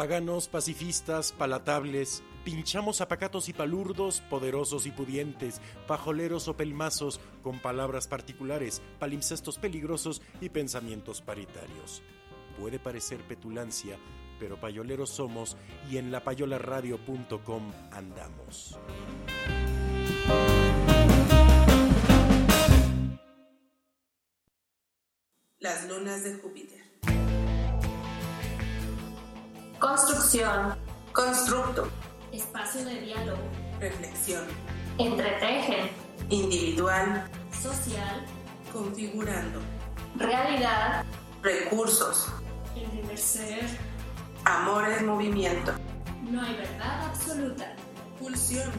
Paganos, pacifistas, palatables, pinchamos apacatos y palurdos, poderosos y pudientes, pajoleros o pelmazos, con palabras particulares, palimpsestos peligrosos y pensamientos paritarios. Puede parecer petulancia, pero payoleros somos y en lapayolaradio.com andamos. Las lunas de Júpiter. Construcción. Constructo. Espacio de diálogo. Reflexión. Entretejen. Individual. Social. Configurando. Realidad. Recursos. El deber ser. Amor en movimiento. No hay verdad absoluta. Pulsión.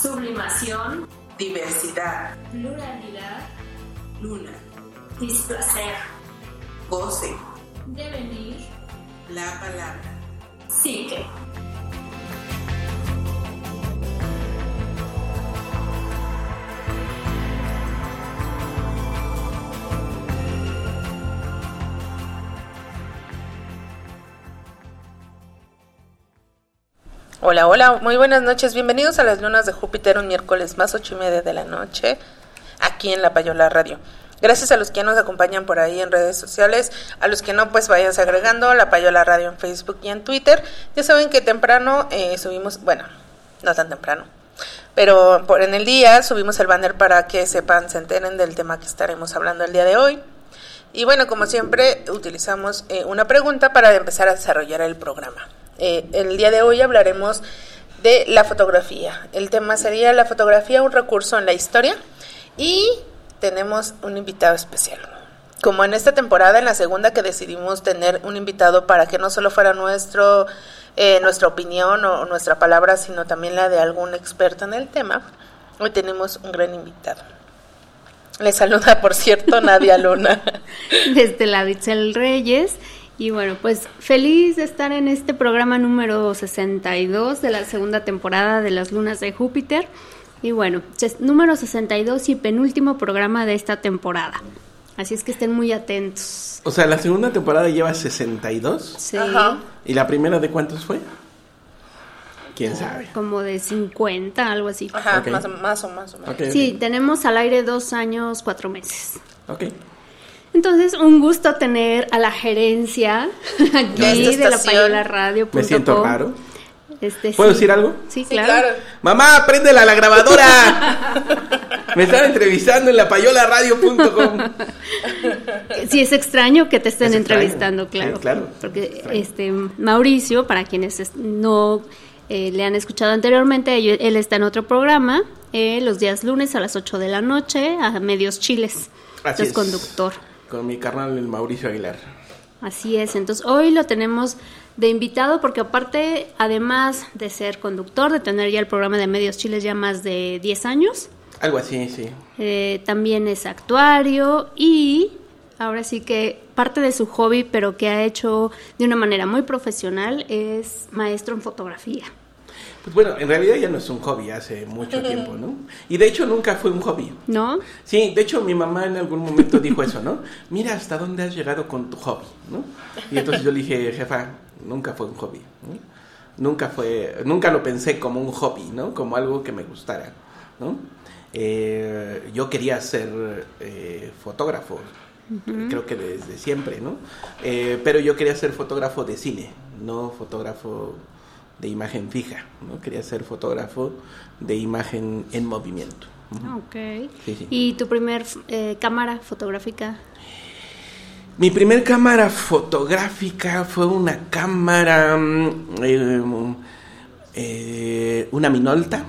Sublimación. Diversidad. Pluralidad. Luna. Displacer. Goce. Devenir. La palabra. Psique. Hola, hola, muy buenas noches. Bienvenidos a las lunas de Júpiter, un miércoles más ocho y media de la noche, aquí en La Payola Radio. Gracias a los que nos acompañan por ahí en redes sociales, a los que no, pues váyanse agregando La Payola Radio en Facebook y en Twitter. Ya saben que temprano eh, subimos, bueno, no tan temprano, pero por en el día subimos el banner para que sepan, se enteren del tema que estaremos hablando el día de hoy. Y bueno, como siempre, utilizamos eh, una pregunta para empezar a desarrollar el programa. Eh, el día de hoy hablaremos de la fotografía. El tema sería la fotografía, un recurso en la historia. Y tenemos un invitado especial. Como en esta temporada, en la segunda que decidimos tener un invitado para que no solo fuera nuestro, eh, nuestra opinión o nuestra palabra, sino también la de algún experto en el tema, hoy tenemos un gran invitado. Le saluda, por cierto, Nadia Luna. Desde la Bitzel Reyes. Y bueno, pues feliz de estar en este programa número 62 de la segunda temporada de las lunas de Júpiter. Y bueno, número 62 y penúltimo programa de esta temporada. Así es que estén muy atentos. O sea, la segunda temporada lleva 62. Sí. Ajá. ¿Y la primera de cuántos fue? ¿Quién sabe? Como de 50, algo así. Ajá, más, o- más o más o menos. Sí, tenemos al aire dos años, cuatro meses. Ok. Entonces, un gusto tener a la gerencia aquí De la. Payola Radio. Me siento raro. Este, ¿Puedo sí. decir algo? Sí, Sí, claro. claro. ¡Mamá, préndela la grabadora! Me están entrevistando en la payolaradio.com. Sí, es extraño que te estén Es extraño. entrevistando, claro. Sí, claro, Porque este Mauricio, para quienes es- no eh, le han escuchado anteriormente, él está en otro programa eh, los días lunes a las 8 de la noche a medios chiles. Así es es. conductor. Con mi carnal, el Mauricio Aguilar. Así es, entonces hoy lo tenemos de invitado porque aparte, además de ser conductor, de tener ya el programa de Medios Chiles ya más de 10 años, Algo así, sí. eh, también es actuario y ahora sí que parte de su hobby, pero que ha hecho de una manera muy profesional, es maestro en fotografía. Pues bueno, en realidad ya no es un hobby hace mucho tiempo, ¿no? Y de hecho nunca fue un hobby. ¿No? Sí, de hecho mi mamá en algún momento dijo eso, ¿no? Mira hasta dónde has llegado con tu hobby, ¿no? Y entonces yo le dije, jefa, nunca fue un hobby, ¿no? Nunca fue, nunca lo pensé como un hobby, ¿no? Como algo que me gustara, ¿no? Eh, yo quería ser eh, fotógrafo, creo que desde siempre, ¿no? Eh, pero yo quería ser fotógrafo de cine, no fotógrafo de imagen fija, ¿no? Quería ser fotógrafo de imagen en movimiento. Ok. Sí, sí. ¿Y tu primer cámara fotográfica? Mi primer cámara fotográfica fue una cámara, mm, eh, eh, una Minolta,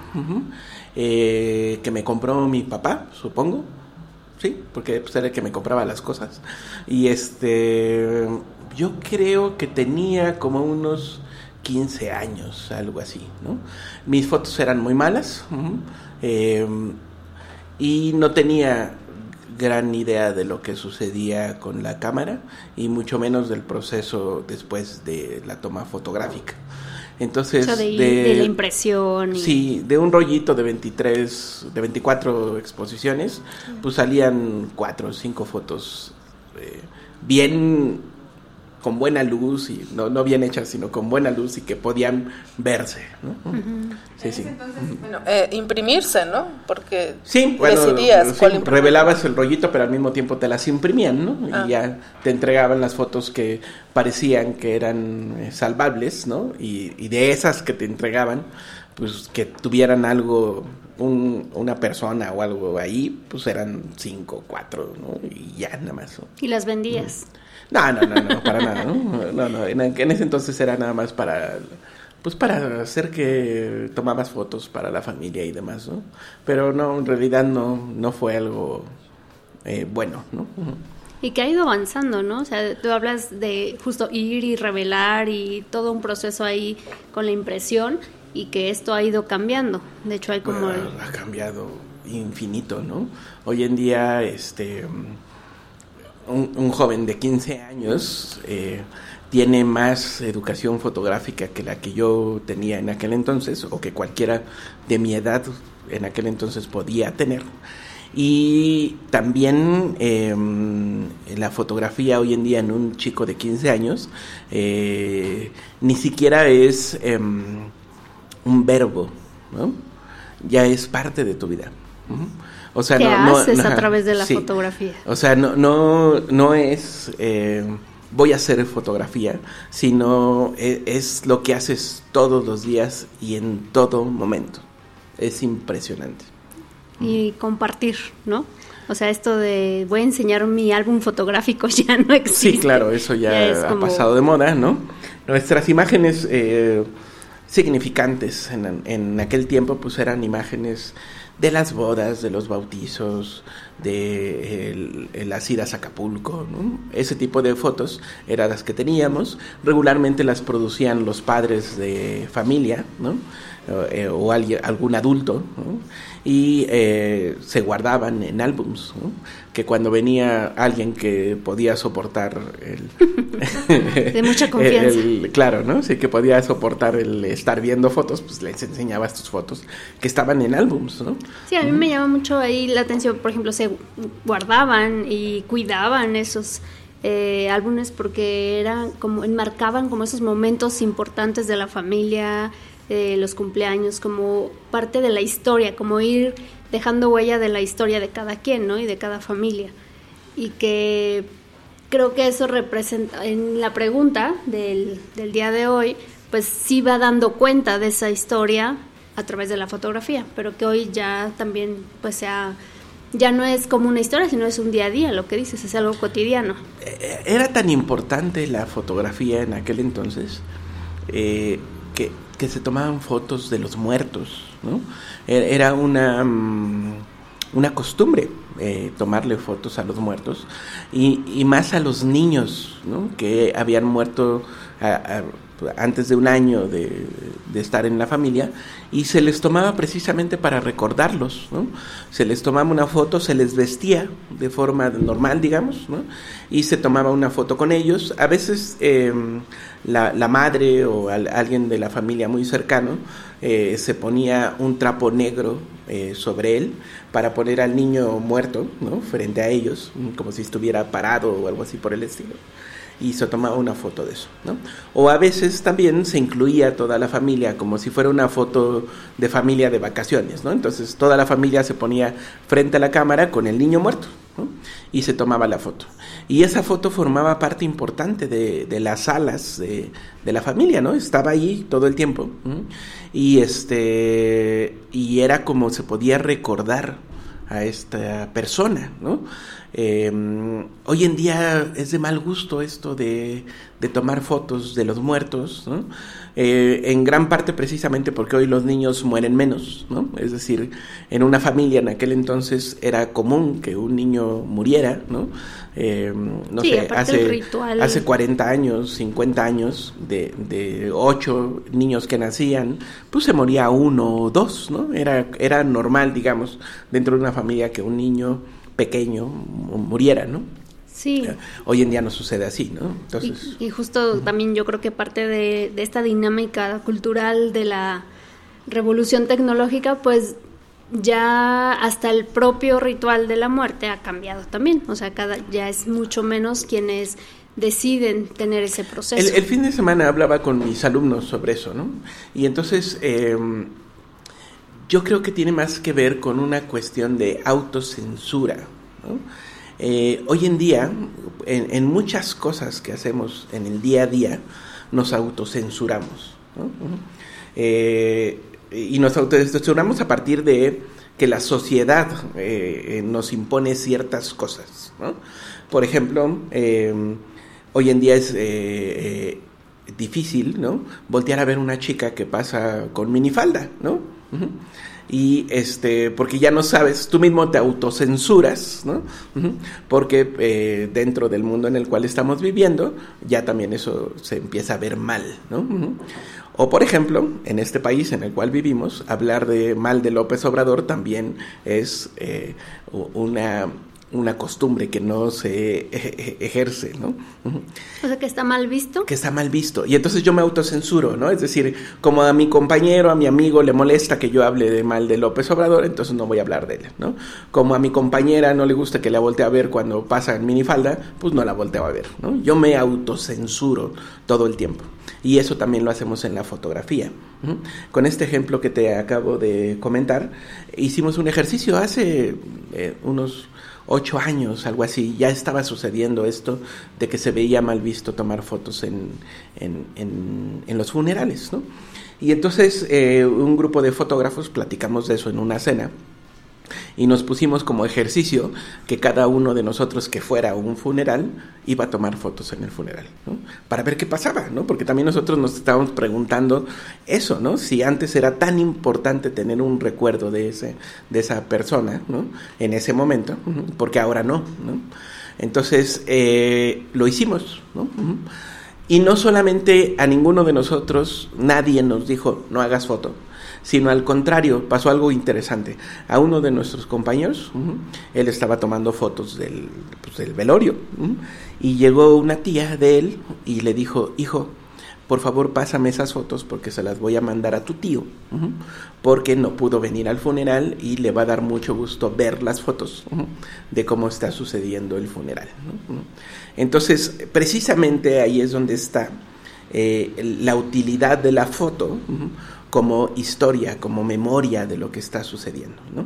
eh, que me compró mi papá, supongo. Sí, porque pues, era el que me compraba las cosas. Y este, yo creo que tenía como unos 15 años, algo así, ¿no? Mis fotos eran muy malas. y no tenía gran idea de lo que sucedía con la cámara y mucho menos del proceso después de la toma fotográfica. Entonces, O sea, de, de la impresión. y- Sí, de un rollito de 23, de 24 exposiciones, pues salían cuatro o cinco fotos eh, bien con buena luz y no, no bien hechas, sino con buena luz y que podían verse. ¿no? Sí, sí. Bueno, eh, imprimirse, ¿no? Porque Sí, bueno, decidías sí, cuál imprimir. revelabas el rollito, pero al mismo tiempo te las imprimían, ¿no? Ah. Y ya te entregaban las fotos que parecían que eran eh, salvables, ¿no? Y, y de esas que te entregaban, pues que tuvieran algo, un- una persona o algo ahí, pues eran cinco, cuatro, ¿no? Y ya nada más. ¿no? Y las vendías. No, no, no, no, para nada, ¿no? No, no, en, en ese entonces era nada más para, pues para hacer que tomabas fotos para la familia y demás, ¿no? Pero no, en realidad no, no fue algo eh, bueno, ¿no? Y que ha ido avanzando, ¿no? O sea, tú hablas de justo ir y revelar y todo un proceso ahí con la impresión y que esto ha ido cambiando. De hecho, hay como... Bueno, ha cambiado infinito, ¿no? Hoy en día, este, un, joven de 15 años eh, tiene más educación fotográfica que la que yo tenía en aquel entonces, o que cualquiera de mi edad en aquel entonces podía tener. Y también eh, la fotografía hoy en día en un chico de 15 años eh, ni siquiera es em, un verbo. Ya es parte de tu vida. O sea, ¿Qué no, no- haces a ajá, través de la sí. fotografía? O sea, no, no, no es eh, voy a hacer fotografía, sino e- es, lo que haces todos los días y en todo momento. Es impresionante. y compartir, ¿no? O sea, esto de voy a enseñar mi álbum fotográfico ya no existe. Sí, claro, eso ya, es ha como- pasado de moda, ¿no? Nuestras imágenes eh, significantes en, en aquel tiempo, pues eran imágenes de las bodas, de los bautizos, de el- el- las idas a Acapulco, ¿no? Ese tipo de fotos eran las que teníamos. Regularmente las producían los padres de familia, ¿no? Eh, o alguien, algún adulto, ¿no? y eh, se guardaban en álbums, ¿no? que cuando venía alguien que podía soportar el... De mucha confianza. el- claro, ¿no? Sí, que podía soportar el estar viendo fotos, pues les enseñabas tus fotos que estaban en álbums, ¿no? Sí, a mí me llama mucho ahí la atención, por ejemplo, se guardaban y cuidaban esos eh, álbumes porque eran como enmarcaban como esos momentos importantes de la familia, eh, los cumpleaños, como parte de la historia, como ir dejando huella de la historia de cada quien, ¿no? Y de cada familia. Y que creo que eso representa, en la pregunta del, del día de hoy, pues sí va dando cuenta de esa historia a través de la fotografía, pero que hoy ya también, pues sea, ya no es como una historia, sino es un día a día, lo que dices, es algo cotidiano. Eh, Era tan importante la fotografía en aquel entonces eh, que, que se tomaban fotos de los muertos, ¿no? E- Era una, mm, una costumbre eh, tomarle fotos a los muertos y, más a los niños, ¿no? Que habían muerto antes de un año de, estar en la familia y se les tomaba precisamente para recordarlos. Se les tomaba una foto, se les vestía de forma normal, digamos. Y se tomaba una foto con ellos. A veces eh, la, madre o al- alguien de la familia muy cercano eh, se ponía un trapo negro eh, sobre él para poner al niño muerto. Frente a ellos, como si estuviera parado o algo así por el estilo y se tomaba una foto de eso, ¿no? O a veces también se incluía toda la familia como si fuera una foto de familia de vacaciones, ¿no? Entonces toda la familia se ponía frente a la cámara con el niño muerto. Y se tomaba la foto. Y esa foto formaba parte importante de, de las salas de, la familia, ¿no? Estaba ahí todo el tiempo. Y este y era como se podía recordar a esta persona, ¿no? Eh, hoy en día es de mal gusto esto de, de tomar fotos de los muertos, ¿no? Eh, en gran parte precisamente porque hoy los niños mueren menos, ¿no? Es decir, en una familia en aquel entonces era común que un niño muriera, ¿no? Eh, no Sí, sé, hace, hace 40 años, 50 años, de, de 8 niños que nacían, pues se moría uno o dos, ¿no? Era, era normal, digamos, dentro de una familia que un niño pequeño mu- muriera, ¿no? Sí. Hoy en día no sucede así, ¿no? Y, Entonces, y justo también yo creo que parte de, de esta dinámica cultural de la revolución tecnológica, pues ya hasta el propio ritual de la muerte ha cambiado también. O sea, cada ya es mucho menos quienes deciden tener ese proceso. El, fin de semana hablaba con mis alumnos sobre eso, ¿no? Y entonces eh, yo creo que tiene más que ver con una cuestión de autocensura. Eh, hoy en día, en, muchas cosas que hacemos en el día a día, nos autocensuramos, ¿no? Eh, y nos autocensuramos a partir de que la sociedad eh, eh, nos impone ciertas cosas. ¿no? Por ejemplo, eh, hoy en día es difícil ¿no? voltear a ver una chica que pasa con minifalda, ¿no? Y este, porque ya no sabes, tú mismo te autocensuras, ¿no? Porque dentro del mundo en el cual estamos viviendo, ya también eso se empieza a ver mal, ¿no? O por ejemplo, en este país en el cual vivimos, hablar de mal de López Obrador también es eh, una, una costumbre que no se eh, ejerce, ¿no? O sea, que está mal visto. Que está mal visto. Y entonces yo me autocensuro, ¿no? Es decir, como a mi compañero, a mi amigo le molesta que yo hable de mal de López Obrador, entonces no voy a hablar de él, ¿no? Como a mi compañera no le gusta que la voltee a ver cuando pasa en minifalda, pues no la volteo a ver, ¿no? Yo me autocensuro todo el tiempo. Y eso también lo hacemos en la fotografía. Con este ejemplo que te acabo de comentar, hicimos un ejercicio hace eh, unos ocho años, algo así, ya estaba sucediendo esto de que se veía mal visto tomar fotos en, en, en- en los funerales, ¿no? Y entonces eh, un grupo de fotógrafos platicamos de eso en una cena y nos pusimos como ejercicio que cada uno de nosotros que fuera a un funeral iba a tomar fotos en el funeral. Para ver qué pasaba, ¿no? Porque también nosotros nos estábamos preguntando eso, ¿no? Si antes era tan importante tener un recuerdo de ese de esa persona, ¿no? En ese momento, porque ahora no, ¿no? Entonces eh, lo hicimos, ¿no? Y no solamente a ninguno de nosotros, nadie nos dijo, no hagas foto, sino al contrario, pasó algo interesante. A uno de nuestros compañeros, él estaba tomando fotos del, pues, del velorio, y llegó una tía de él y le dijo, hijo, por favor pásame esas fotos porque se las voy a mandar a tu tío, porque no pudo venir al funeral y le va a dar mucho gusto ver las fotos de cómo está sucediendo el funeral. Entonces, precisamente ahí es donde está eh, la utilidad de la foto como historia, como memoria de lo que está sucediendo. ¿no?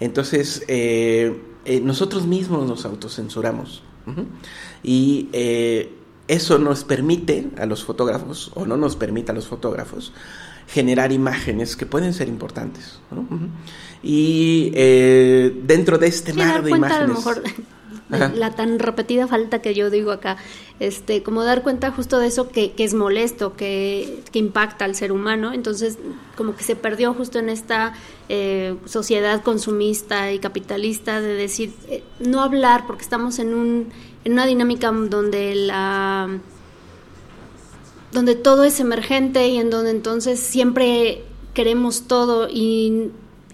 Entonces, eh, eh, nosotros mismos nos autocensuramos y eh, eso nos permite a los fotógrafos, o no nos permite a los fotógrafos, generar imágenes que pueden ser importantes. ¿no? Y dentro de este mar de imágenes... a lo mejor de Ajá. la tan repetida falta que yo digo acá, este, como dar cuenta justo de eso que, que es molesto, que, que impacta al ser humano, entonces como que se perdió justo en esta eh, sociedad consumista y capitalista de decir, eh, no hablar porque estamos en, un, en una dinámica donde la donde todo es emergente y en donde entonces siempre queremos todo y,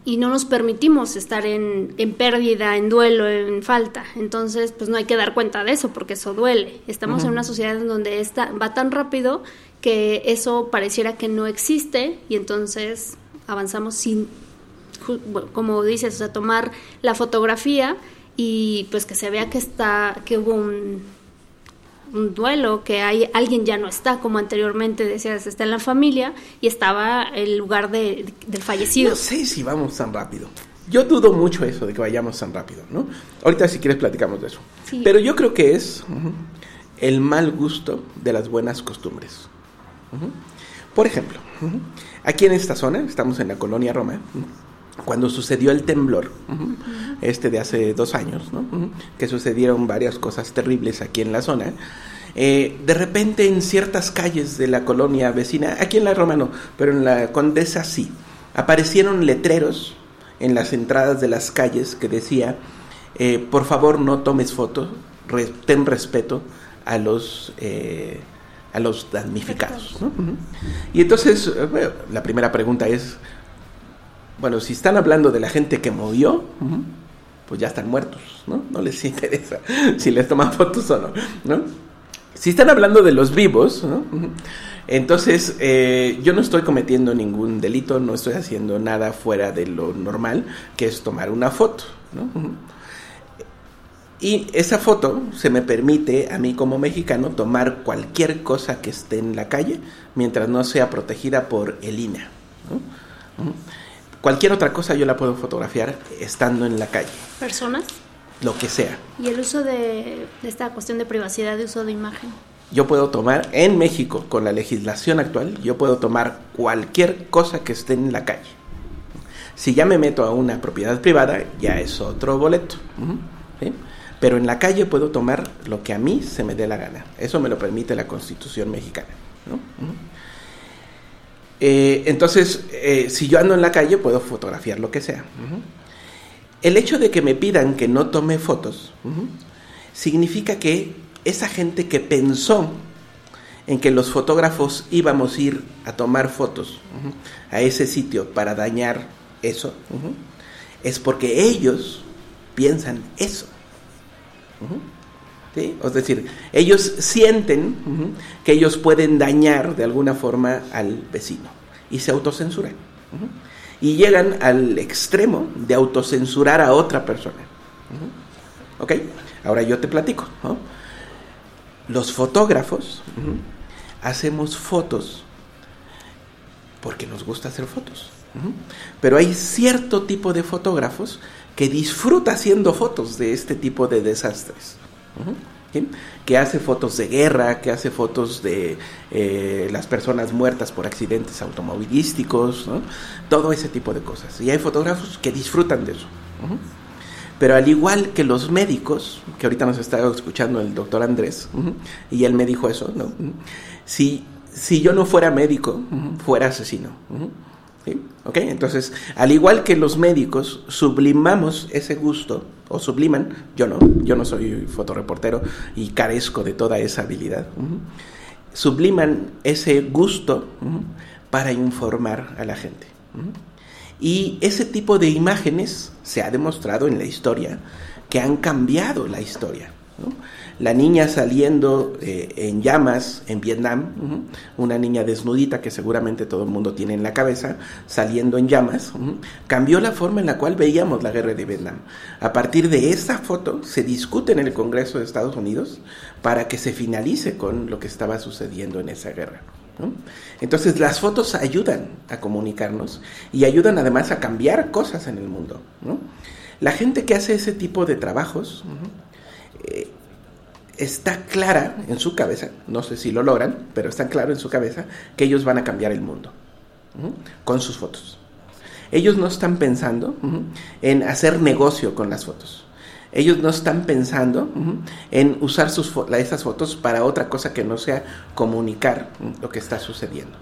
y no nos permitimos estar en, en pérdida, en duelo, en falta. Entonces, pues no hay que dar cuenta de eso porque eso duele. Estamos en una sociedad en donde esta, va tan rápido que eso pareciera que no existe y entonces avanzamos sin, como dices, o sea, tomar la fotografía y pues que se vea que está, que hubo un, un duelo, que hay alguien ya no está, como anteriormente decías, está en la familia y estaba el lugar de, del fallecido. No sé si vamos tan rápido. Yo dudo mucho eso de que vayamos tan rápido, ¿no? Ahorita si quieres platicamos de eso. Sí. Pero yo creo que es el mal gusto de las buenas costumbres. Por ejemplo, aquí en esta zona, estamos en la colonia Roma, cuando sucedió el temblor, este de hace dos años, ¿no? Que sucedieron varias cosas terribles aquí en la zona, eh, de repente en ciertas calles de la colonia vecina, aquí en la Roma no, pero en la Condesa sí, aparecieron letreros en las entradas de las calles que decía, eh, por favor no tomes fotos, re- ten respeto a los... eh, a los damnificados. Y entonces, bueno, la primera pregunta es, bueno, si están hablando de la gente que murió, pues ya están muertos, ¿no? No les interesa si les toman fotos o no, ¿no? Si están hablando de los vivos, ¿no? Entonces, eh, yo no estoy cometiendo ningún delito, no estoy haciendo nada fuera de lo normal, que es tomar una foto, ¿no? Y esa foto se me permite a mí como mexicano tomar cualquier cosa que esté en la calle mientras no sea protegida por el INA. ¿no? Cualquier otra cosa yo la puedo fotografiar estando en la calle, Personas. lo que sea. Y el uso de, de esta cuestión de privacidad, de uso de imagen. Yo puedo tomar en México, con la legislación actual, yo puedo tomar cualquier cosa que esté en la calle. Si ya me meto a una propiedad privada, ya es otro boleto. ¿sí? Pero en la calle puedo tomar lo que a mí se me dé la gana. Eso me lo permite la Constitución mexicana. ¿no? Eh, entonces, eh, si yo ando en la calle, puedo fotografiar lo que sea. El hecho de que me pidan que no tome fotos significa que esa gente que pensó en que los fotógrafos íbamos a ir a tomar fotos a ese sitio para dañar eso, es porque ellos piensan eso. Es decir, ellos sienten que ellos pueden dañar de alguna forma al vecino y se autocensuran. Y llegan al extremo de autocensurar a otra persona. ¿Ok? Ahora yo te platico. Los fotógrafos hacemos fotos porque nos gusta hacer fotos. Pero hay cierto tipo de fotógrafos que disfruta haciendo fotos de este tipo de desastres. Que hace fotos de guerra, que hace fotos de eh, las personas muertas por accidentes automovilísticos, todo ese tipo de cosas. Y hay fotógrafos que disfrutan de eso. Pero al igual que los médicos, que ahorita nos está escuchando el doctor Andrés, y él me dijo eso, ¿no? Si, si yo no fuera médico, fuera asesino. ujú. ¿Sí? ¿Ok? Entonces, al igual que los médicos, sublimamos ese gusto, o subliman, yo no, yo no soy fotoreportero y carezco de toda esa habilidad. Subliman ese gusto para informar a la gente. Y ese tipo de imágenes se ha demostrado en la historia que han cambiado la historia. ¿no? La niña saliendo eh, en llamas en Vietnam, una niña desnudita que seguramente todo el mundo tiene en la cabeza, saliendo en llamas, cambió la forma en la cual veíamos la guerra de Vietnam. A partir de esa foto se discute en el Congreso de Estados Unidos para que se finalice con lo que estaba sucediendo en esa guerra. ¿no? Entonces las fotos ayudan a comunicarnos y ayudan además a cambiar cosas en el mundo. ¿no? La gente que hace ese tipo de trabajos eh, está clara en su cabeza, no sé si lo logran, pero está claro en su cabeza que ellos van a cambiar el mundo con sus fotos. Ellos no están pensando en hacer negocio con las fotos. Ellos no están pensando en usar sus fo- esas fotos para otra cosa que no sea comunicar lo que está sucediendo.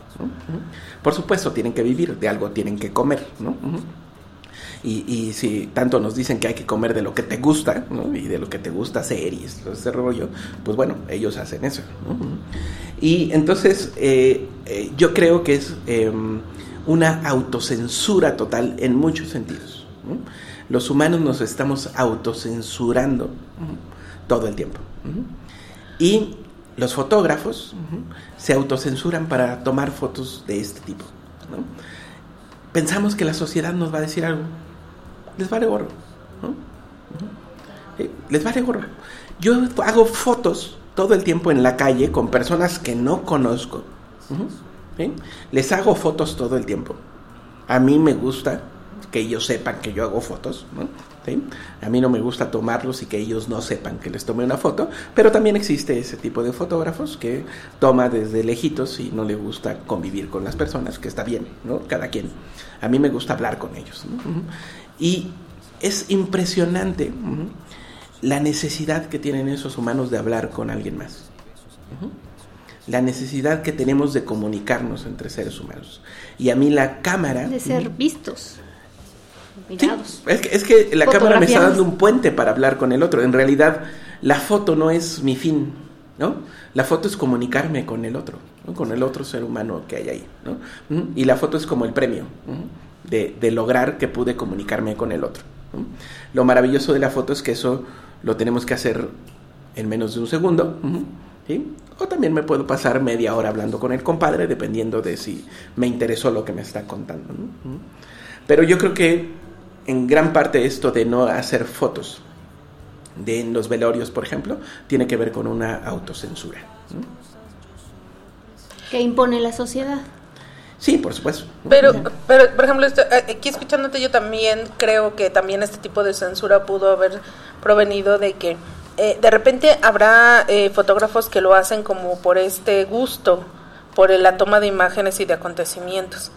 Por supuesto, tienen que vivir, de algo tienen que comer. Y, si tanto nos dicen que hay que comer de lo que te gusta, y de lo que te gusta series, ese rollo, pues bueno, ellos hacen eso. Y entonces eh, eh, yo creo que es eh, una autocensura total en muchos sentidos. Los humanos nos estamos autocensurando todo el tiempo. Y los fotógrafos se autocensuran para tomar fotos de este tipo. Pensamos que la sociedad nos va a decir algo. Les vale gorro. Sí, Les vale gorro. Yo hago fotos todo el tiempo en la calle con personas que no conozco. Les hago fotos todo el tiempo. A mí me gusta que ellos sepan que yo hago fotos. A mí no me gusta tomarlos y que ellos no sepan que les tomé una foto, pero también existe ese tipo de fotógrafos que toma desde lejitos y no le gusta convivir con las personas, que está bien, ¿no? Cada quien. A mí me gusta hablar con ellos. Y es impresionante la necesidad que tienen esos humanos de hablar con alguien más. La necesidad que tenemos de comunicarnos entre seres humanos. Y a mí la cámara... De ser vistos, Sí, es que, es que la cámara me está dando un puente para hablar con el otro. En realidad, la foto no es mi fin, ¿no? La foto es comunicarme con el otro, ¿no? con el otro ser humano que hay ahí, ¿no? Y la foto es como el premio de, lograr que pude comunicarme con el otro. Lo maravilloso de la foto es que eso lo tenemos que hacer en menos de un segundo. O también me puedo pasar media hora hablando con el compadre, dependiendo de si me interesó lo que me está contando. Ujú. Pero yo creo que en gran parte esto de no hacer fotos de en los velorios, por ejemplo, tiene que ver con una autocensura. ¿no? Que impone la sociedad. Sí, por supuesto. Pero, pero por ejemplo, esto- eh, aquí escuchándote yo también creo que también este tipo de censura pudo haber provenido de que eh, de repente habrá eh, fotógrafos que lo hacen como por este gusto, por la toma de imágenes y de acontecimientos,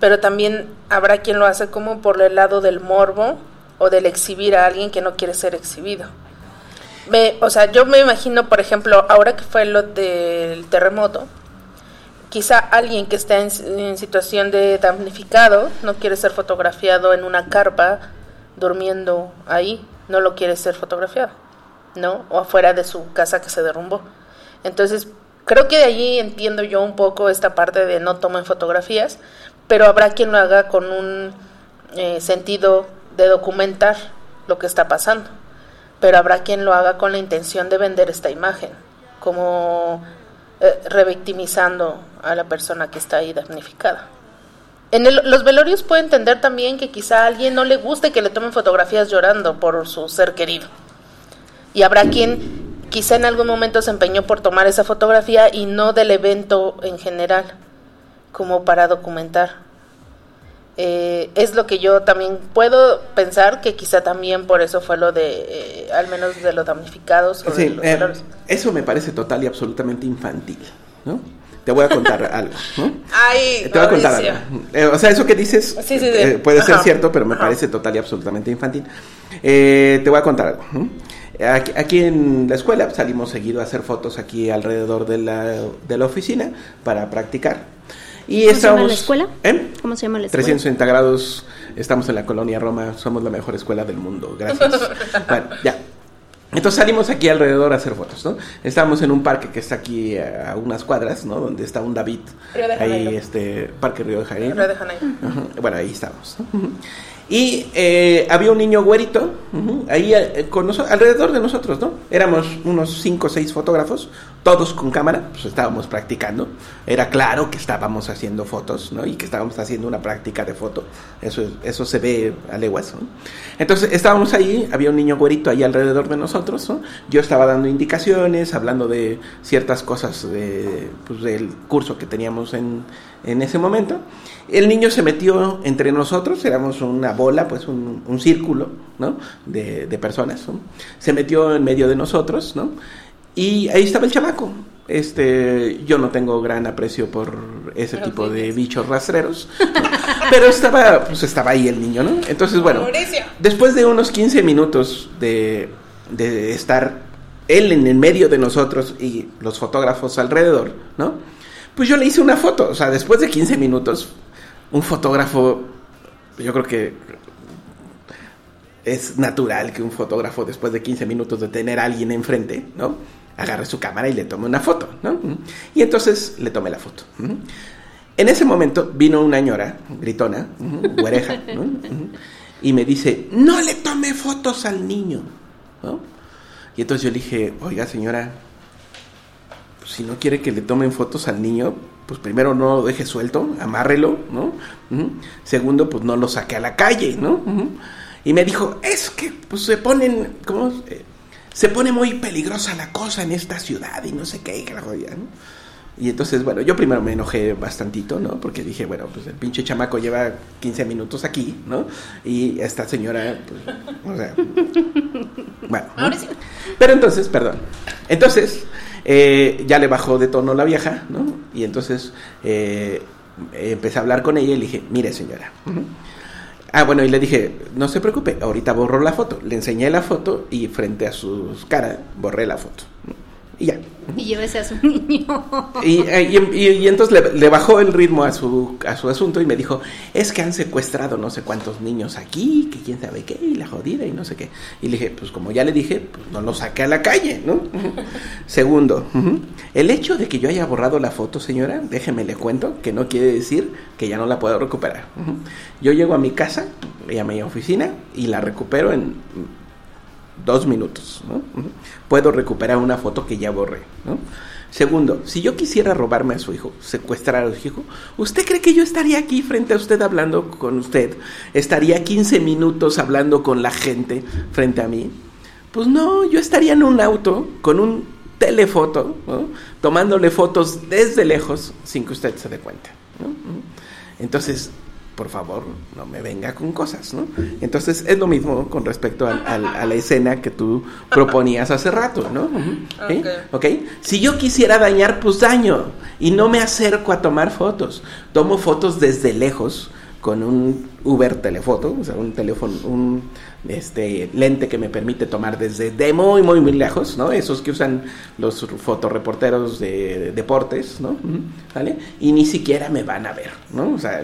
pero también habrá quien lo hace como por el lado del morbo o del exhibir a alguien que no quiere ser exhibido. Me, o sea, yo me imagino, por ejemplo, ahora que fue lo del terremoto, quizá alguien que está en, situación de damnificado no quiere ser fotografiado en una carpa durmiendo ahí, no lo quiere ser fotografiado, ¿no? O afuera de su casa que se derrumbó. Entonces, creo que de allí entiendo yo un poco esta parte de no tomen fotografías, pero habrá quien lo haga con un eh, sentido de documentar lo que está pasando, pero habrá quien lo haga con la intención de vender esta imagen, como eh, revictimizando a la persona que está ahí damnificada. En el- los velorios puedo entender también que quizá a alguien no le guste que le tomen fotografías llorando por su ser querido. Y habrá quien quizá en algún momento se empeñó por tomar esa fotografía y no del evento en general, como para documentar. Eh, es lo que yo también puedo pensar que quizá también por eso fue lo de, eh, al menos de los damnificados o de los eh, eso me parece total y absolutamente infantil, ¿no? Te voy a contar algo, ¿no? Ay, Te voy a contar algo. Eh, o sea, eso que dices Sí, sí, sí. eh, puede ser cierto, pero me Ajá. parece total y absolutamente infantil. Eh, te voy a contar algo. ¿no? Aquí, aquí en la escuela salimos seguido a hacer fotos aquí alrededor de la, de la oficina para practicar. Y ¿Cómo se llama estábamos, la escuela? ¿Eh? ¿Cómo se llama la escuela? 360 grados, estamos en la colonia Roma, somos la mejor escuela del mundo, gracias. bueno, ya. Entonces salimos aquí alrededor a hacer fotos, ¿no? Estábamos en un parque que está aquí a unas cuadras, ¿no? Donde está un David, Río de ahí, Janeiro. este, Parque Río de Janeiro. Río de Janeiro. Ajá, Bueno, ahí estamos. ¿no? Y eh, había un niño güerito ujú, ahí eh, con alrededor de nosotros, ¿no? Éramos unos cinco o seis fotógrafos, todos con cámara, pues estábamos practicando. Era claro que estábamos haciendo fotos, ¿no? Y que estábamos haciendo una práctica de foto. Eso, eso se ve a leguas, ¿no? Entonces estábamos ahí, había un niño güerito ahí alrededor de nosotros, ¿no? Yo estaba dando indicaciones, hablando de ciertas cosas de, pues, del curso que teníamos en, en ese momento. El niño se metió entre nosotros, éramos una bola, pues un, un círculo, ¿no? De, de personas, ¿no? Se metió en medio de nosotros, ¿no? Y ahí estaba el chamaco. Este, yo no tengo gran aprecio por ese tipo de niños. bichos rastreros, ¿no? pero estaba, pues estaba ahí el niño, ¿no? Entonces, bueno, Mauricio. después de unos 15 minutos de, de estar él en el medio de nosotros y los fotógrafos alrededor, ¿no? Pues yo le hice una foto, o sea, después de 15 minutos, un fotógrafo, yo creo que es natural que un fotógrafo después de 15 minutos de tener a alguien enfrente, ¿no? Agarre su cámara y le tome una foto, ¿no? Y entonces le tomé la foto. En ese momento vino una ñora, gritona, güereja, ¿no? Y me dice, no le tome fotos al niño. Y entonces yo le dije, oiga señora, si no quiere que le tomen fotos al niño, pues primero no lo deje suelto, amárrelo, ¿no? Segundo, pues no lo saque a la calle, ¿no? Y me dijo, es que pues se ponen, ¿cómo? Eh, se pone muy peligrosa la cosa en esta ciudad y no sé qué, y la ¿no? Y entonces, bueno, yo primero me enojé bastantito, ¿no? Porque dije, bueno, pues el pinche chamaco lleva 15 minutos aquí, ¿no? Y esta señora, pues, o sea, bueno. Pero entonces, perdón. Entonces, eh, ya le bajó de tono la vieja, ¿no? Y entonces eh, empecé a hablar con ella y le dije, mire señora. Ah, bueno, y le dije, no se preocupe, ahorita borro la foto. Le enseñé la foto y frente a su cara borré la foto. ¿no? Y ya. Y llévese a su niño. Y, eh, y- y- y entonces le, le bajó el ritmo a su, a su asunto y me dijo, es que han secuestrado no sé cuántos niños aquí, que quién sabe qué, y la jodida y no sé qué. Y le dije, pues como ya le dije, pues no lo saque a la calle, ¿no? Segundo, el hecho de que yo haya borrado la foto, señora, déjeme le cuento, que no quiere decir que ya no la puedo recuperar. Yo llego a mi casa y a mi oficina y la recupero en dos minutos. ¿no? Puedo recuperar una foto que ya borré. ¿no? Segundo, si yo quisiera robarme a su hijo, secuestrar a su hijo, ¿usted cree que yo estaría aquí frente a usted hablando con usted? ¿Estaría 15 minutos hablando con la gente frente a mí? Pues no, yo estaría en un auto con un telefoto, ¿no? tomándole fotos desde lejos sin que usted se dé cuenta. ¿no? Entonces, por favor, no me venga con cosas, ¿no? Entonces es lo mismo con respecto al- al- a, la escena que tú proponías hace rato, ¿no? ¿Sí? ¿Ok? Si yo quisiera dañar, pues daño. Y no me acerco a tomar fotos. Tomo fotos desde lejos con un Uber telefoto, o sea, un teléfono, un este lente que me permite tomar desde de muy, muy, muy lejos, ¿no? Esos que usan los fotoreporteros de deportes, ¿no? ¿Vale? Y ni siquiera me van a ver, ¿no? O sea,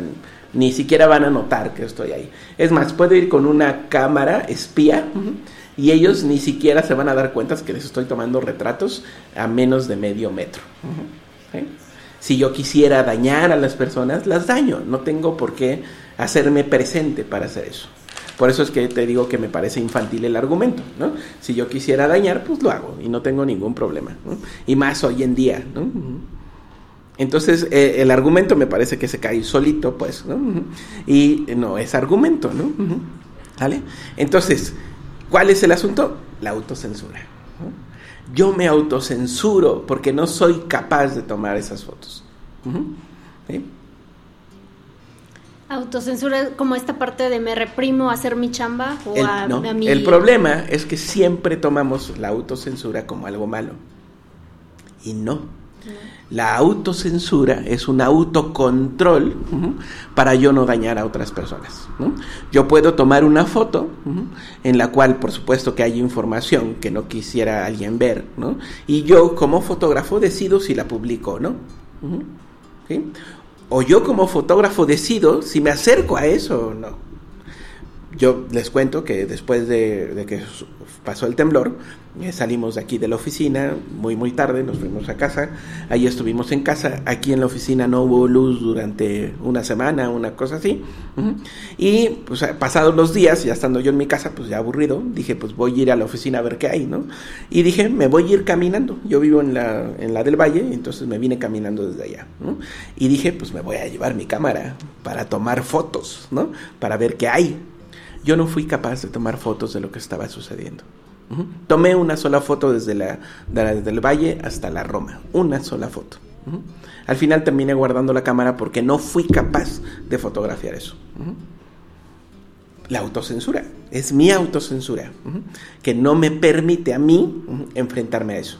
ni siquiera van a notar que estoy ahí. Es más, puedo ir con una cámara espía y ellos ni siquiera se van a dar cuenta que les estoy tomando retratos a menos de medio metro. ¿sí? Si yo quisiera dañar a las personas, las daño. No tengo por qué hacerme presente para hacer eso. Por eso es que te digo que me parece infantil el argumento, ¿no? Si yo quisiera dañar, pues lo hago y no tengo ningún problema. Y más hoy en día, ¿no? Entonces, eh, el argumento me parece que se cae solito, pues, ¿no? Y no es argumento, ¿no? ¿Vale? Entonces, ¿cuál es el asunto? La autocensura. ¿no? Yo me autocensuro porque no soy capaz de tomar esas fotos. ¿Sí? Autocensura como esta parte de me reprimo a hacer mi chamba o El, a, no, a mi... el problema es que siempre tomamos la autocensura como algo malo. Y no. La autocensura es un autocontrol para yo no dañar a otras personas. ¿no? Yo puedo tomar una foto en la cual, por supuesto, que hay información que no quisiera alguien ver, ¿no? y yo como fotógrafo decido si la publico o no. O yo como fotógrafo decido si me acerco a eso o no. Yo les cuento que después de, que pasó el temblor, eh, salimos de aquí de la oficina muy muy tarde, nos fuimos a casa, ahí estuvimos en casa, aquí en la oficina no hubo luz durante una semana, una cosa así, y pues pasados los días, ya estando yo en mi casa, pues ya aburrido, dije pues voy a ir a la oficina a ver qué hay, ¿no? Y dije, me voy a ir caminando, yo vivo en la, en la del Valle, entonces me vine caminando desde allá. Y dije, pues me voy a llevar mi cámara para tomar fotos, ¿no? Para ver qué hay, yo no fui capaz de tomar fotos de lo que estaba sucediendo. Tomé una sola foto desde, la, de la- desde el valle hasta la Roma, una sola foto. Al final terminé guardando la cámara porque no fui capaz de fotografiar eso. Ujú. La autocensura, es mi autocensura, que no me permite a mí enfrentarme a eso.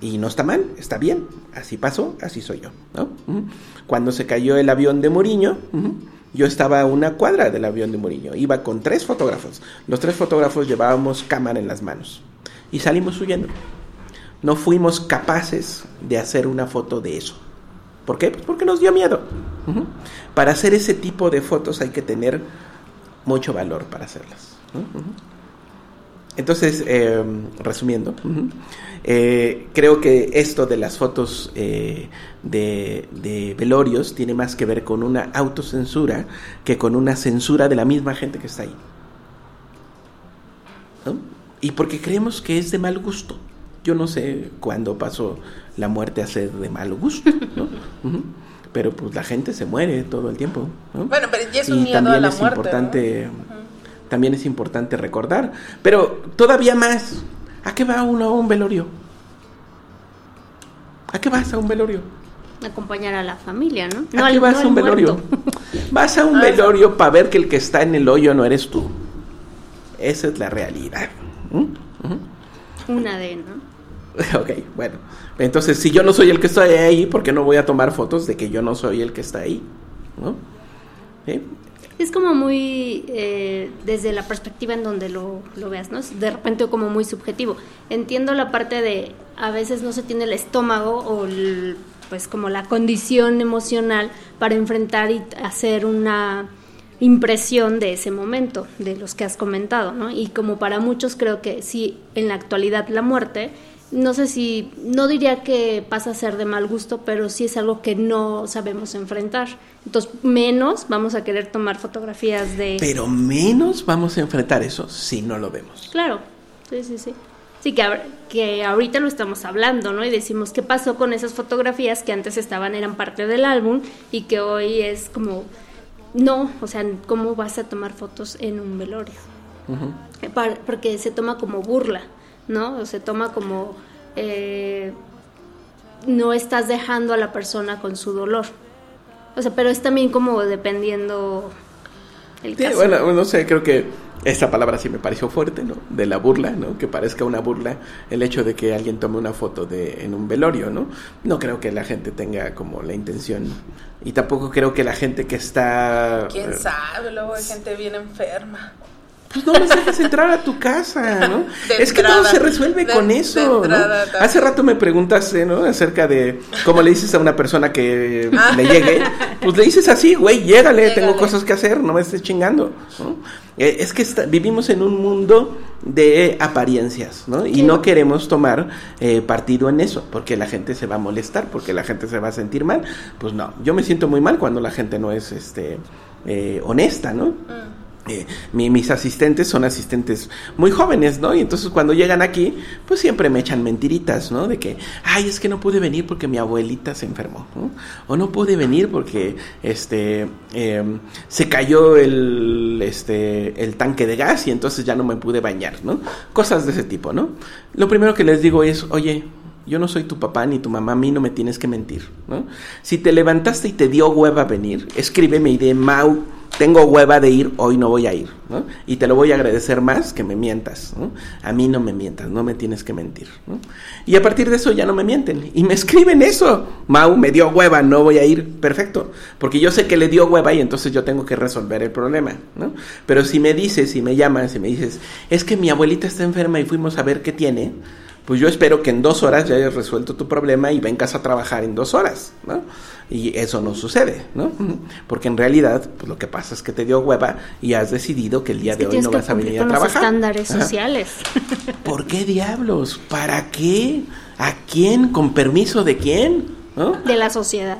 Y no está mal, está bien. Así pasó, así soy yo. ¿no? Cuando se cayó el avión de Muriño, ujú, yo estaba a una cuadra del avión de Muriño. Iba con tres fotógrafos. Los tres fotógrafos llevábamos cámara en las manos. Y salimos huyendo. No fuimos capaces de hacer una foto de eso. ¿Por qué? Pues porque nos dio miedo. Ujú. Para hacer ese tipo de fotos hay que tener mucho valor para hacerlas. ¿no? Ujú. Entonces, eh, resumiendo, eh, creo que esto de las fotos eh, de, de velorios tiene más que ver con una autocensura que con una censura de la misma gente que está ahí. ¿No? Y porque creemos que es de mal gusto. Yo no sé cuándo pasó la muerte a ser de mal gusto, ¿no? Pero pues la gente se muere todo el tiempo. ¿no? Bueno, pero ya es un y miedo a también la es muerte, importante también es importante recordar pero todavía más a qué va uno a un velorio a qué vas a un velorio acompañar a la familia, ¿no? a qué vas no a un velorio muerto. vas a un velorio para ver que el que está en el hoyo no eres tú esa es la realidad ¿Mm? Ujú. Una de, ¿no? Ok, bueno. Entonces, si yo no soy el que está ahí, ¿por qué no voy a tomar fotos de que yo no soy el que está ahí? ¿No? ¿Sí? Es como muy, eh, desde la perspectiva en donde lo, lo veas, ¿no? De repente como muy subjetivo. Entiendo la parte de a veces no se tiene el estómago o pues como la condición emocional para enfrentar y hacer una impresión de ese momento, de los que has comentado, ¿no? Y como para muchos creo que sí, en la actualidad la muerte, no sé si, no diría que pasa a ser de mal gusto, pero sí es algo que no sabemos enfrentar. Entonces, menos vamos a querer tomar fotografías de... Pero menos vamos a enfrentar eso si no lo vemos. Claro, sí, sí, sí. Sí, que, que ahorita lo estamos hablando, ¿no? Y decimos, ¿qué pasó con esas fotografías que antes estaban, eran parte del álbum y que hoy es como, no, o sea, ¿cómo vas a tomar fotos en un velorio? par- porque se toma como burla, ¿no? O se toma como eh, no estás dejando a la persona con su dolor. O sea, pero es también como dependiendo el Sí, caso. bueno, no sé, creo que esta palabra sí me pareció fuerte, ¿no? De la burla, ¿no? Que parezca una burla el hecho de que alguien tome una foto de en un velorio, ¿no? No creo que la gente tenga como la intención y tampoco creo que la gente que está ¿Quién eh, sabe? Luego hay gente bien enferma. Pues no les dejes entrar a tu casa, ¿no? De es que todo se resuelve de- con eso, ¿no? entrada también. Hace rato me preguntaste, ¿no? Acerca de cómo le dices a una persona que Ah. le llegue. Pues le dices así, güey, llégale, tengo cosas que hacer, no me estés chingando, ¿no? Eh, Es que está- vivimos en un mundo de apariencias, ¿no? Y Sí. no queremos tomar eh, partido en eso, porque la gente se va a molestar, porque la gente se va a sentir mal. Pues no, yo me siento muy mal cuando la gente no es, este, eh, honesta, ¿no? Eh, mi- mis asistentes son asistentes muy jóvenes, ¿no? Y entonces cuando llegan aquí, pues siempre me echan mentiritas, ¿no? De que, ay, es que no pude venir porque mi abuelita se enfermó, ¿no? O no pude venir porque, este, em, se cayó el, este, el tanque de gas y entonces ya no me pude bañar, ¿no? Cosas de ese tipo, ¿no? Lo primero que les digo es, oye, yo no soy tu papá ni tu mamá, a mí no me tienes que mentir. Si te levantaste y te dio hueva venir, escríbeme y de Mau, tengo hueva de ir, hoy no voy a ir. Y te lo voy a agradecer más que me mientas. A mí no me mientas, no me tienes que mentir. Y a partir de eso ya no me mienten y me escriben eso. Mau, me dio hueva, no voy a ir, perfecto, porque yo sé que le dio hueva y entonces yo tengo que resolver el problema. Pero si me dices, si me llamas, si me dices, es que mi abuelita está enferma y fuimos a ver qué tiene, pues yo espero que en dos horas ya hayas resuelto tu problema y vengas a trabajar en dos horas, ¿no? Y eso no sucede, ¿no? Porque en realidad, pues lo que pasa es que te dio hueva y has decidido que el día Es que de hoy no vas a venir a con los trabajar. estándares Ajá. sociales. ¿Por qué diablos? ¿Para qué? ¿A quién? ¿Con permiso de quién? ¿No? de la sociedad.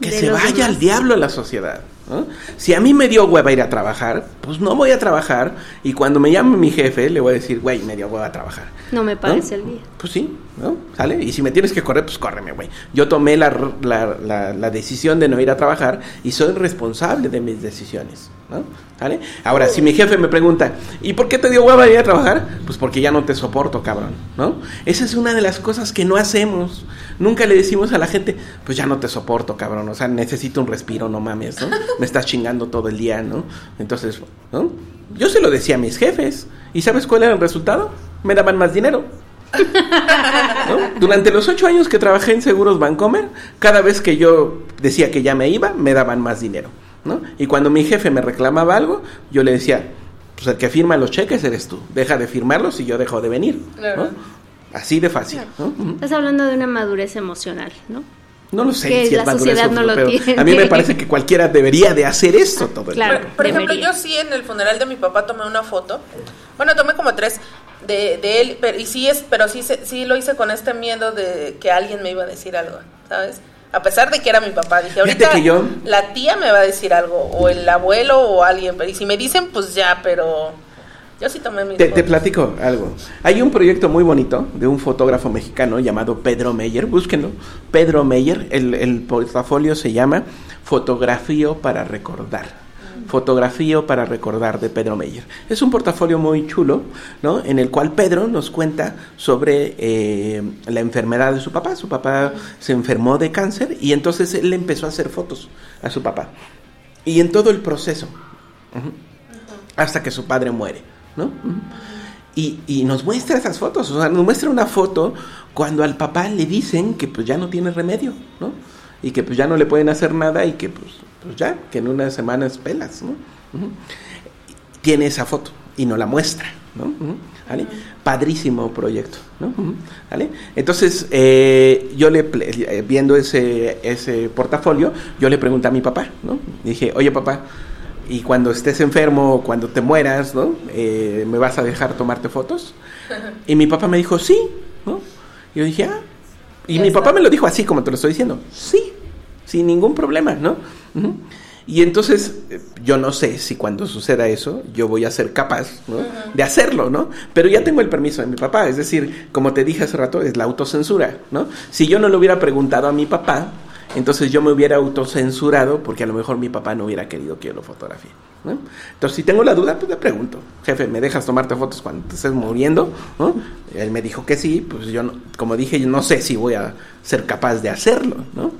Que de se vaya demás. al diablo la sociedad. ¿No? Si a mí me dio hueva ir a trabajar, pues no voy a trabajar. Y cuando me llame mi jefe, le voy a decir, güey, me dio hueva a trabajar. No me parece el día. Pues sí, ¿no? ¿Sale? Y si me tienes que correr, pues córreme, güey. Yo tomé la, la, la, la decisión de no ir a trabajar y soy responsable de mis decisiones, ¿no? ¿Sale? Ahora, si mi jefe me pregunta, ¿y por qué te dio hueva ir a trabajar? Pues porque ya no te soporto, cabrón, ¿no? Esa es una de las cosas que no hacemos. Nunca le decimos a la gente, pues ya no te soporto, cabrón. O sea, necesito un respiro, no mames, ¿no? Me estás chingando todo el día, ¿no? Entonces, ¿no? Yo se lo decía a mis jefes. ¿Y sabes cuál era el resultado? Me daban más dinero. ¿No? Durante los ocho años que trabajé en Seguros Bancomer, cada vez que yo decía que ya me iba, me daban más dinero. ¿no? Y cuando mi jefe me reclamaba algo, yo le decía, pues el que firma los cheques eres tú, deja de firmarlos y yo dejo de venir. ¿no? Así de fácil. Estás hablando de una madurez emocional, ¿no? No lo sé Que si la sociedad no lo pero tiene. a mí me parece que cualquiera debería de hacer esto todo el Claro. tiempo. Por, ejemplo, yo sí en el funeral de mi papá tomé una foto. Bueno, tomé como tres de, de él, pero, y sí es, pero sí, se- sí lo hice con este miedo de que alguien me iba a decir algo, ¿sabes? A pesar de que era mi papá, dije, ahorita que yo- la tía me va a decir algo, o el abuelo o alguien, pero y si me dicen, pues ya, pero yo sí tomé mis Te, te platico algo. Hay un proyecto muy bonito de un fotógrafo mexicano llamado Pedro Meyer. Búsquenlo. Pedro Meyer. El, el portafolio se llama Fotografío para Recordar. Fotografío para recordar de Pedro Meyer. Es un portafolio muy chulo, ¿no? En el cual Pedro nos cuenta sobre eh, la enfermedad de su papá. Su papá se enfermó de cáncer y entonces él empezó a hacer fotos a su papá. Y en todo el proceso, hasta que su padre muere, ¿no? Y, y nos muestra esas fotos, o sea, nos muestra una foto cuando al papá le dicen que pues ya no tiene remedio, ¿no? Y que pues ya no le pueden hacer nada y que pues, pues ya, que en unas semanas pelas, ¿no? Tiene esa foto y nos la muestra, ¿no? ¿Vale? Padrísimo proyecto, ¿no? ¿Vale? Entonces, eh, yo le, eh, viendo ese, ese portafolio, yo le pregunté a mi papá, ¿no? Dije, oye papá, y cuando estés enfermo, cuando te mueras, ¿no? Eh, ¿Me vas a dejar tomarte fotos? Y mi papá me dijo, sí, yo dije, ah. Y mi papá me lo dijo así como te lo estoy diciendo, sí, sin ningún problema, ¿no? Y entonces, eh, yo no sé si cuando suceda eso, yo voy a ser capaz ¿no? de hacerlo, ¿no? Pero ya tengo el permiso de mi papá, es decir, como te dije hace rato, es la autocensura, ¿no? Si yo no le hubiera preguntado a mi papá, entonces yo me hubiera autocensurado porque a lo mejor mi papá no hubiera querido que yo lo fotografie. ¿no? Entonces, si tengo la duda, pues le pregunto, jefe, ¿me dejas tomarte fotos cuando te estés muriendo? ¿no? Él me dijo que sí, pues yo, no- como dije, yo no sé si voy a ser capaz de hacerlo. ¿no?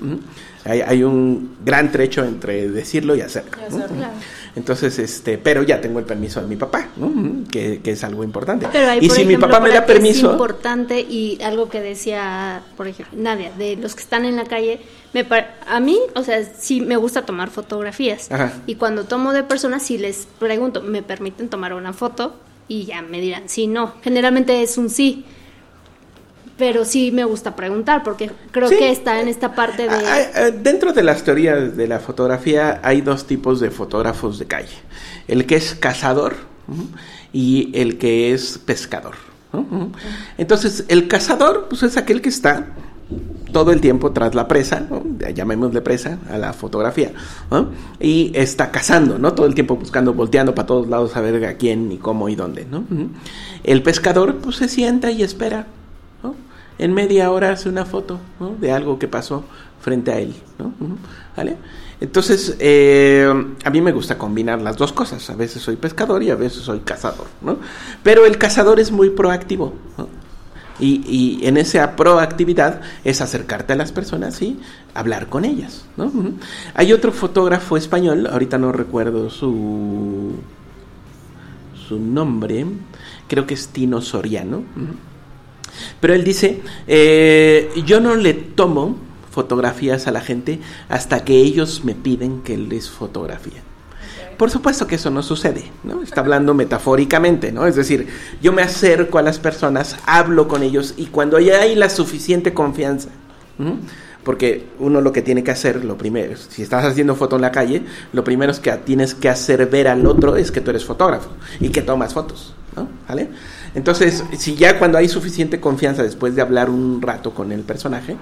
Hay, hay un gran trecho entre decirlo y hacerlo. ¿no? Claro. Entonces, este, pero ya tengo el permiso de mi papá, ¿no? Ujú, que, que es algo importante. Pero ahí, y si mi papá me da ti Es permiso, importante y algo que decía, por ejemplo, Nadia, de los que están en la calle, me par- a mí, o sea, sí me gusta tomar fotografías. Ajá. Y cuando tomo de personas, sí les pregunto, ¿me permiten tomar una foto? Y ya me dirán sí, no. Generalmente es un sí. Pero sí me gusta preguntar porque creo Sí. que está en esta parte de... Ah, ah, Dentro de las teorías de la fotografía hay dos tipos de fotógrafos de calle. El que es cazador y el que es pescador. Entonces, el cazador pues, es aquel que está todo el tiempo tras la presa, ¿no? llamémosle presa a la fotografía, ¿no? y está cazando, ¿no? Todo el tiempo buscando, volteando para todos lados a ver a quién y cómo y dónde, ¿no? El pescador pues se sienta y espera. En media hora hace una foto. De algo que pasó frente a él. ¿Vale? Entonces, eh, a mí me gusta combinar las dos cosas. A veces soy pescador y a veces soy cazador, ¿no? Pero el cazador es muy proactivo. Y, y en esa proactividad es acercarte a las personas y hablar con ellas. Hay otro fotógrafo español, ahorita no recuerdo su su nombre, creo que es Tino Soriano. Pero él dice, eh, yo no le tomo fotografías a la gente hasta que ellos me piden que les fotografíe. Por supuesto que eso no sucede, ¿no? Está hablando metafóricamente, ¿no? Es decir, yo me acerco a las personas, hablo con ellos y cuando ya hay la suficiente confianza, ¿m? porque uno lo que tiene que hacer, lo primero, si estás haciendo foto en la calle, lo primero es que tienes que hacer ver al otro es que tú eres fotógrafo y que tomas fotos, ¿no? ¿Vale? Entonces, si ya cuando hay suficiente confianza después de hablar un rato con el personaje,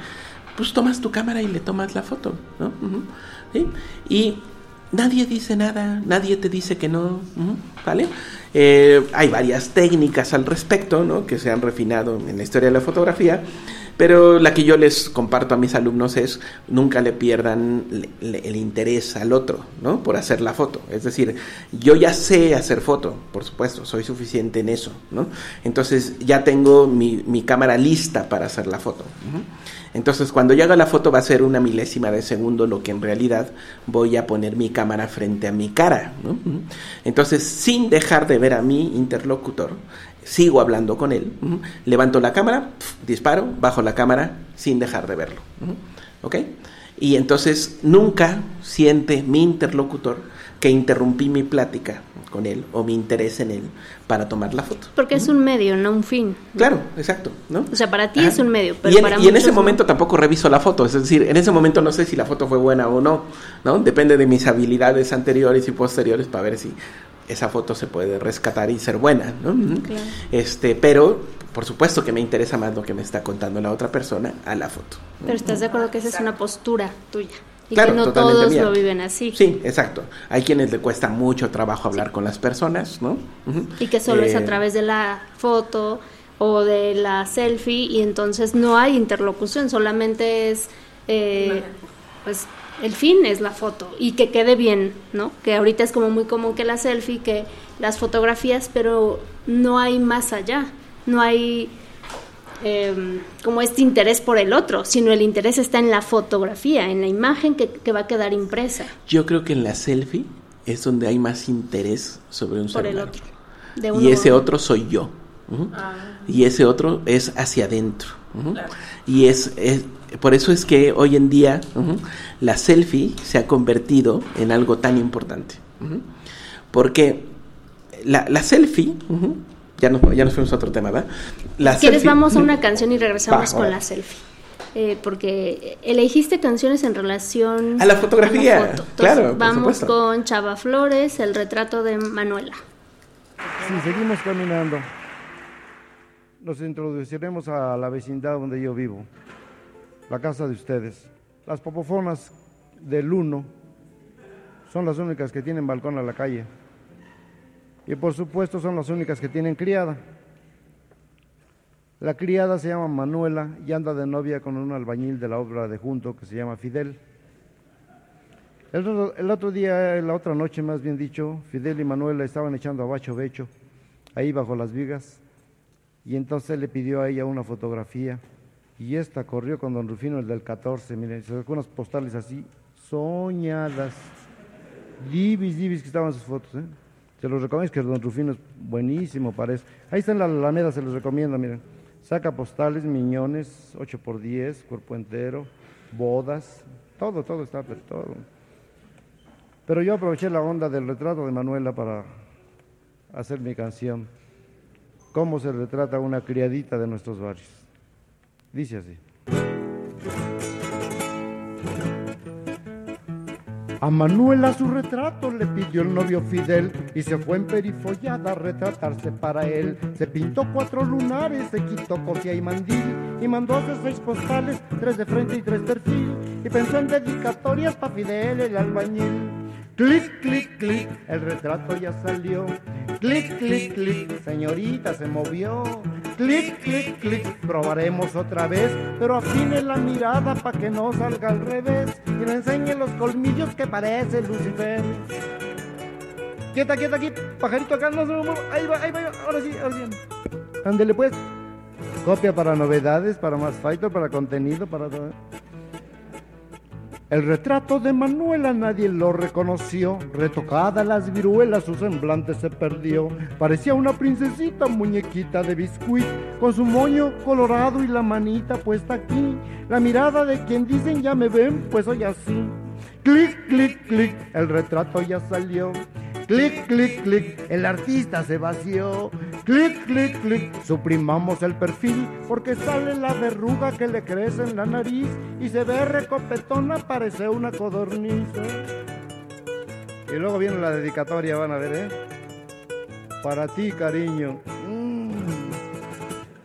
pues tomas tu cámara y le tomas la foto, ¿no? Y nadie dice nada, nadie te dice que no, ¿vale? Eh, hay varias técnicas al respecto, ¿no? Que se han refinado en la historia de la fotografía, pero la que yo les comparto a mis alumnos es nunca le pierdan el interés al otro, ¿no? Por hacer la foto. Es decir, yo ya sé hacer foto, por supuesto, soy suficiente en eso, ¿no? Entonces ya tengo mi, cámara lista para hacer la foto. Entonces, cuando yo haga la foto va a ser una milésima de segundo lo que en realidad voy a poner mi cámara frente a mi cara. Entonces, sin dejar de ver a mi interlocutor, sigo hablando con él, levanto la cámara, pf, disparo, bajo la cámara sin dejar de verlo. ¿Ok? Y entonces nunca siente mi interlocutor que interrumpí mi plática con él o mi interés en él para tomar la foto. Porque es un medio, no un fin. Claro, exacto, ¿no? O sea, para ti Ajá. es un medio, pero y en, para y en ese no. momento tampoco reviso la foto, es decir, en ese momento no sé si la foto fue buena o no, ¿no? Depende de mis habilidades anteriores y posteriores para ver si esa foto se puede rescatar y ser buena, ¿no? Claro. Este, pero por supuesto que me interesa más lo que me está contando la otra persona a la foto. Pero estás de acuerdo que esa es una postura tuya. Y Claro, que no totalmente todos mía. lo viven así. Sí, exacto. Hay quienes le cuesta mucho trabajo hablar con las personas, ¿no? Y que solo es Eh, a través de la foto o de la selfie y entonces no hay interlocución, solamente es eh, pues el fin es la foto y que quede bien, ¿no? Que ahorita es como muy común que la selfie, que las fotografías, pero no hay más allá, no hay eh, como este interés por el otro, sino el interés está en la fotografía, en la imagen que, que va a quedar impresa Yo creo que en la selfie es donde hay más interés sobre un por ser el humano. otro. De y uno- ese otro soy yo. Ujú. Y ese otro es hacia adentro. Y es, es- por eso es que hoy en día la selfie se ha convertido en algo tan importante. Porque la, la selfie, ya, nos, ya nos fuimos a otro tema, ¿verdad? La ¿Quieres? Vamos a una canción y regresamos Va, con la selfie. Eh, porque elegiste canciones en relación A la fotografía, a la foto. Entonces, claro, por vamos supuesto. con Chava Flores, el retrato de Manuela. Si seguimos caminando, nos introduciremos a la vecindad donde yo vivo, la casa de ustedes. Las popofonas del 1 son las únicas que tienen balcón a la calle. Y por supuesto son las únicas que tienen criada. La criada se llama Manuela y anda de novia con un albañil de la obra de junto que se llama Fidel. El, otro- día, la otra noche más bien dicho, Fidel y Manuela estaban echando a bacho becho, ahí bajo las vigas, y entonces le pidió a ella una fotografía, y esta corrió con don Rufino, el del 14, miren, se sacó unas postales así, soñadas, divis, divis que estaban sus fotos, ¿eh? Se los recomiendo, es que don Rufino es buenísimo para eso. Ahí está en la Alameda, se los recomiendo, miren. Saca postales, miñones, 8 por 10 cuerpo entero, bodas, todo, todo está, pero todo. Pero yo aproveché la onda del retrato de Manuela para hacer mi canción. ¿Cómo se retrata una criadita de nuestros barrios? Dice así. A Manuela su retrato le pidió el novio Fidel y se fue en perifollada a retratarse para él. Se pintó cuatro lunares, se quitó cofia y mandil y mandó hacer seis postales, tres de frente y tres perfil. Y pensó en dedicatorias para Fidel el albañil. Clic, clic, clic, el retrato ya salió. Clic, clic, clic, señorita se movió. Clic, clic, clic, probaremos otra vez, pero afine la mirada para que no salga al revés y le enseñe los colmillos que parece Lucifer. Quieta, quieta, aquí, pajarito acá, no se mueva. Ahí va, ahí va, ahora sí, ahora sí. Ándele pues. Copia para novedades, para más fighter, para contenido, para todo. El retrato de Manuela nadie lo reconoció. Retocada las viruelas, su semblante se perdió. Parecía una princesita, muñequita de biscuit, con su moño colorado y la manita puesta aquí. La mirada de quien dicen ya me ven, pues soy así. Clic, clic, clic, el retrato ya salió. Clic, clic, clic, el artista se vació. Clic, clic, clic, suprimamos el perfil porque sale la verruga que le crece en la nariz y se ve recopetona, parece una codorniz. ¿eh? Y luego viene la dedicatoria, van a ver, ¿eh? Para ti, cariño.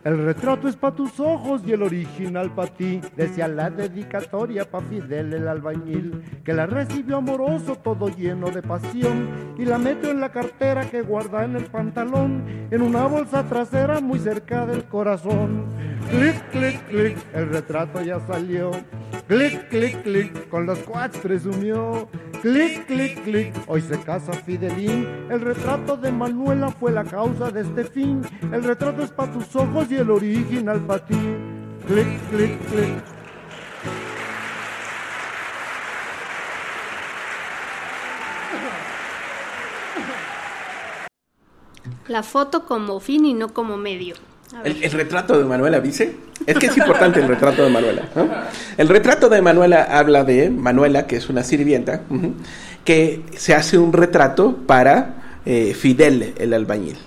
El retrato es para tus ojos y el original para ti. Decía la dedicatoria pa' Fidel el albañil, que la recibió amoroso, todo lleno de pasión, y la metió en la cartera que guarda en el pantalón, en una bolsa trasera muy cerca del corazón. Clic, clic, clic, el retrato ya salió. Clic, clic, clic, con los quads presumió. Clic, clic, clic, hoy se casa Fidelín. El retrato de Manuela fue la causa de este fin. El retrato es para tus ojos y el original para ti. Clic, clic, clic. La foto como fin y no como medio. El, el retrato de Manuela dice, es que es importante el retrato de Manuela. ¿no? El retrato de Manuela habla de Manuela, que es una sirvienta, que se hace un retrato para eh, Fidel, el albañil,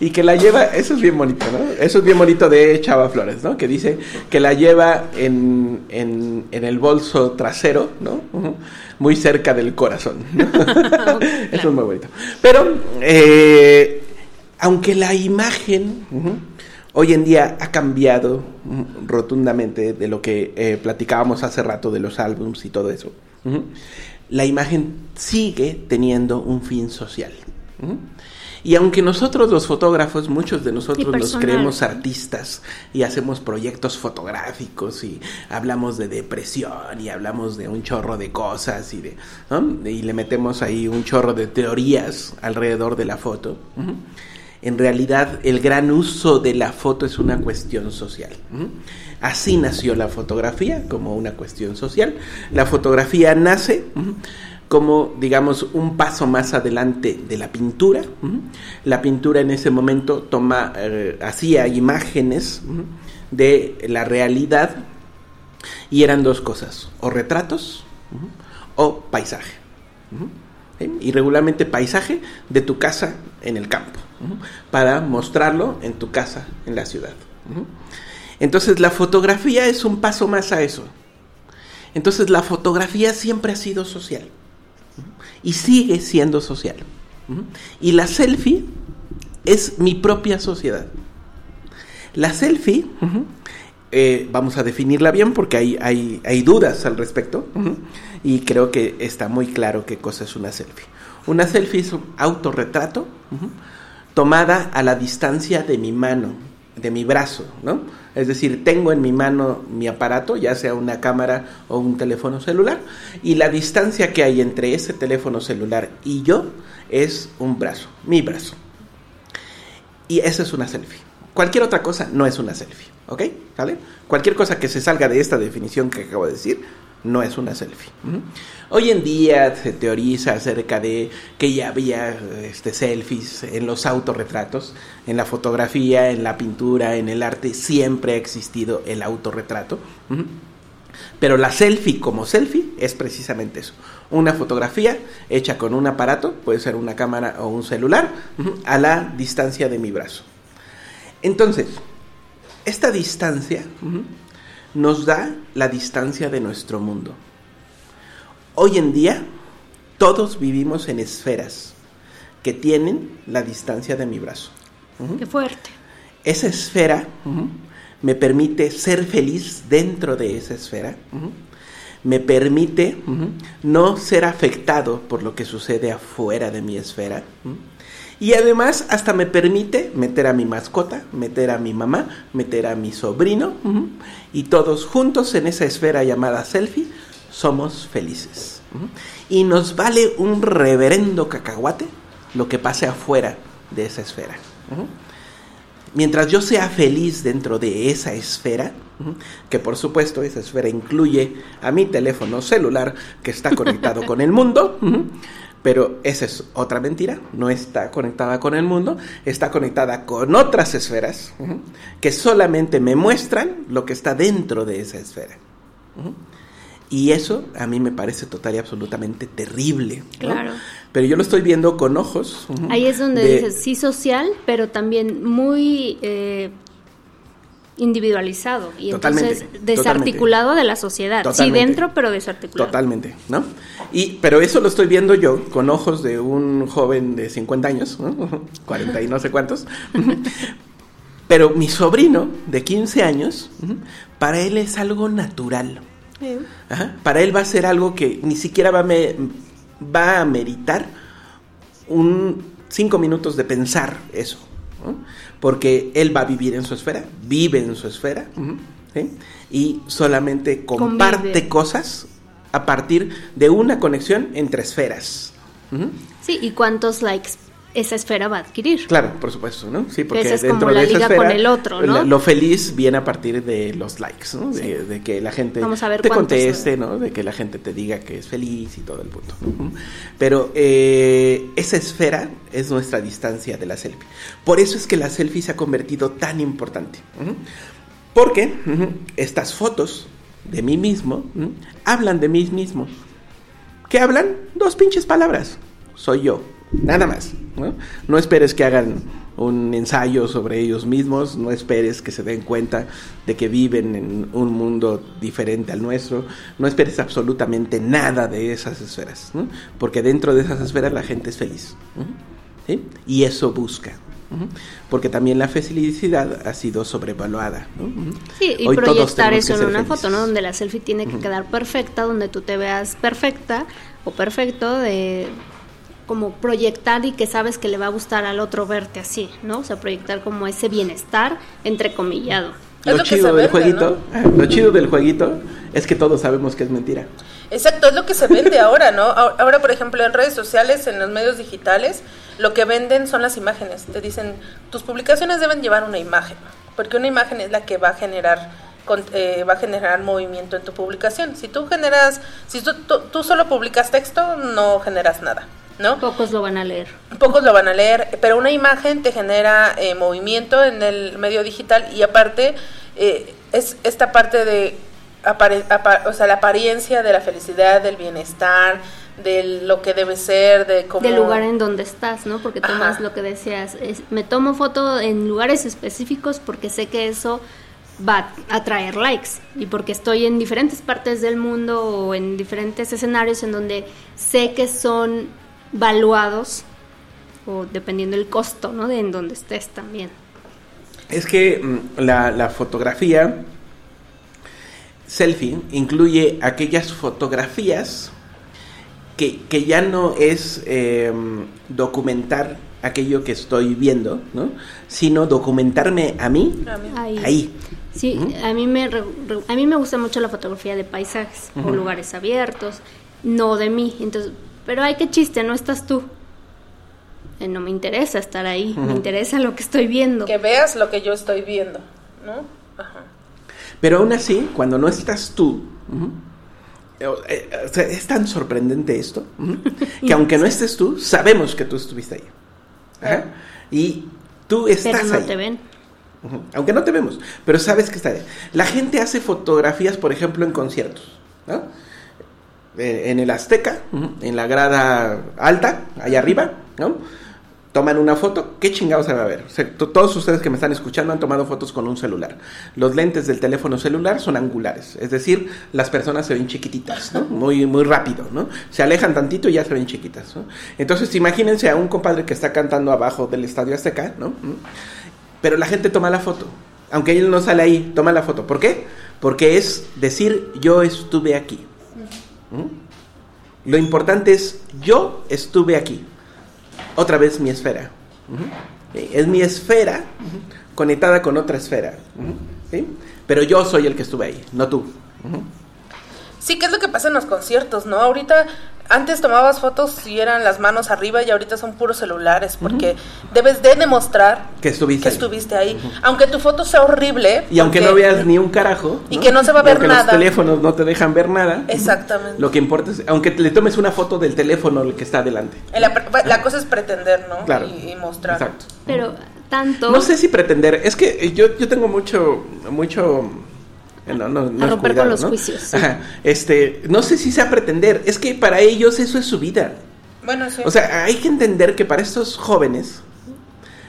y que la lleva, eso es bien bonito, ¿no? Eso es bien bonito de Chava Flores, ¿no? Que dice que la lleva en, en, en el bolso trasero, ¿no? Muy cerca del corazón. Eso es muy bonito. Pero, eh, aunque la imagen hoy en día ha cambiado ujú, rotundamente de lo que eh, platicábamos hace rato de los álbums y todo eso, la imagen sigue teniendo un fin social. Y aunque nosotros los fotógrafos, muchos de nosotros nos creemos artistas y hacemos proyectos fotográficos y hablamos de depresión y hablamos de un chorro de cosas y de ¿no? y le metemos ahí un chorro de teorías alrededor de la foto. En realidad, el gran uso de la foto es una cuestión social. ujú. Así nació la fotografía como una cuestión social. La fotografía nace ujú, como, digamos, un paso más adelante de la pintura. ujú. La pintura en ese momento toma, eh, hacía imágenes de la realidad y eran dos cosas, o retratos o paisaje. ¿Sí? Y regularmente paisaje de tu casa en el campo, para mostrarlo en tu casa en la ciudad. Entonces la fotografía es un paso más a eso. Entonces la fotografía siempre ha sido social y sigue siendo social. Y la selfie es mi propia sociedad. La selfie, eh, vamos a definirla bien porque hay, hay, hay dudas al respecto y creo que está muy claro qué cosa es una selfie. Una selfie es un autorretrato tomada a la distancia de mi mano de mi brazo, ¿no? Es decir, tengo en mi mano mi aparato, ya sea una cámara o un teléfono celular, y la distancia que hay entre ese teléfono celular y yo es un brazo, mi brazo. Y esa es una selfie. Cualquier otra cosa no es una selfie, ¿ok? ¿Vale? Cualquier cosa que se salga de esta definición que acabo de decir no es una selfie. Hoy en día se teoriza acerca de que ya había este, selfies en los autorretratos, en la fotografía, en la pintura, en el arte, siempre ha existido el autorretrato. Pero la selfie como selfie es precisamente eso. Una fotografía hecha con un aparato, puede ser una cámara o un celular, a la distancia de mi brazo. Entonces, esta distancia nos da la distancia de nuestro mundo. Hoy en día, todos vivimos en esferas que tienen la distancia de mi brazo. Qué fuerte. Esa esfera me permite ser feliz dentro de esa esfera. Me permite no ser afectado por lo que sucede afuera de mi esfera. Y además hasta me permite meter a mi mascota, meter a mi mamá, meter a mi sobrino. y todos juntos en esa esfera llamada selfie somos felices. Y nos vale un reverendo cacahuate lo que pase afuera de esa esfera. mientras yo sea feliz dentro de esa esfera, que por supuesto esa esfera incluye a mi teléfono celular que está conectado con el mundo, pero esa es otra mentira, no está conectada con el mundo, está conectada con otras esferas que solamente me muestran lo que está dentro de esa esfera. Y eso a mí me parece total y absolutamente terrible. ¿no? Claro. Pero yo lo estoy viendo con ojos. Ahí es donde de- dices, sí social, pero también muy eh, individualizado y Totalmente, entonces desarticulado de la sociedad. Totalmente. Sí, dentro, pero desarticulado. Totalmente, ¿no? Y, pero eso lo estoy viendo yo con ojos de un joven de 50 años, ¿no? 40 y no sé cuántos. Pero mi sobrino de 15 años, para él es algo natural. Ajá. Para él va a ser algo que ni siquiera va a, me- va a meritar un cinco minutos de pensar eso. ¿no? Porque él va a vivir en su esfera, vive en su esfera, y solamente comparte Convive. cosas a partir de una conexión entre esferas. Sí, y cuántos likes esa esfera va a adquirir. Claro, por supuesto, ¿no? Sí, porque esa es dentro como la de esa liga esfera, con el otro, lo feliz viene a partir de los likes, ¿no? De, Sí. de que la gente Vamos a ver te conteste, ¿no? De que la gente te diga que es feliz y todo el punto. Pero eh, esa esfera es nuestra distancia de la selfie. Por eso es que la selfie se ha convertido tan importante. Porque estas fotos de mí mismo hablan de mí mismo. ¿Qué hablan? Dos pinches palabras. Soy yo. Nada más. ¿no? No esperes que hagan un ensayo sobre ellos mismos, no esperes que se den cuenta de que viven en un mundo diferente al nuestro, no esperes absolutamente nada de esas esferas, ¿no? porque dentro de esas esferas la gente es feliz. Y eso busca. Porque también la felicidad ha sido sobrevaluada. Sí, y Hoy proyectar eso en una felices. foto, ¿no? Donde la selfie tiene que quedar perfecta, donde tú te veas perfecta o perfecto, de como proyectar y que sabes que le va a gustar al otro verte así, ¿no? O sea, proyectar como ese bienestar entrecomillado. Lo, lo chido del vende, jueguito, lo chido del jueguito es que todos sabemos que es mentira. Exacto, es lo que se vende ahora, ¿no? Ahora, ahora, por ejemplo, en redes sociales, en los medios digitales, lo que venden son las imágenes. Te dicen, tus publicaciones deben llevar una imagen, porque una imagen es la que va a generar con- eh, va a generar movimiento en tu publicación. Si tú generas, si tú, tú, tú solo publicas texto, no generas nada, ¿no? Pocos lo van a leer. Pocos lo van a leer, pero una imagen te genera eh, movimiento en el medio digital y aparte eh, es esta parte de, apare- apa- o sea, la apariencia de la felicidad, del bienestar, de lo que debe ser, de cómo... Del lugar en donde estás, ¿no? Porque tomas Ajá. lo que decías, es- me tomo foto en lugares específicos porque sé que eso va a traer likes y porque estoy en diferentes partes del mundo o en diferentes escenarios en donde sé que son valuados o dependiendo del costo, ¿no? De en donde estés también. Es que mm, la, la fotografía selfie incluye aquellas fotografías que, que ya no es eh, documentar aquello que estoy viendo, ¿no? Sino documentarme a mí Ahí. ahí. Sí, a mí me re- re- a mí me gusta mucho la fotografía de paisajes o lugares abiertos, no de mí. Entonces, pero ay qué chiste, no estás tú. Eh, no me interesa estar ahí, me interesa lo que estoy viendo. Que veas lo que yo estoy viendo, ¿no? Ajá. Pero aún así, cuando no estás tú, eh, eh, es tan sorprendente esto, que aunque no estés tú, sabemos que tú estuviste ahí. Ajá. Y tú estás Pero no ahí. te ven. Aunque no te vemos, pero sabes que está ahí. La gente hace fotografías, por ejemplo, en conciertos. ¿no? En el Azteca, en la grada alta, allá arriba, ¿no? Toman una foto, ¿qué chingados se va a ver? O sea, to- todos ustedes que me están escuchando han tomado fotos con un celular. Los lentes del teléfono celular son angulares, es decir, las personas se ven chiquititas, ¿no? Muy, muy rápido, ¿no? Se alejan tantito y ya se ven chiquitas, ¿no? Entonces, imagínense a un compadre que está cantando abajo del Estadio Azteca, ¿no? Pero la gente toma la foto. Aunque él no sale ahí, toma la foto. ¿Por qué? Porque es decir, yo estuve aquí. ¿Mm? Lo importante es, yo estuve aquí. Otra vez mi esfera. ¿Sí? Es mi esfera conectada con otra esfera. Ujú. ¿Sí? Pero yo soy el que estuve ahí, no tú. Sí, ¿qué es lo que pasa en los conciertos, no? Ahorita, antes tomabas fotos y eran las manos arriba y ahorita son puros celulares, porque debes de demostrar Que estuviste que ahí. estuviste ahí. Aunque tu foto sea horrible. Y aunque no veas ni un carajo. Y que no se va a ver aunque nada. los teléfonos no te dejan ver nada. Exactamente. Lo que importa es, aunque le tomes una foto del teléfono el que está adelante. La, cosa es pretender, ¿no? Claro. Y, y mostrar. Exacto. Pero tanto No sé si pretender, es que yo, yo tengo mucho, mucho... No, no, no A es romper cuidado, con los ¿no? juicios, sí. Ajá, este, no sé si sea pretender, es que para ellos eso es su vida. Bueno, sí. O sea, hay que entender que para estos jóvenes,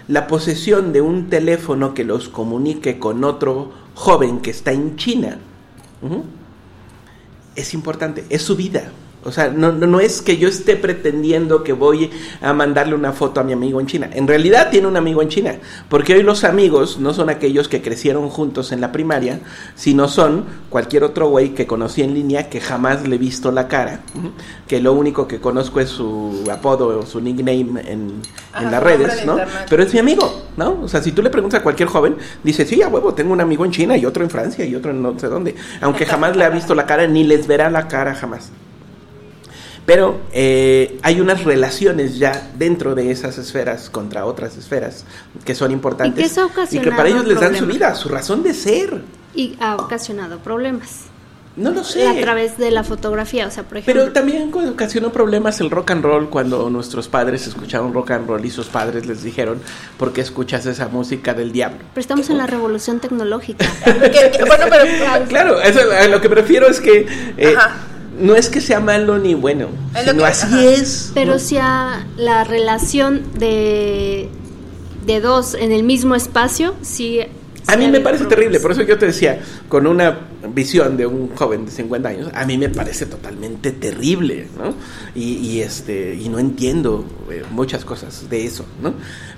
la posesión de un teléfono que los comunique con otro joven que está en China, es importante, es su vida. O sea, no, no, no es que yo esté pretendiendo que voy a mandarle una foto a mi amigo en China. En realidad tiene un amigo en China. Porque hoy los amigos no son aquellos que crecieron juntos en la primaria, sino son cualquier otro güey que conocí en línea que jamás le he visto la cara. Que lo único que conozco es su apodo o su nickname en, Ajá, en las redes, de ¿no? Pero es mi amigo, ¿no? O sea, si tú le preguntas a cualquier joven, dice, sí, a huevo, tengo un amigo en China y otro en Francia y otro en no sé dónde. Aunque jamás le ha visto la cara, ni les verá la cara jamás. Pero eh, hay unas relaciones ya dentro de esas esferas contra otras esferas que son importantes. Y que eso ha y que para ellos les dan su vida, su razón de ser. y ha ocasionado problemas No lo sé. a través de la fotografía, o sea, por ejemplo, Pero también ocasionó problemas el rock and roll cuando nuestros padres escucharon rock and roll y sus padres les dijeron, ¿por qué escuchas esa música del diablo? pero estamos en la revolución tecnológica. Que- que- bueno, pero Claro, eso, a lo que prefiero es que eh, Ajá. No es que sea malo ni bueno, Es sino que- así ajá. es. Pero ¿no? si a la relación de, de dos en el mismo espacio, sí. A mí me parece problemas. terrible, por eso yo te decía, con una visión de un joven de 50 años, a mí me parece totalmente terrible, ¿no? Y, y, este, y no entiendo eh, muchas cosas de eso, ¿no?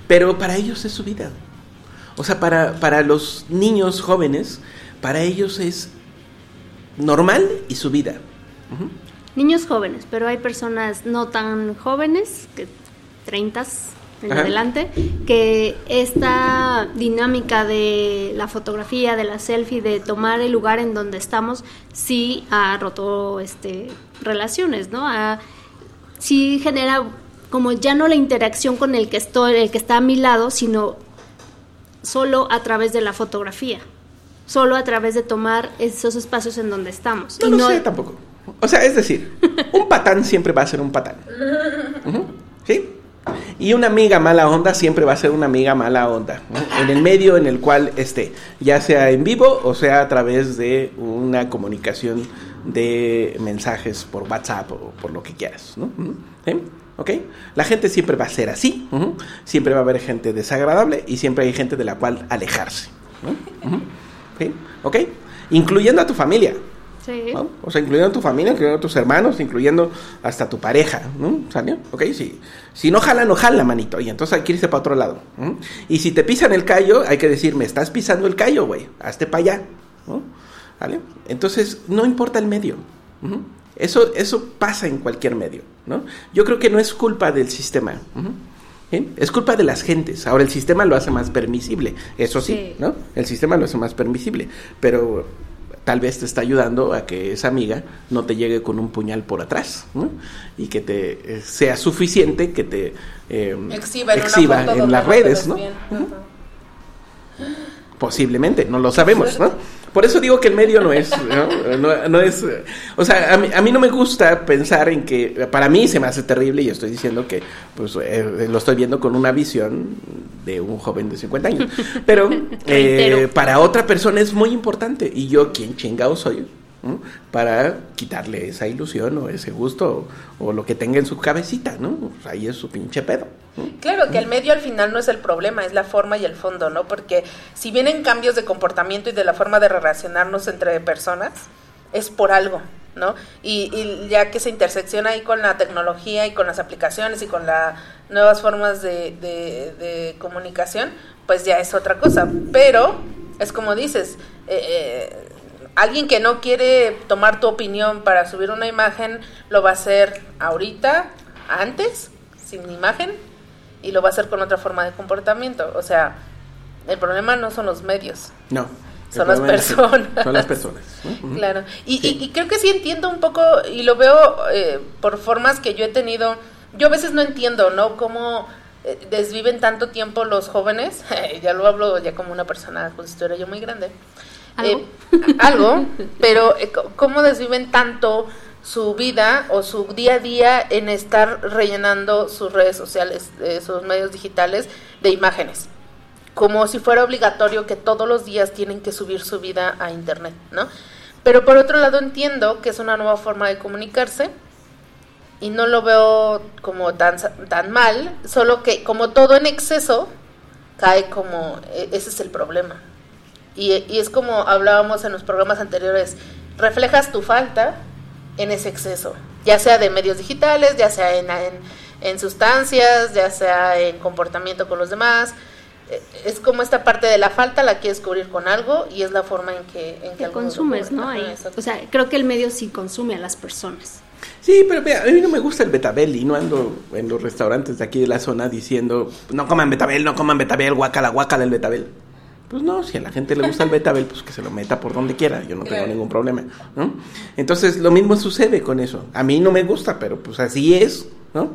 Pero para ellos es su vida. O sea, para, para los niños jóvenes, para ellos es normal y su vida. Niños jóvenes, pero hay personas no tan jóvenes, que 30 en Ajá. adelante, que esta dinámica de la fotografía, de la selfie, de tomar el lugar en donde estamos, sí ha roto este relaciones, ¿no? Ha- sí genera como ya no la interacción con el que estoy, el que está a mi lado, sino solo a través de la fotografía, solo a través de tomar esos espacios en donde estamos. No Y lo sé tampoco. O sea, es decir, un patán siempre va a ser un patán. ¿Sí? Y una amiga mala onda siempre va a ser una amiga mala onda. En el medio en el cual esté, ya sea en vivo o sea a través de una comunicación de mensajes por WhatsApp o por lo que quieras. ¿no? ¿Sí? ¿Ok? La gente siempre va a ser así. Siempre va a haber gente desagradable y siempre hay gente de la cual alejarse. ¿Sí? ¿Ok? Incluyendo a tu familia. Sí. ¿no? O sea, incluyendo a tu familia, incluyendo a tus hermanos, incluyendo hasta tu pareja, ¿no? ¿Salió? Ok, sí. Si no jala, no jala, manito. Y entonces hay que irse para otro lado. ¿no? Y si te pisan el callo, hay que decir, me estás pisando el callo, güey. Hazte para allá. ¿no? ¿Vale? Entonces, no importa el medio. Eso, eso pasa en cualquier medio, ¿no? Yo creo que no es culpa del sistema. Es culpa de las gentes. Ahora el sistema lo hace más permisible, eso sí, Sí. ¿no? El sistema lo hace más permisible, pero tal vez te está ayudando a que esa amiga no te llegue con un puñal por atrás, ¿no? Y que te eh, sea suficiente que te eh, Exhiba en, exhiba las redes. Posiblemente, no lo sabemos, ¿no? Por eso digo que el medio no es, ¿no? No, no es, eh, o sea, a mí, a mí no me gusta pensar en que, para mí se me hace terrible y estoy diciendo que, pues, eh, lo estoy viendo con una visión de un joven de 50 años, pero eh, para otra persona es muy importante y yo, ¿quién chingado soy? Para quitarle esa ilusión o ese gusto o, lo que tenga en su cabecita, ¿no? Pues ahí es su pinche pedo. Claro, que el medio al final no es el problema, es la forma y el fondo, ¿no? Porque si vienen cambios de comportamiento y de la forma de relacionarnos entre personas, es por algo, ¿no? Y, y ya que se intersecciona ahí con la tecnología y con las aplicaciones y con las nuevas formas de, de- de comunicación, pues ya es otra cosa. Pero es como dices, eh, eh, alguien que no quiere tomar tu opinión para subir una imagen, lo va a hacer ahorita, antes, sin imagen, y lo va a hacer con otra forma de comportamiento. O sea, el problema no son los medios. No. Son las personas. Son las personas. Claro. Y, Sí. y- y creo que sí entiendo un poco, y lo veo eh, por formas que yo he tenido. Yo a veces no entiendo, ¿no? Cómo eh, desviven tanto tiempo los jóvenes. ya lo hablo ya como una persona, como si estuviera yo muy grande. ¿Algo? Eh, algo, pero eh, cómo desviven tanto su vida o su día a día en estar rellenando sus redes sociales, eh, sus medios digitales de imágenes como si fuera obligatorio que todos los días tienen que subir su vida a internet, ¿no? Pero por otro lado entiendo que es una nueva forma de comunicarse y no lo veo como tan, tan mal, solo que como todo en exceso cae como, e- ese es el problema. Y, y es como hablábamos en los programas anteriores, reflejas tu falta en ese exceso, ya sea de medios digitales, ya sea en, en, en sustancias, ya sea en comportamiento con los demás. Eh, Es como esta parte de la falta la quieres cubrir con algo y es la forma en que, en que consumes. ¿no? Ahí. O sea, creo que el medio sí consume a las personas. Sí, pero vea, a mí no me gusta el betabel y no ando en los restaurantes de aquí de la zona diciendo, no coman betabel, no coman betabel, guacala, guacala el betabel. Pues no, si a la gente le gusta el betabel, pues que se lo meta por donde quiera, yo no tengo ningún problema, ¿no? Entonces, lo mismo sucede con eso. A mí no me gusta, pero pues así es, ¿no?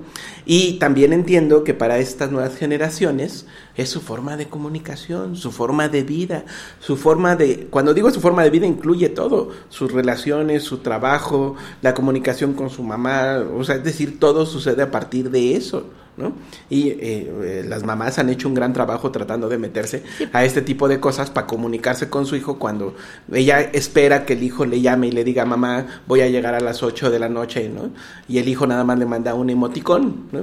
Y también entiendo que para estas nuevas generaciones es su forma de comunicación, su forma de vida, su forma de, cuando digo su forma de vida incluye todo, sus relaciones, su trabajo, la comunicación con su mamá, o sea, es decir, todo sucede a partir de eso. ¿No? Y eh, eh, las mamás han hecho un gran trabajo tratando de meterse a este tipo de cosas para comunicarse con su hijo cuando ella espera que el hijo le llame y le diga, mamá, voy a llegar a las 8 de la noche, ¿no? Y el hijo nada más le manda un emoticón, ¿no?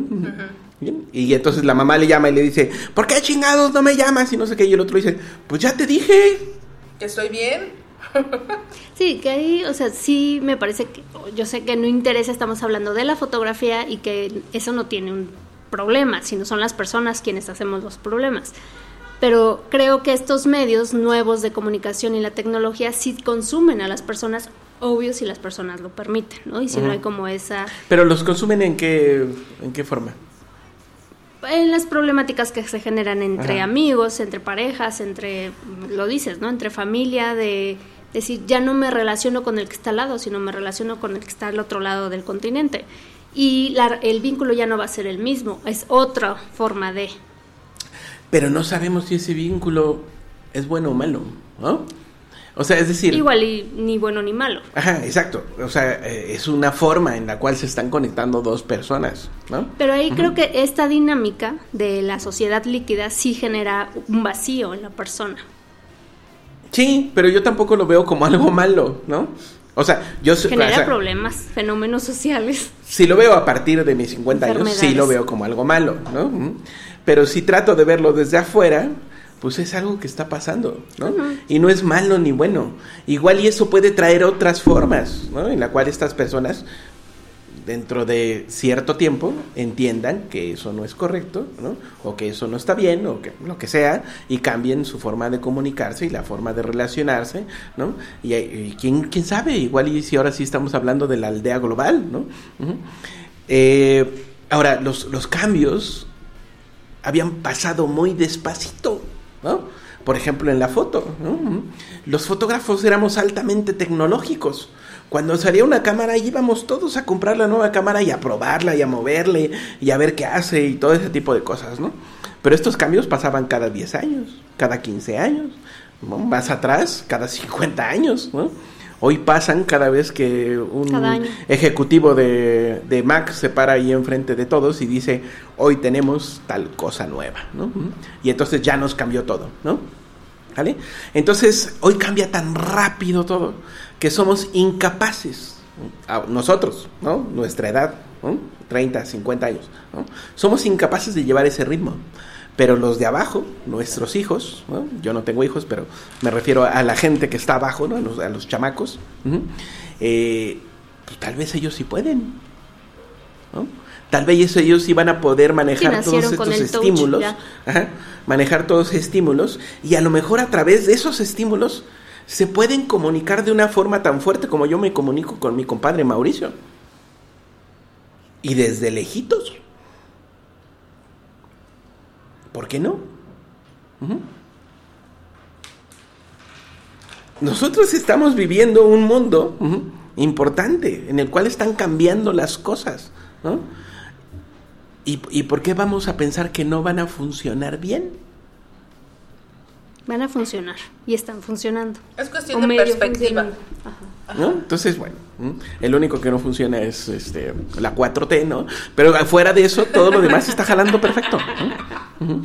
Bien, Y entonces la mamá le llama y le dice, ¿por qué chingados no me llamas? Y no sé qué, y el otro dice, pues ya te dije. ¿Que estoy bien? Sí, que ahí, o sea, sí me parece que, yo sé que no interesa, estamos hablando de la fotografía y que eso no tiene un problema, sino son las personas quienes hacemos los problemas. Pero creo que estos medios nuevos de comunicación y la tecnología sí consumen a las personas, obvio si las personas lo permiten, ¿no? Y si no hay como esa, Pero los consumen en qué, en qué forma. en las problemáticas que se generan entre Ajá. amigos, entre parejas, entre, lo dices, ¿no? Entre familia, de decir, ya no me relaciono con el que está al lado, sino me relaciono con el que está al otro lado del continente. Y la- el vínculo ya no va a ser el mismo, es otra forma de... Pero no sabemos si ese vínculo es bueno o malo, ¿no? O sea, es decir... Igual y ni bueno ni malo. Ajá, exacto. O sea, eh, es una forma en la cual se están conectando dos personas, ¿no? Pero ahí creo que esta dinámica de la sociedad líquida sí genera un vacío en la persona. Sí, pero yo tampoco lo veo como algo malo, ¿no? O sea, yo Genera o sea, problemas, fenómenos sociales. si lo veo a partir de mis 50 años, sí lo veo como algo malo, ¿no? Pero si trato de verlo desde afuera, pues es algo que está pasando, ¿no? Y no es malo ni bueno. Igual y eso puede traer otras formas, ¿no? En la cual estas personas dentro de cierto tiempo entiendan que eso no es correcto, ¿no? O que eso no está bien, o que lo que sea, y cambien su forma de comunicarse y la forma de relacionarse, ¿no? Y, quién, quién sabe, igual y si ahora sí estamos hablando de la aldea global, ¿no? Eh, ahora, los, los cambios habían pasado muy despacito, ¿no? Por ejemplo, en la foto, ¿no? Los fotógrafos éramos altamente tecnológicos. Cuando salía una cámara íbamos todos a comprar la nueva cámara y a probarla y a moverle y a ver qué hace y todo ese tipo de cosas, ¿no? Pero estos cambios pasaban cada 10 años, cada 15 años, ¿no? más atrás, cada 50 años, ¿no? Hoy pasan cada vez que un ejecutivo de, de Mac se para ahí enfrente de todos y dice, hoy tenemos tal cosa nueva, ¿no? Y entonces ya nos cambió todo, ¿no? ¿Vale? Entonces, hoy cambia tan rápido todo que somos incapaces, nosotros, ¿no? Nuestra edad, ¿no? 30, 50 años, ¿no? Somos incapaces de llevar ese ritmo. Pero los de abajo, nuestros hijos, ¿no? yo no tengo hijos, pero me refiero a la gente que está abajo, ¿no? a, los, a los chamacos. Eh, pues tal vez ellos sí pueden. ¿no? Tal vez ellos sí van a poder manejar todos estos touch, estímulos, ajá, manejar todos estímulos y a lo mejor a través de esos estímulos se pueden comunicar de una forma tan fuerte como yo me comunico con mi compadre Mauricio. Y desde lejitos. ¿Por qué no? Nosotros estamos viviendo un mundo importante en el cual están cambiando las cosas. ¿no? ¿Y, ¿Y por qué vamos a pensar que no van a funcionar bien? Van a funcionar y están funcionando. Es cuestión O de perspectiva. funcionando. Ajá. ¿no? Entonces, bueno, el único que no funciona es este, la 4T, ¿no? Pero fuera de eso, todo lo demás está jalando perfecto. ¿no?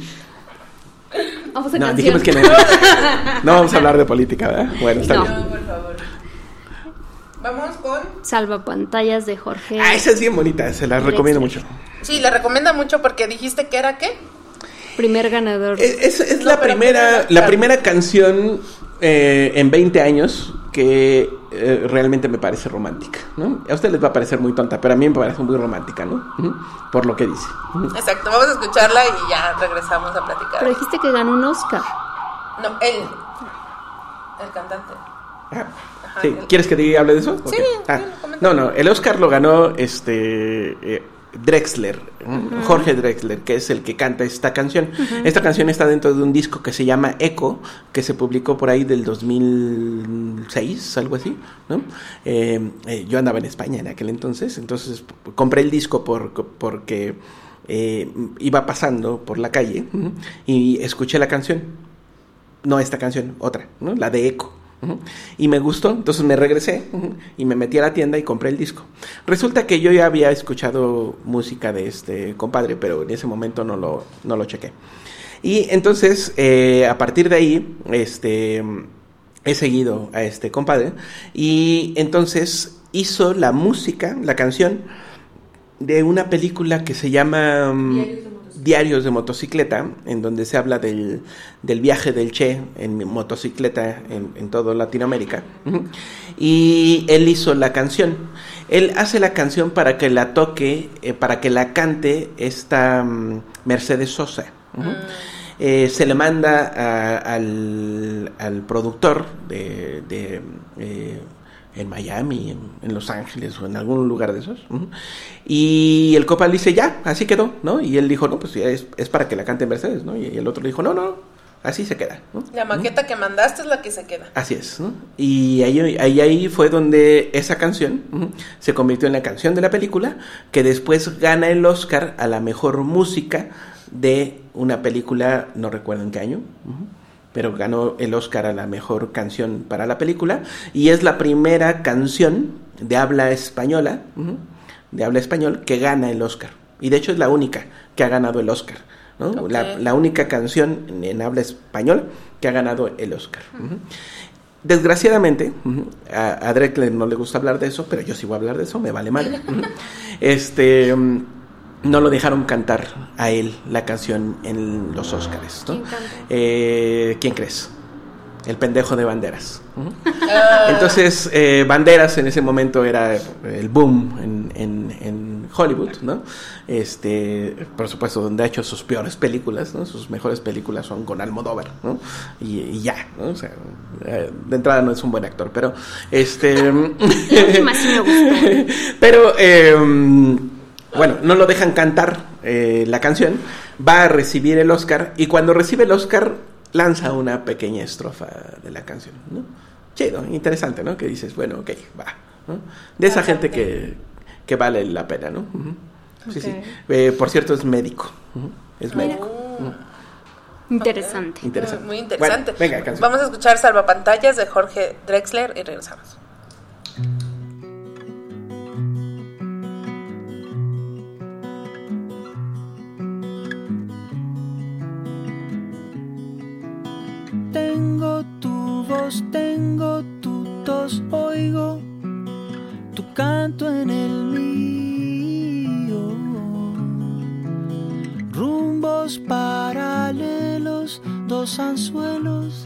Vamos a No, dijimos que no. No vamos a hablar de política, ¿verdad? Bueno, está No. bien. No, por favor. Vamos con... Salva pantallas de Jorge. Ah, esa es bien bonita, se la recomiendo mucho. Sí, la recomienda mucho porque dijiste que era qué? Primer ganador. Es, es- es No, la primera, primero, la claro. primera canción eh, en 20 años que eh, realmente me parece romántica, ¿no? A ustedes les va a parecer muy tonta, pero a mí me parece muy romántica, ¿no? Por lo que dice. Exacto, vamos a escucharla y ya regresamos a platicar. Pero dijiste que ganó un Oscar. No, él. El cantante. Ah, Ajá, sí, el- ¿Quieres que te hable de eso? Sí, Ok. Ah, no, no, el Oscar lo ganó este eh, Drexler, Jorge Drexler, que es el que canta esta canción. Esta canción está dentro de un disco que se llama Echo, que se publicó por ahí del 2006, algo así, ¿no? Eh, eh, yo andaba en España en aquel entonces, entonces compré el disco por, porque eh, iba pasando por la calle y escuché la canción no esta canción, otra, ¿no? la de Echo. Y me gustó, entonces me regresé y me metí a la tienda y compré el disco. Resulta que yo ya había escuchado música de este compadre, pero en ese momento no lo, no lo chequé. Y entonces, eh, a partir de ahí, este, he seguido a este compadre y entonces hizo la música, la canción de una película que se llama mm, Diarios de motocicleta, en donde se habla del, del viaje del Che en motocicleta en, en toda Latinoamérica. Y él hizo la canción. Él hace la canción para que la toque, eh, para que la cante esta mm, Mercedes Sosa. Ujú. Eh, se le manda a- al, al productor de, de, eh, en Miami, en, en Los Ángeles o en algún lugar de esos. Y el copa le dice, ya, así quedó, ¿no? Y él dijo, no, pues ya es, es para que la cante Mercedes, ¿no? Y el otro le dijo, no, no, así se queda, ¿no? La maqueta que mandaste es la que se queda. Así es, ¿no? Y ahí, ahí, ahí fue donde esa canción se convirtió en la canción de la película, que después gana el Oscar a la mejor música de una película, no recuerdo en qué año, pero ganó el Oscar a la mejor canción para la película, y es la primera canción de habla española, de habla español, que gana el Oscar. Y de hecho es la única que ha ganado el Oscar. La, la única canción en, en habla español que ha ganado el Oscar. Desgraciadamente, a, a Drexler no le gusta hablar de eso, pero yo sí voy a hablar de eso, me vale. Ujú. Este, mm, no lo dejaron cantar a él la canción en los Oscars. ¿no? ¿Quién? Eh, ¿Quién crees? El pendejo de Banderas. Ah, Entonces, eh, Banderas en ese momento era el boom en, en- en Hollywood, ¿no? Este, por supuesto, donde ha hecho sus peores películas, ¿no? Sus mejores películas son con Almodóvar, ¿no? Y, y ya, ¿no? O sea, eh, de entrada no es un buen actor, pero este... La última sí me gustó. pero, eh, bueno, no lo dejan cantar eh, la canción va a recibir el Oscar y cuando recibe el Oscar lanza una pequeña estrofa de la canción, ¿no? Chido, interesante, ¿no? Que dices, bueno, ok, va. ¿no? De esa gente que, que vale la pena, ¿no? Sí, sí. Eh, por cierto, es médico. Es médico. Oh. Ujú. Interesante. Interesante. Muy interesante. Bueno, venga, canción. Vamos a escuchar Salvapantallas de Jorge Drexler y regresamos. Tengo tu tos, oigo tu canto en el mío. Rumbos paralelos, dos anzuelos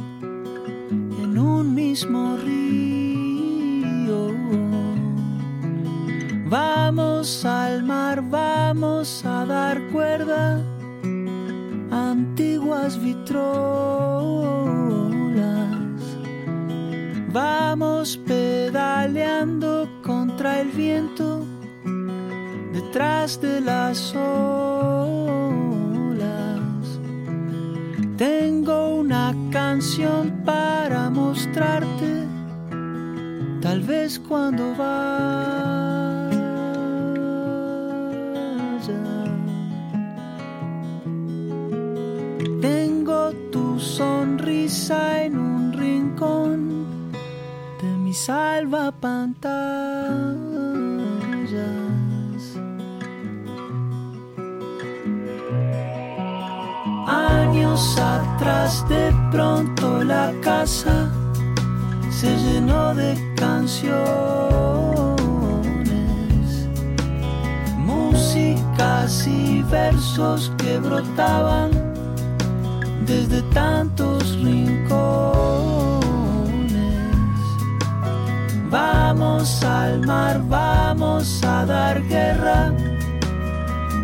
en un mismo río. Vamos al mar, vamos a dar cuerda antiguas vitrolas. Vamos pedaleando contra el viento detrás de las olas. Tengo una canción para mostrarte, tal vez cuando vaya. Tengo tu sonrisa de mi salvapantallas. Años atrás de pronto la casa se llenó de canciones, músicas y versos que brotaban desde tantos Vamos al mar, vamos a dar guerra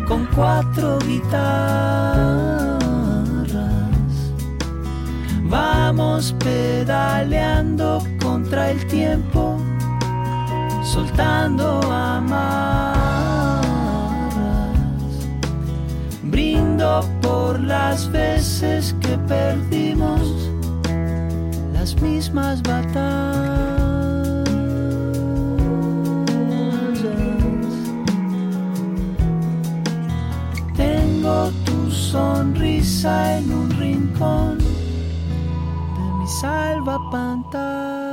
con cuatro guitarras. Vamos pedaleando contra el tiempo, soltando amarras. Brindo por las veces que perdimos las mismas batallas. Sonrisa en un rincón de mi salvapantallas.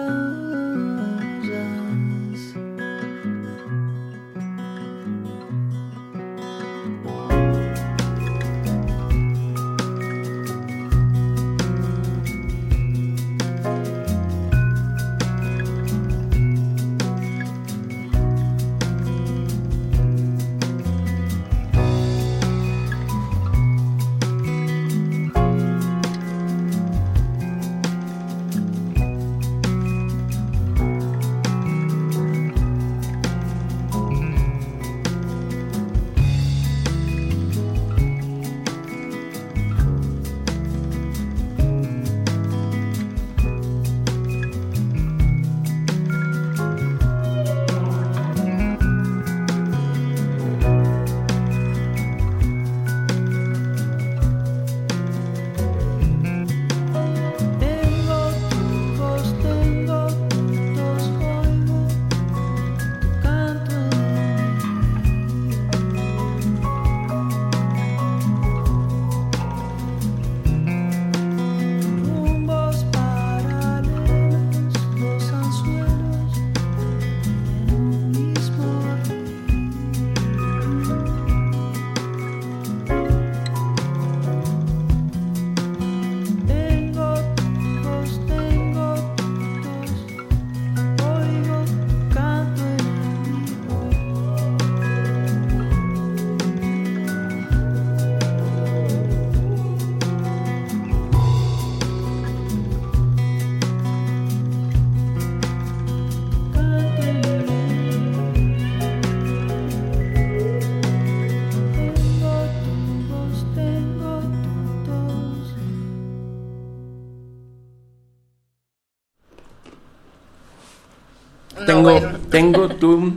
Tengo, bueno. tengo tu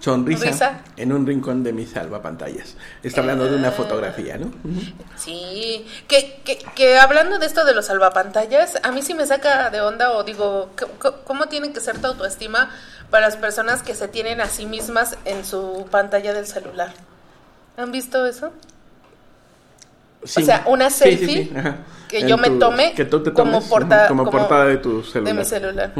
sonrisa Risa. en un rincón de mi salvapantallas. Está hablando de una fotografía, ¿no? Sí, que, que, que hablando de esto de los salvapantallas, a mí sí me saca de onda o digo, ¿cómo tiene que ser tu autoestima para las personas que se tienen a sí mismas en su pantalla del celular? ¿Han visto eso? Sí. O sea, una sí, selfie sí, que En yo me tome que tú te como tomes, ajá, como, como portada de tu celular. de mi celular.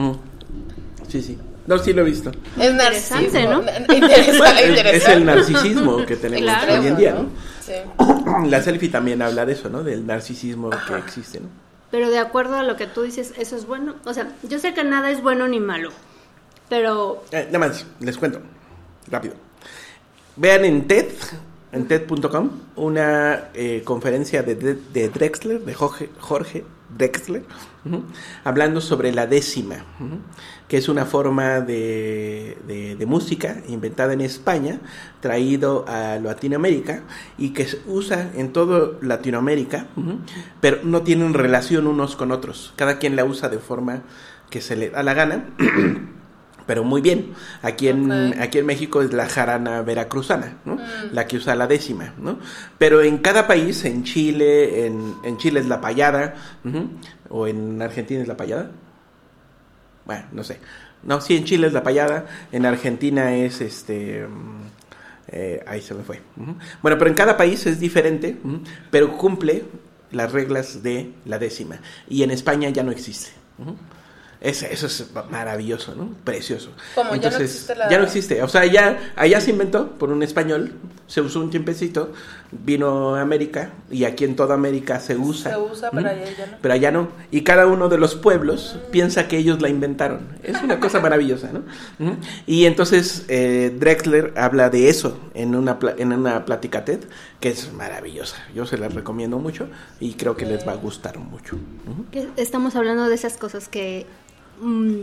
Sí, sí. No, sí lo he visto. Es Interesante, narcisismo. ¿no? Interesa- Bueno, es- es, interesante. el narcisismo que tenemos Claro. hoy en día, ¿no? Sí. La selfie también habla de eso, ¿no? Del narcisismo que existe, ¿no? Pero de acuerdo a lo que tú dices, eso es bueno. O sea, yo sé que nada es bueno ni malo. Pero Eh, nada más, les cuento, rápido. Vean en TED, en TED.com, una eh, conferencia de, de, de Drexler, de Jorge, Jorge Drexler, ujú, hablando sobre la décima, que es una forma de, de- música inventada en España, traído a Latinoamérica y que se usa en todo Latinoamérica, pero no tienen relación unos con otros. Cada quien la usa de forma que se le da la gana. pero muy bien. Aquí en, aquí en México es la jarana veracruzana, ¿no? La que usa la décima, ¿no? Pero en cada país, en Chile, en, en Chile es la payada, o en Argentina es la payada. Bueno, no sé. No, sí, en Chile es la payada, en Argentina es este... mm, eh, ahí se me fue. Bueno, pero en cada país es diferente, pero cumple las reglas de la décima. Y en España ya no existe. Es- eso es maravilloso, ¿no? Precioso. ¿Cómo? ¿Ya no existe la- ya no existe. O sea, ya allá se inventó por un español, se usó un tiempecito, vino a América y aquí en toda América se usa. Se usa, pero ¿Mm? allá ya no. Pero allá no. Y cada uno de los pueblos piensa que ellos la inventaron. Es una cosa maravillosa, ¿no? Ujú. Y entonces eh, Drexler habla de eso en una, pla- en una plática TED, que es maravillosa. Yo se la recomiendo mucho y creo que les va a gustar mucho. Que estamos hablando de esas cosas que... mm,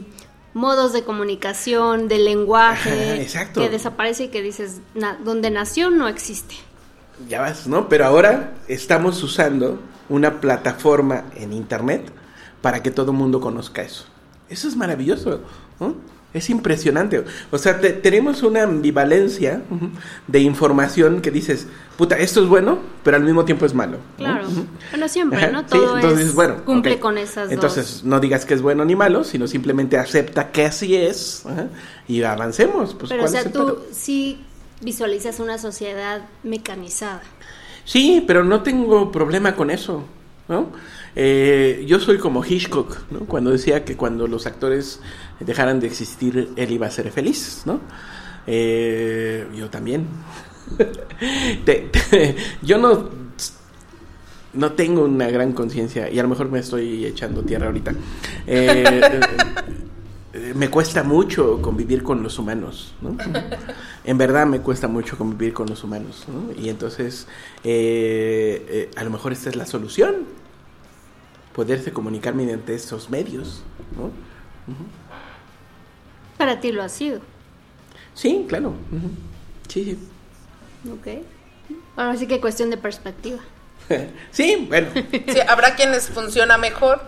modos de comunicación, de lenguaje, Ajá, que desaparece y que dices, "Na- donde nació no existe. Ya vas, ¿no? Pero ahora estamos usando una plataforma en Internet para que todo el mundo conozca eso. Eso es maravilloso, ¿no? Es impresionante. O sea, te- tenemos una ambivalencia de información que dices, puta, esto es bueno, pero al mismo tiempo es malo. Claro. Ujú. Bueno, siempre, Ajá, ¿no? sí, Todo entonces, es- bueno, cumple con esas Entonces, dos. no digas que es bueno ni malo, sino simplemente acepta que así es ajá, y avancemos. Pues, Pero o ¿cuál sea, es el tú sí visualizas una sociedad mecanizada. Sí, pero no tengo problema con eso, ¿no? Eh, yo soy como Hitchcock, ¿no? Cuando decía que cuando los actores dejaran de existir, él iba a ser feliz, ¿no? Eh, yo también. Te- yo no, no tengo una gran conciencia, y a lo mejor me estoy echando tierra ahorita. Eh, eh, me cuesta mucho convivir con los humanos, ¿no? En verdad me cuesta mucho convivir con los humanos, ¿no? Y entonces, eh, a lo mejor esta es la solución, poderse comunicar mediante estos medios. Para ti lo ha sido, Sí, claro. ujú. Sí, sí. ¿ok? Ahora sí que cuestión de perspectiva. Sí, bueno. Sí, habrá quienes funciona mejor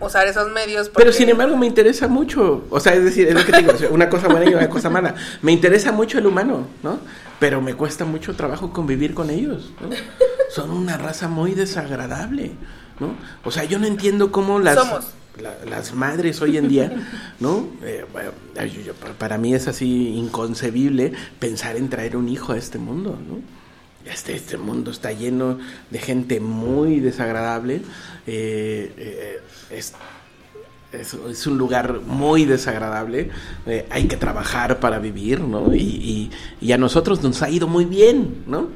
usar esos medios. Pero porque- sin embargo me interesa mucho, o sea, es decir, es lo que te digo, una cosa buena y una cosa mala. Me interesa mucho el humano, ¿no? Pero me cuesta mucho trabajo convivir con ellos, ¿no? Son una raza muy desagradable, ¿no? O sea, yo no entiendo cómo las Somos. La- las madres hoy en día, ¿no? Eh, para mí es así inconcebible pensar en traer un hijo a este mundo, ¿no? Este, este mundo está lleno de gente muy desagradable. eh, eh, es, un lugar muy desagradable. hay que trabajar para vivir, ¿no? Y, a nosotros nos ha ido muy bien, ¿no?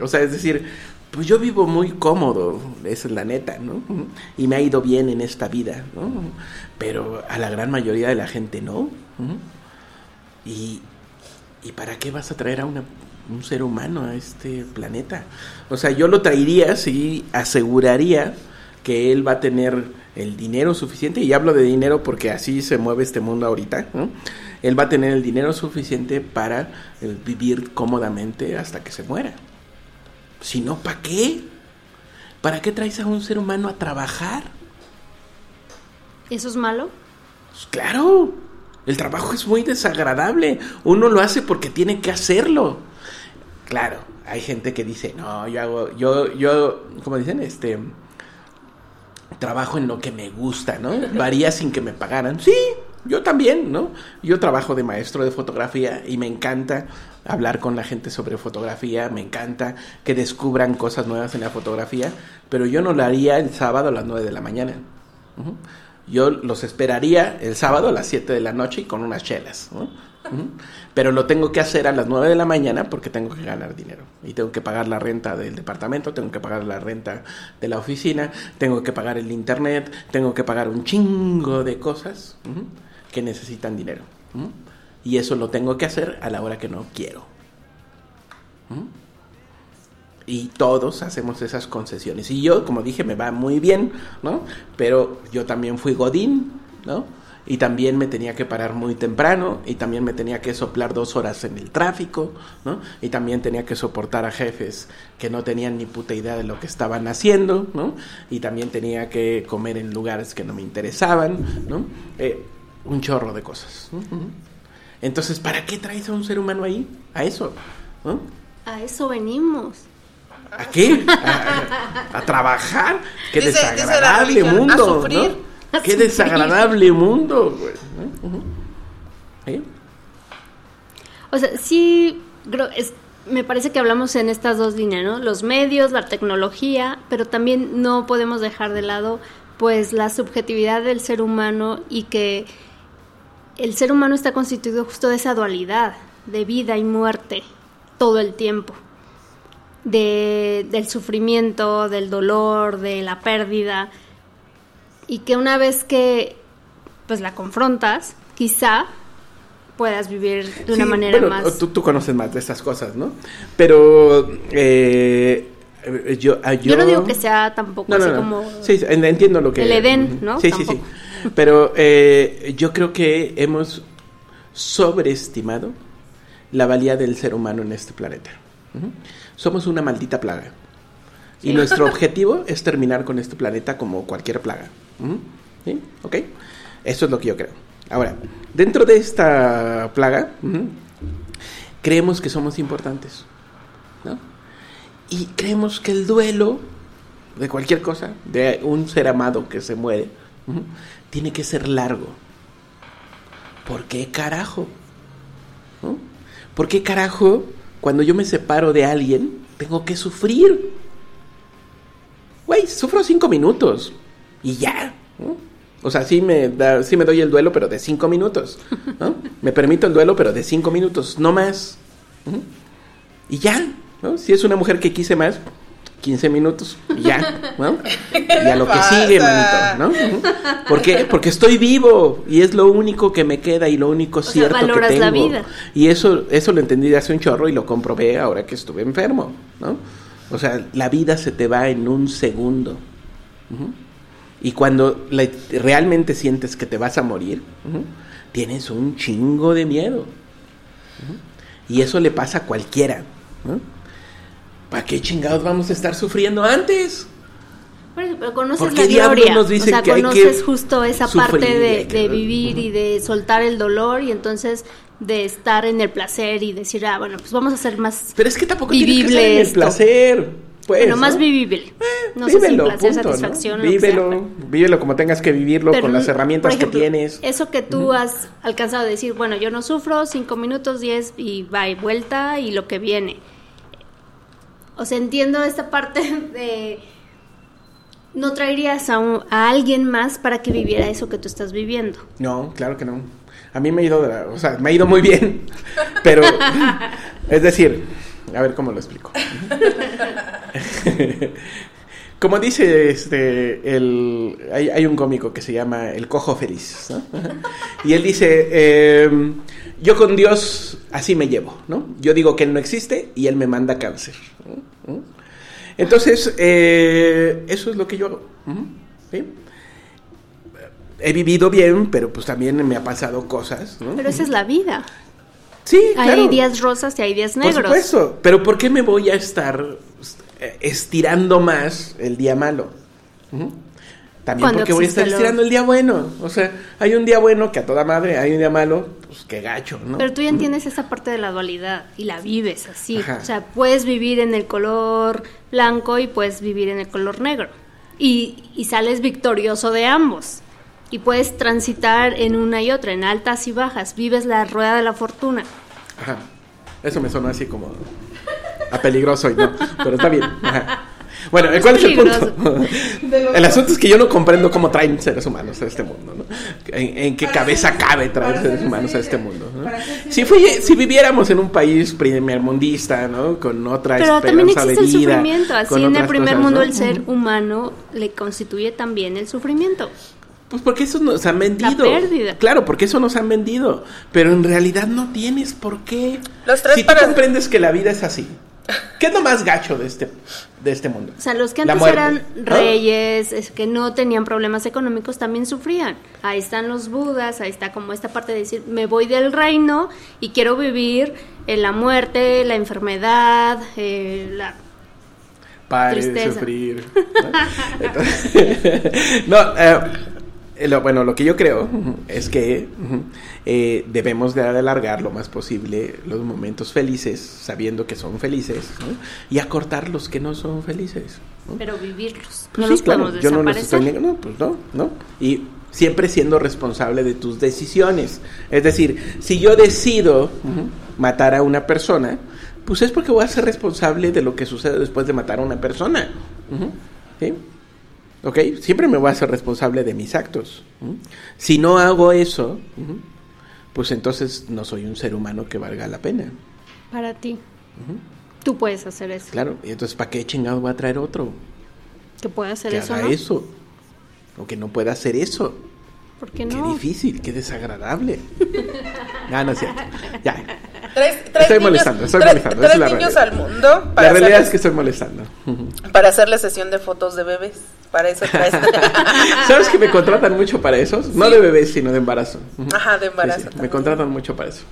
O sea, es decir, pues yo vivo muy cómodo, esa es la neta, ¿no? Y me ha ido bien en esta vida, ¿no? Pero a la gran mayoría de la gente no. Y, ¿Y para qué vas a traer a una- un ser humano a este planeta? O sea, yo lo traería si aseguraría que él va a tener el dinero suficiente, y hablo de dinero porque así se mueve este mundo ahorita, ¿no? Él va a tener el dinero suficiente para eh, vivir cómodamente hasta que se muera. Si no, ¿para qué? ¿Para qué traes a un ser humano a trabajar? ¿Eso es malo? Pues claro, El trabajo es muy desagradable. Uno lo hace porque tiene que hacerlo. Claro, hay gente que dice, no, yo hago, yo, yo, como dicen, este, trabajo en lo que me gusta, ¿no? Lo haría sin que me pagaran. Sí, yo también, ¿no? Yo trabajo de maestro de fotografía y me encanta hablar con la gente sobre fotografía, me encanta que descubran cosas nuevas en la fotografía, pero yo no lo haría el sábado a las 9 de la mañana. Yo los esperaría el sábado a las 7 de la noche y con unas chelas. ¿no? Pero lo tengo que hacer a las 9 de la mañana porque tengo que ganar dinero. Y tengo que pagar la renta del departamento, tengo que pagar la renta de la oficina, tengo que pagar el internet, tengo que pagar un chingo de cosas ujú, necesitan dinero. Y eso lo tengo que hacer a la hora que no quiero. Y todos hacemos esas concesiones. Y yo, como dije, me va muy bien, ¿no? Pero yo también fui Godín, ¿no? Y también me tenía que parar muy temprano, y también me tenía que soplar dos horas en el tráfico, ¿no? Y también tenía que soportar a jefes que no tenían ni puta idea de lo que estaban haciendo, ¿no? Y también tenía que comer en lugares que no me interesaban, ¿no? Eh, un chorro de cosas. Entonces, ¿para qué traes a un ser humano ahí? A eso, ¿no? A eso venimos. ¿A qué? ¿A, a- a trabajar? Qué Dice- dice la desagradable a mundo, sufrir. ¿no? A Qué sufrir. desagradable mundo. ¿Eh? O sea, sí, creo- es- me parece que hablamos en estas dos líneas, ¿no? Los medios, la tecnología, pero también no podemos dejar de lado, pues, la subjetividad del ser humano y que el ser humano está constituido justo de esa dualidad, de vida y muerte, todo el tiempo. De, del sufrimiento, del dolor, de la pérdida. Y que una vez que pues la confrontas, quizá puedas vivir de una Sí, manera bueno, más... Tú, tú conoces más de estas cosas, ¿no? Pero eh, eh, yo, ah, yo... Yo no digo que sea tampoco No, así no. como... Sí, entiendo lo que... el Edén, ¿no? Sí, sí, sí. Pero eh, yo creo que hemos sobreestimado la valía del ser humano en este planeta. Somos una maldita plaga. Y nuestro objetivo es terminar con este planeta como cualquier plaga. Ujú. ¿Sí? ¿Ok? Eso es lo que yo creo. Ahora, dentro de esta plaga, creemos que somos importantes. ¿no? Y creemos que el duelo de cualquier cosa, de un ser amado que se muere, tiene que ser largo. ¿Por qué carajo? ¿No? ¿Por qué carajo cuando yo me separo de alguien tengo que sufrir? Güey, sufro cinco minutos y ya. ¿no? O sea, sí me, da- sí me doy el duelo, pero de cinco minutos. ¿no? Me permito el duelo, pero de cinco minutos, no más. Y ya, ¿no? Si es una mujer que quise más, 15 minutos, y ya, ¿no? Y a lo que sigue, manito, ¿no? ¿Por qué? Porque estoy vivo y es lo único que me queda y lo único sea, cierto que valoras tengo. la vida. Y eso, eso lo entendí de hace un chorro y lo comprobé ahora que estuve enfermo, ¿no? O sea, la vida se te va en un segundo. Y cuando realmente sientes que te vas a morir, tienes un chingo de miedo. Y eso le pasa a cualquiera. ¿no? ¿Para qué chingados vamos a estar sufriendo antes? Pero conoces ¿Por la qué gloria. nos dicen o sea, que hay que conoces justo esa sufrir parte de, hay que- de vivir y de soltar el dolor y entonces de estar en el placer y decir, ah, bueno, pues vamos a ser más Pero es que tampoco tienes que vivible ser en el esto. placer. Pues, bueno, más ¿no? vivible. no sé si Vívelo, placer, punto, ¿no? satisfacción, sea, Vívelo, pero- vívelo como tengas que vivirlo pero, con las herramientas ejemplo, que tienes. Eso que tú has alcanzado a decir, bueno, yo no sufro, cinco minutos, diez y va y vuelta y lo que viene. O sea, entiendo esta parte de... No traerías a, un- a alguien más para que viviera eso que tú estás viviendo. No, claro que no. A mí me ha ido, de la- o sea, me ha ido muy bien, pero es decir, a ver cómo lo explico. Como dice este, el, hay, hay un cómico que se llama El Cojo Feliz, ¿no? Y él dice, eh, yo con Dios así me llevo, ¿no? Yo digo que Él no existe y Él me manda cáncer. ¿no? ¿no? Entonces, eh, eso es lo que yo hago. ¿sí? He vivido bien, pero pues también me ha pasado cosas, ¿no? Pero esa es la vida. Sí, Hay claro. días rosas y hay días Por negros. supuesto, pero ¿por qué me voy a estar estirando más el día malo? También porque voy a estar lo- estirando el día bueno. O sea, hay un día bueno que a toda madre, hay un día malo, pues qué gacho, ¿no? Pero tú ya entiendes esa parte de la dualidad y la vives así. Ajá. O sea, puedes vivir en el color blanco y puedes vivir en el color negro. Y, y sales victorioso de ambos. Y puedes transitar en una y otra, en altas y bajas. Vives la rueda de la fortuna. Ajá. Eso me sonó así como a peligroso y no, pero está bien. Ajá. Bueno, ¿cuál es el punto? El asunto es que yo no comprendo cómo traen seres humanos a este mundo, ¿no? En, en qué cabeza cabe traer seres humanos a este mundo, ¿no? Si, fue, si viviéramos en un país primermundista, ¿no? Con otra Pero también esperanza existe el de vida. sufrimiento. Así en el primer cosas, mundo ¿no? el ser humano le constituye también el sufrimiento. Pues porque eso nos han vendido. pérdida. Claro, porque eso nos han vendido. Pero en realidad no tienes por qué. Los tres si tú para- comprendes que la vida es así. ¿Qué es lo más gacho de este, de este mundo? O sea, los que antes eran reyes, es que no tenían problemas económicos, también sufrían. Ahí están los budas, ahí está como esta parte de decir, me voy del reino y quiero vivir en la muerte, la enfermedad, eh, la... Pare de Tristeza. sufrir. ¿no? Entonces- no, eh, lo, bueno, lo que yo creo es que eh, debemos de alargar lo más posible los momentos felices, sabiendo que son felices, ¿no? y acortar los que no son felices. ¿no? Pero vivirlos, Pues no sí, los claro, podemos yo no los estoy negando, no, pues no, no. Y siempre siendo responsable de tus decisiones. Es decir, si yo decido matar a una persona, pues es porque voy a ser responsable de lo que sucede después de matar a una persona. ¿Ok? Siempre me voy a ser responsable de mis actos. Si no hago eso, pues entonces no soy un ser humano que valga la pena. Para ti. Tú puedes hacer eso. Claro, y entonces ¿para qué chingado voy a traer otro? Que pueda hacer que eso, haga ¿no? eso. O que no pueda hacer eso. ¿Por qué Qué no? difícil, qué desagradable. no, no es cierto. Ya. Traes, traes Estoy niños- molestando, estoy traes- molestando, traes esa es la niños realidad. al mundo La para, realidad es que estoy molestando. para hacerle sesión de fotos de bebés. Para eso traes. ¿Sabes que me contratan mucho para eso? No de bebés, sino de embarazo. Ajá, de embarazo Sí, sí, me contratan mucho para eso.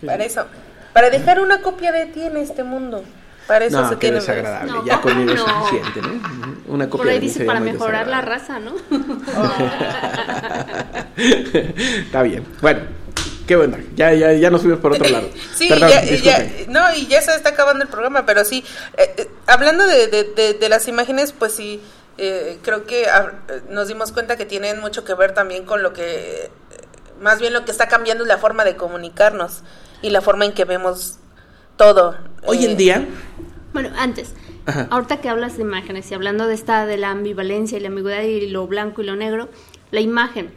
Sí, para sí. eso. Para dejar una copia de ti en este mundo. Para eso No, se tiene desagradable. No, ya ¿cómo conmigo es no? suficiente, ¿no? Una copia Por ahí de dice para mejorar la raza, ¿no? Está bien. Bueno, qué bueno. Ya, ya, ya nos fuimos por otro lado. Sí, Perdón, ya, ya- no, y ya se está acabando el programa, pero sí, eh, eh, hablando de, de- de- de las imágenes, pues sí, eh, creo que ah, nos dimos cuenta que tienen mucho que ver también con lo que, más bien lo que está cambiando es la forma de comunicarnos y la forma en que vemos todo. Hoy Eh, en día, Bueno, antes, Ajá. ahorita que hablas de imágenes y hablando de esta, de la ambivalencia y la ambigüedad y lo blanco y lo negro, la imagen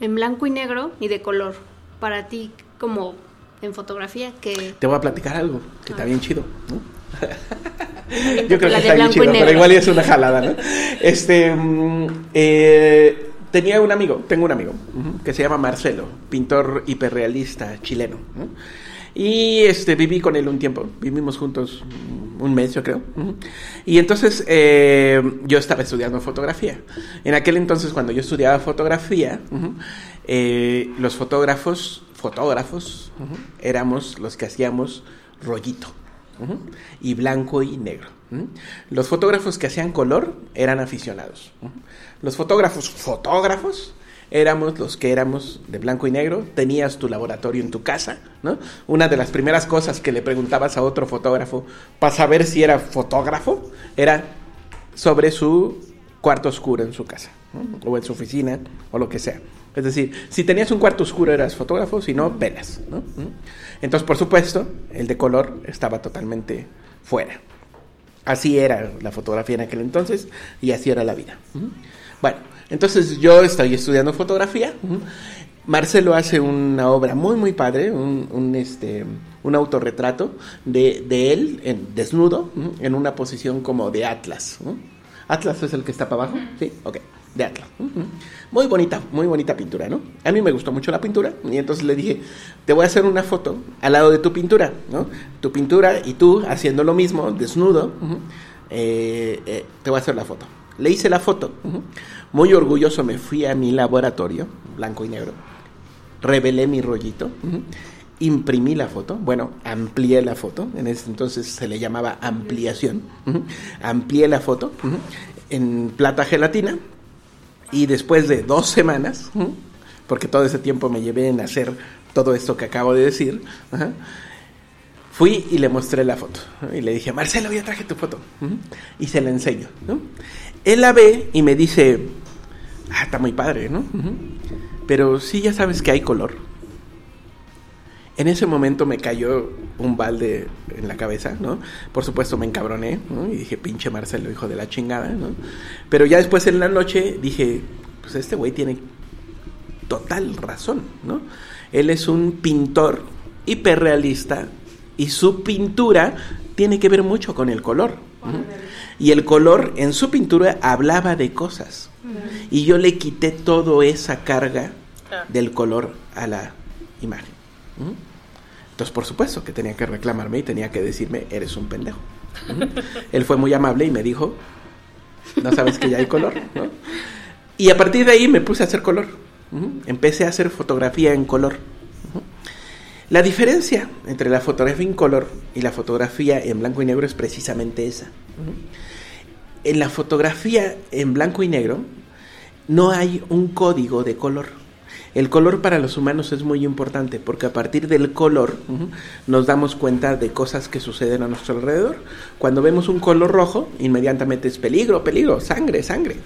en blanco y negro y de color, para ti como en fotografía, que te voy a platicar algo que está bien chido, ¿no? La Yo creo que de está bien blanco y chido, pero igual es una jalada, ¿no? Este, mm, eh, tenía un amigo, tengo un amigo, que se llama Marcelo, pintor hiperrealista chileno, ¿no? Y este, viví con él un tiempo, vivimos juntos un mes, yo creo. Y entonces eh, yo estaba estudiando fotografía. En aquel entonces, cuando yo estudiaba fotografía, eh, los fotógrafos, fotógrafos, éramos los que hacíamos rollito. Y blanco y negro. Los fotógrafos que hacían color eran aficionados. Los fotógrafos, fotógrafos, éramos los que éramos de blanco y negro. Tenías tu laboratorio en tu casa, ¿no? Una de las primeras cosas que le preguntabas a otro fotógrafo para saber si era fotógrafo era sobre su cuarto oscuro en su casa, ¿no? o en su oficina, o lo que sea. Es decir, si tenías un cuarto oscuro eras fotógrafo, si no. ¿Mm? Entonces, por supuesto, el de color estaba totalmente fuera. Así era la fotografía en aquel entonces y así era la vida. Bueno, entonces yo estoy estudiando fotografía. Marcelo hace una obra muy, muy padre, un, un, este, un autorretrato de, de él en, desnudo, en una posición como de Atlas. Atlas es el que está para abajo, sí, ok, de Atlas. Muy bonita, muy bonita pintura, ¿no? A mí me gustó mucho la pintura y entonces le dije, te voy a hacer una foto al lado de tu pintura, ¿no? Tu pintura y tú haciendo lo mismo, desnudo, eh, eh, te voy a hacer la foto. Le hice la foto. Muy orgulloso me fui a mi laboratorio, blanco y negro, revelé mi rollito, imprimí la foto, bueno, amplié la foto, en ese entonces se le llamaba ampliación, amplié la foto en plata gelatina, Y después de dos semanas, porque todo ese tiempo me llevé en hacer todo esto que acabo de decir, fui y le mostré la foto. Y le dije, Marcelo, ya traje tu foto. Y se la enseño. Él la ve y me dice, ah, está muy padre, ¿no? Pero sí, ya sabes que hay color. En ese momento me cayó un balde en la cabeza, ¿no? Por supuesto me encabroné, ¿no? Y dije, pinche Marcelo, hijo de la chingada, ¿no? Pero ya después en la noche dije, pues este güey tiene total razón, ¿no? Él es un pintor hiperrealista y su pintura tiene que ver mucho con el color. ¿no? Y el color en su pintura hablaba de cosas. Y yo le quité toda esa carga del color a la imagen. Entonces, por supuesto que tenía que reclamarme y tenía que decirme, eres un pendejo. Él fue muy amable y me dijo, no sabes que ya hay color, ¿no? Y a partir de ahí me puse a hacer color. Empecé a hacer fotografía en color. La diferencia entre la fotografía en color y la fotografía en blanco y negro es precisamente esa. En la fotografía en blanco y negro no hay un código de color. El color para los humanos es muy importante porque a partir del color nos damos cuenta de cosas que suceden a nuestro alrededor. Cuando vemos un color rojo, inmediatamente es peligro, peligro, sangre, sangre.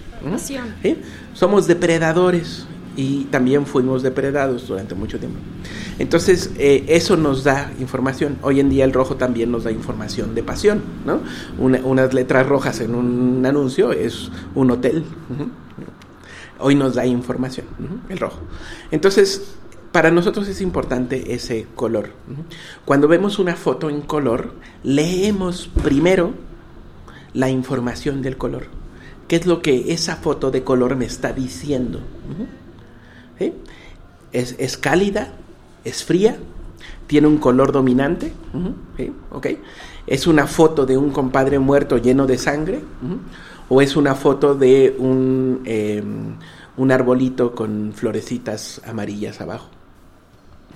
Somos depredadores y también fuimos depredados durante mucho tiempo. Entonces, eh, eso nos da información. Hoy en día el rojo también nos da información de pasión, ¿no? Una- unas letras rojas en un anuncio es un hotel. Hoy nos da información, el rojo. Entonces, para nosotros es importante ese color. Cuando vemos una foto en color, leemos primero la información del color. ¿Qué es lo que esa foto de color me está diciendo? Es, es cálida, es fría, tiene un color dominante. Es una foto de un compadre muerto lleno de sangre, o es una foto de un, eh, un arbolito con florecitas amarillas abajo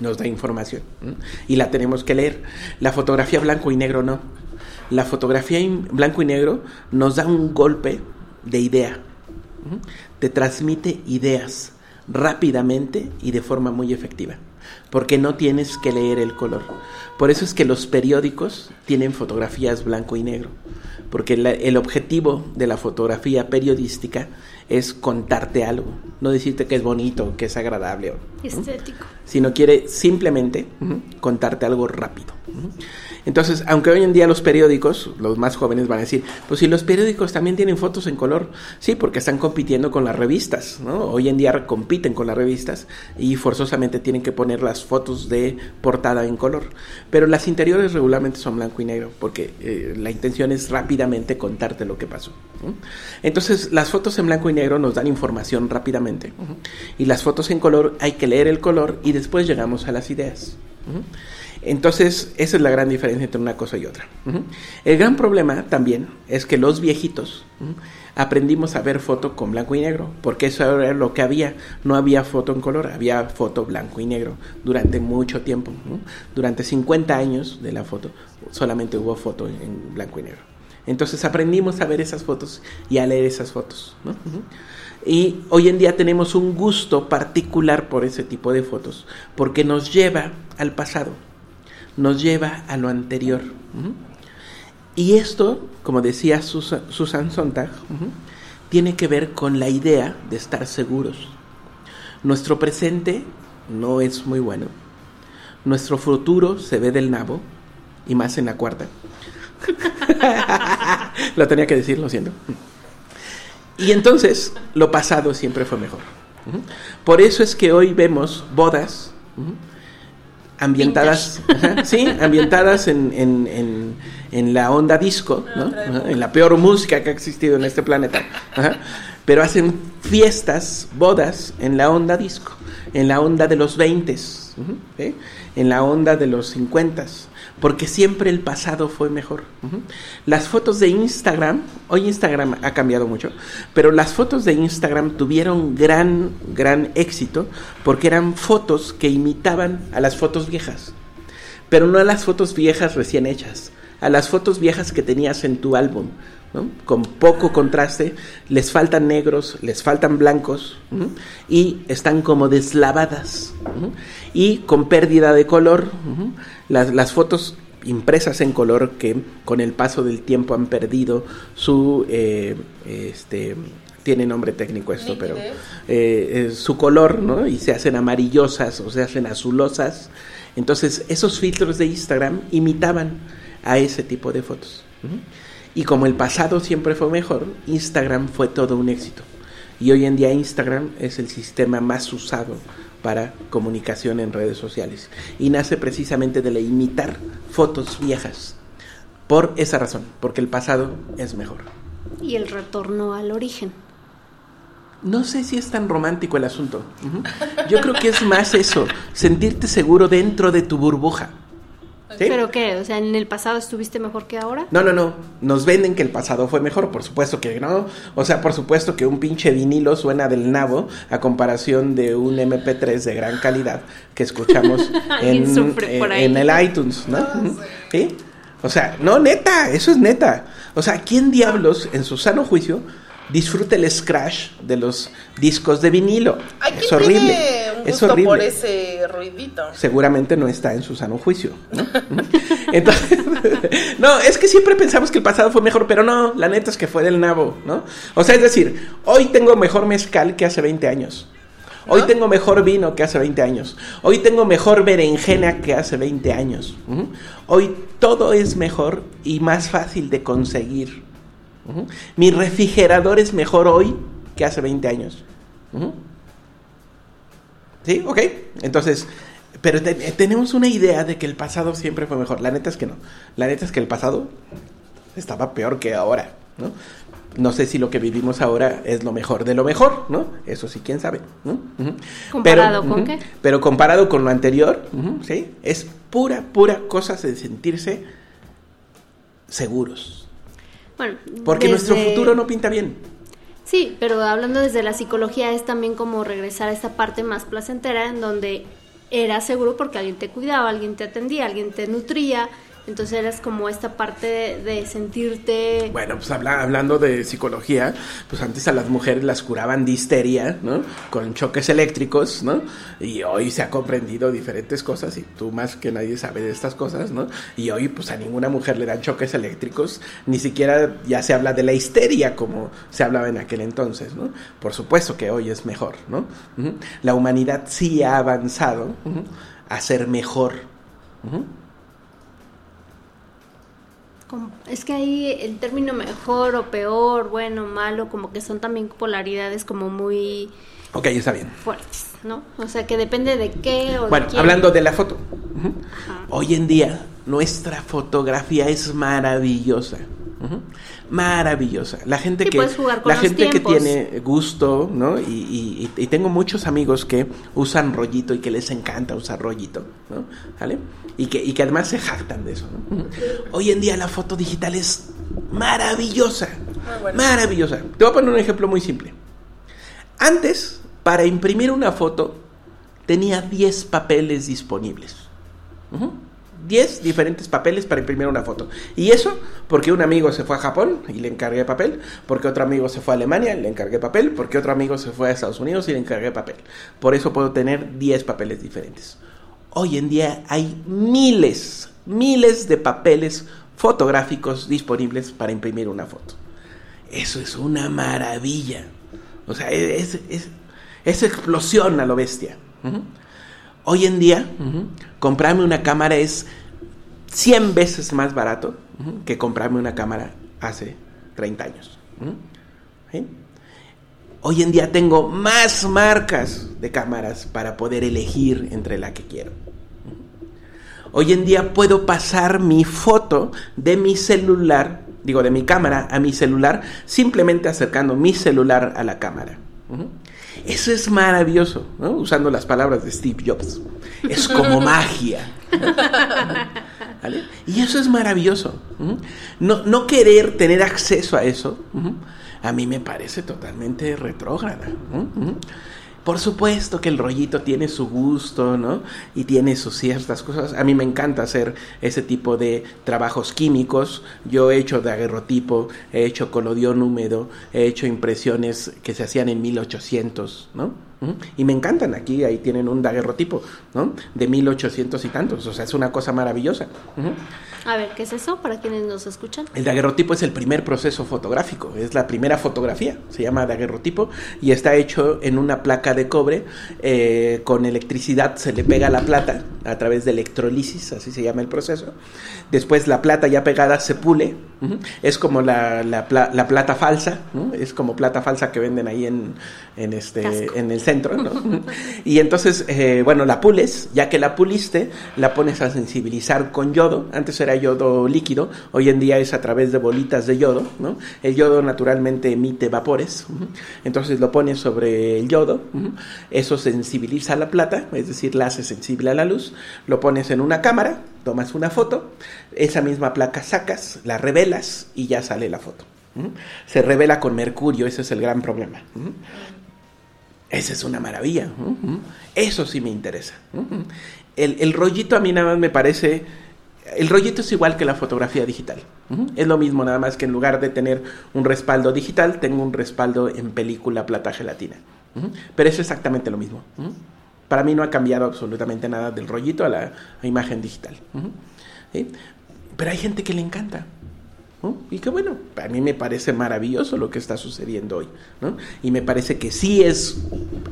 nos da información ¿m? y la tenemos que leer. La fotografía blanco y negro no. La fotografía en blanco y negro nos da un golpe de idea. ¿m? Te transmite ideas rápidamente y de forma muy efectiva, porque no tienes que leer el color. Por eso es que los periódicos tienen fotografías blanco y negro, porque la- el objetivo de la fotografía periodística es contarte algo, no decirte que es bonito, que es agradable. Estético. sino quiere simplemente contarte algo rápido. Entonces, aunque hoy en día los periódicos, los más jóvenes van a decir, pues si los periódicos también tienen fotos en color, sí, porque están compitiendo con las revistas, ¿no? Hoy en día compiten con las revistas y forzosamente tienen que poner las fotos de portada en color. Pero las interiores regularmente son blanco y negro, porque eh, la intención es rápidamente contarte lo que pasó. ¿no? Entonces, las fotos en blanco y negro nos dan información rápidamente. Y las fotos en color hay que leer el color y después llegamos a las ideas. Entonces, esa es la gran diferencia entre una cosa y otra. El gran problema también es que los viejitos aprendimos a ver foto con blanco y negro, porque eso era lo que había. No había foto en color, había foto blanco y negro durante mucho tiempo. Durante 50 años de la foto solamente hubo foto en blanco y negro. Entonces aprendimos a ver esas fotos y a leer esas fotos. Y hoy en día tenemos un gusto particular por ese tipo de fotos, porque nos lleva al pasado, nos lleva a lo anterior. Y esto, como decía Susa- Susan Sontag, tiene que ver con la idea de estar seguros. Nuestro presente no es muy bueno. Nuestro futuro se ve del nabo, y más en la cuarta. lo tenía que decir, lo siento. Y entonces, lo pasado siempre fue mejor. Por eso es que hoy vemos bodas ambientadas, ajá, sí, ambientadas en, en, en, en la onda disco, ¿no? Ajá, en la peor música que ha existido en este planeta. Ajá. Pero hacen fiestas, bodas en la onda disco, en la onda de los 20, en la onda de los 50, porque siempre el pasado fue mejor. Las fotos de Instagram, hoy Instagram ha cambiado mucho, pero las fotos de Instagram tuvieron gran, gran éxito porque eran fotos que imitaban a las fotos viejas, pero no a las fotos viejas recién hechas, a las fotos viejas que tenías en tu álbum ¿no? con poco contraste, les faltan negros, les faltan blancos ¿no? y están como deslavadas ¿no? y con pérdida de color. Las, las fotos impresas en color que con el paso del tiempo han perdido su eh, este tiene nombre técnico esto pero eh, eh, su color no y se hacen amarillosas o se hacen azulosas entonces esos filtros de Instagram imitaban a ese tipo de fotos. Y como el pasado siempre fue mejor Instagram fue todo un éxito y hoy en día Instagram es el sistema más usado para comunicación en redes sociales. Y nace precisamente de la imitar fotos viejas. Por esa razón, porque el pasado es mejor. Y el retorno al origen. No sé si es tan romántico el asunto. Yo creo que es más eso, sentirte seguro dentro de tu burbuja. ¿Sí? ¿Pero qué? O sea, ¿en el pasado estuviste mejor que ahora? No, no, no. Nos venden que el pasado fue mejor. Por supuesto que no. O sea, por supuesto que un pinche vinilo suena del nabo a comparación de un MP3 de gran calidad que escuchamos Alguien en, sufre por en- ahí. en el iTunes, ¿no? ¿Sí? O sea, no, neta, eso es neta. O sea, ¿quién diablos en su sano juicio disfruta el scratch de los discos de vinilo? Es horrible. tiene un Es gusto por ese ruidito. seguramente no está en su sano juicio. ¿no? Entonces, no, es que siempre pensamos que el pasado fue mejor, pero no, la neta es que fue del nabo, ¿no? O sea, es decir, hoy tengo mejor mezcal que hace 20 años. Hoy ¿No? tengo mejor vino que hace 20 años. Hoy tengo mejor berenjena que hace 20 años. Hoy todo es mejor y más fácil de conseguir. Mi refrigerador es mejor hoy que hace 20 años. ¿Sí? Ok. Entonces, pero te- tenemos una idea de que el pasado siempre fue mejor. La neta es que no. La neta es que el pasado estaba peor que ahora, ¿no? No sé si lo que vivimos ahora es lo mejor de lo mejor, ¿no? Eso sí, quién sabe, ¿no? ¿Comparado con qué? Pero comparado con lo anterior, ¿sí? Es pura, pura cosa de sentirse seguros. Bueno, Porque nuestro futuro no pinta bien. Sí, pero hablando desde la psicología es también como regresar a esta parte más placentera en donde eras seguro porque alguien te cuidaba, alguien te atendía, alguien te nutría, entonces eras como esta parte de, de sentirte... Bueno, pues habla- hablando de psicología, pues antes a las mujeres las curaban de histeria, ¿no? Con choques eléctricos, ¿no? Y hoy se ha comprendido diferentes cosas y tú más que nadie sabe de estas cosas, ¿no? Y hoy pues a ninguna mujer le dan choques eléctricos, ni siquiera ya se habla de la histeria como se hablaba en aquel entonces, ¿no? Por supuesto que hoy es mejor, ¿no? La humanidad sí ha avanzado a ser mejor. Es que ahí el término mejor o peor, bueno, malo, como que son también polaridades como muy Ok, está bien. fuertes, ¿no? O sea, que depende de qué o Bueno, de quién. hablando de la foto. Hoy en día nuestra fotografía es maravillosa. Ujú. Maravillosa. La gente Sí, que puedes jugar con la gente que tiene gusto, ¿no? Y, y- y- tengo muchos amigos que usan rollito y que les encanta usar rollito, ¿no? ¿Vale? Y que, y que además se jactan de eso. Hoy en día la foto digital es maravillosa. Buena. Maravillosa. Te voy a poner un ejemplo muy simple. Antes, para imprimir una foto, tenía 10 papeles disponibles. 10 diferentes papeles para imprimir una foto. Y eso porque un amigo se fue a Japón y le encargué papel, porque otro amigo se fue a Alemania y le encargué papel, porque otro amigo se fue a Estados Unidos y le encargué papel. Por eso puedo tener 10 papeles diferentes. Hoy en día hay miles, miles de papeles fotográficos disponibles para imprimir una foto. Eso es una maravilla. O sea, es, es, es explosión a lo bestia. Hoy en día, comprarme una cámara es 100 veces más barato que comprarme una cámara hace 30 años. Hoy en día tengo más marcas de cámaras para poder elegir entre la que quiero. Hoy en día puedo pasar mi foto de mi celular, digo de mi cámara a mi celular, simplemente acercando mi celular a la cámara. Eso es maravilloso, ¿no? usando las palabras de Steve Jobs. Es como magia. ¿Vale? Y eso es maravilloso. No, no querer tener acceso a eso, a mí me parece totalmente retrógrada. Por supuesto que el rollito tiene su gusto, ¿no? Y tiene sus ciertas cosas. A mí me encanta hacer ese tipo de trabajos químicos. Yo he hecho daguerrotipo, he hecho colodión húmedo, he hecho impresiones que se hacían en 1800, ¿no? Y me encantan, aquí ahí tienen un daguerrotipo, ¿no? De 1800 y tantos, o sea, es una cosa maravillosa. A ver, ¿qué es eso para quienes nos escuchan? El daguerrotipo es el primer proceso fotográfico, es la primera fotografía, se llama daguerrotipo y está hecho en una placa de cobre eh, con electricidad, se le pega la plata a través de electrolisis, así se llama el proceso. Después la plata ya pegada se pule, es como la, la la plata falsa, ¿no? es como plata falsa que venden ahí en, en, este, Casco. en el y entonces, eh, bueno, la pules, ya que la puliste, la pones a sensibilizar con yodo, antes era yodo líquido, hoy en día es a través de bolitas de yodo, ¿no? El yodo naturalmente emite vapores, entonces lo pones sobre el yodo, eso sensibiliza la plata, es decir, la hace sensible a la luz, lo pones en una cámara, tomas una foto, esa misma placa sacas, la revelas y ya sale la foto. Se revela con mercurio, ese es el gran problema. Esa es una maravilla. Eso sí me interesa. El, rollito a mí nada más me parece... El rollito es igual que la fotografía digital. Es lo mismo, nada más que en lugar de tener un respaldo digital, tengo un respaldo en película plata gelatina. Pero es exactamente lo mismo. Para mí no ha cambiado absolutamente nada del rollito a la imagen digital. Pero hay gente que le encanta. ¿No? Y que bueno, a mí me parece maravilloso lo que está sucediendo hoy. ¿no? Y me parece que sí es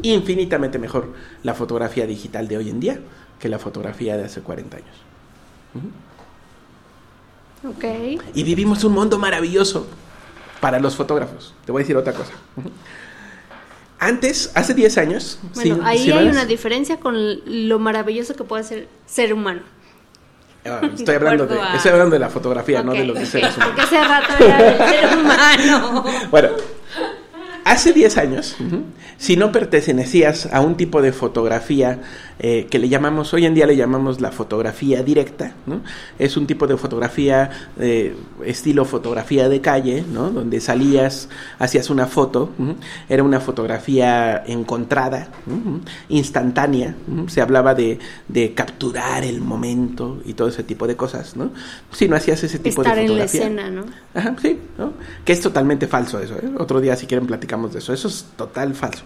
infinitamente mejor la fotografía digital de hoy en día que la fotografía de hace 40 años. Ok. Y vivimos un mundo maravilloso para los fotógrafos. Te voy a decir otra cosa. Antes, hace 10 años... Bueno, ahí hay una diferencia con lo maravilloso que puede ser ser humano. Ah, estoy, hablando de, a- estoy hablando de la fotografía, no de lo que ok, seres humanos. Porque hace rato era del ser humano. Bueno, hace 10 años, si no pertenecías a un tipo de fotografía eh, que le llamamos, hoy en día le llamamos la fotografía directa, ¿no? Es un tipo de fotografía, eh, estilo fotografía de calle, ¿no? Donde salías, hacías una foto, era una fotografía encontrada, instantánea, se hablaba de, de capturar el momento y todo ese tipo de cosas, ¿no? Si no hacías ese tipo Estar de en la fotografía. escena, ¿no? Ajá, sí, ¿no? Que es totalmente falso eso, ¿eh? Otro día si quieren platicamos de eso, eso es total falso.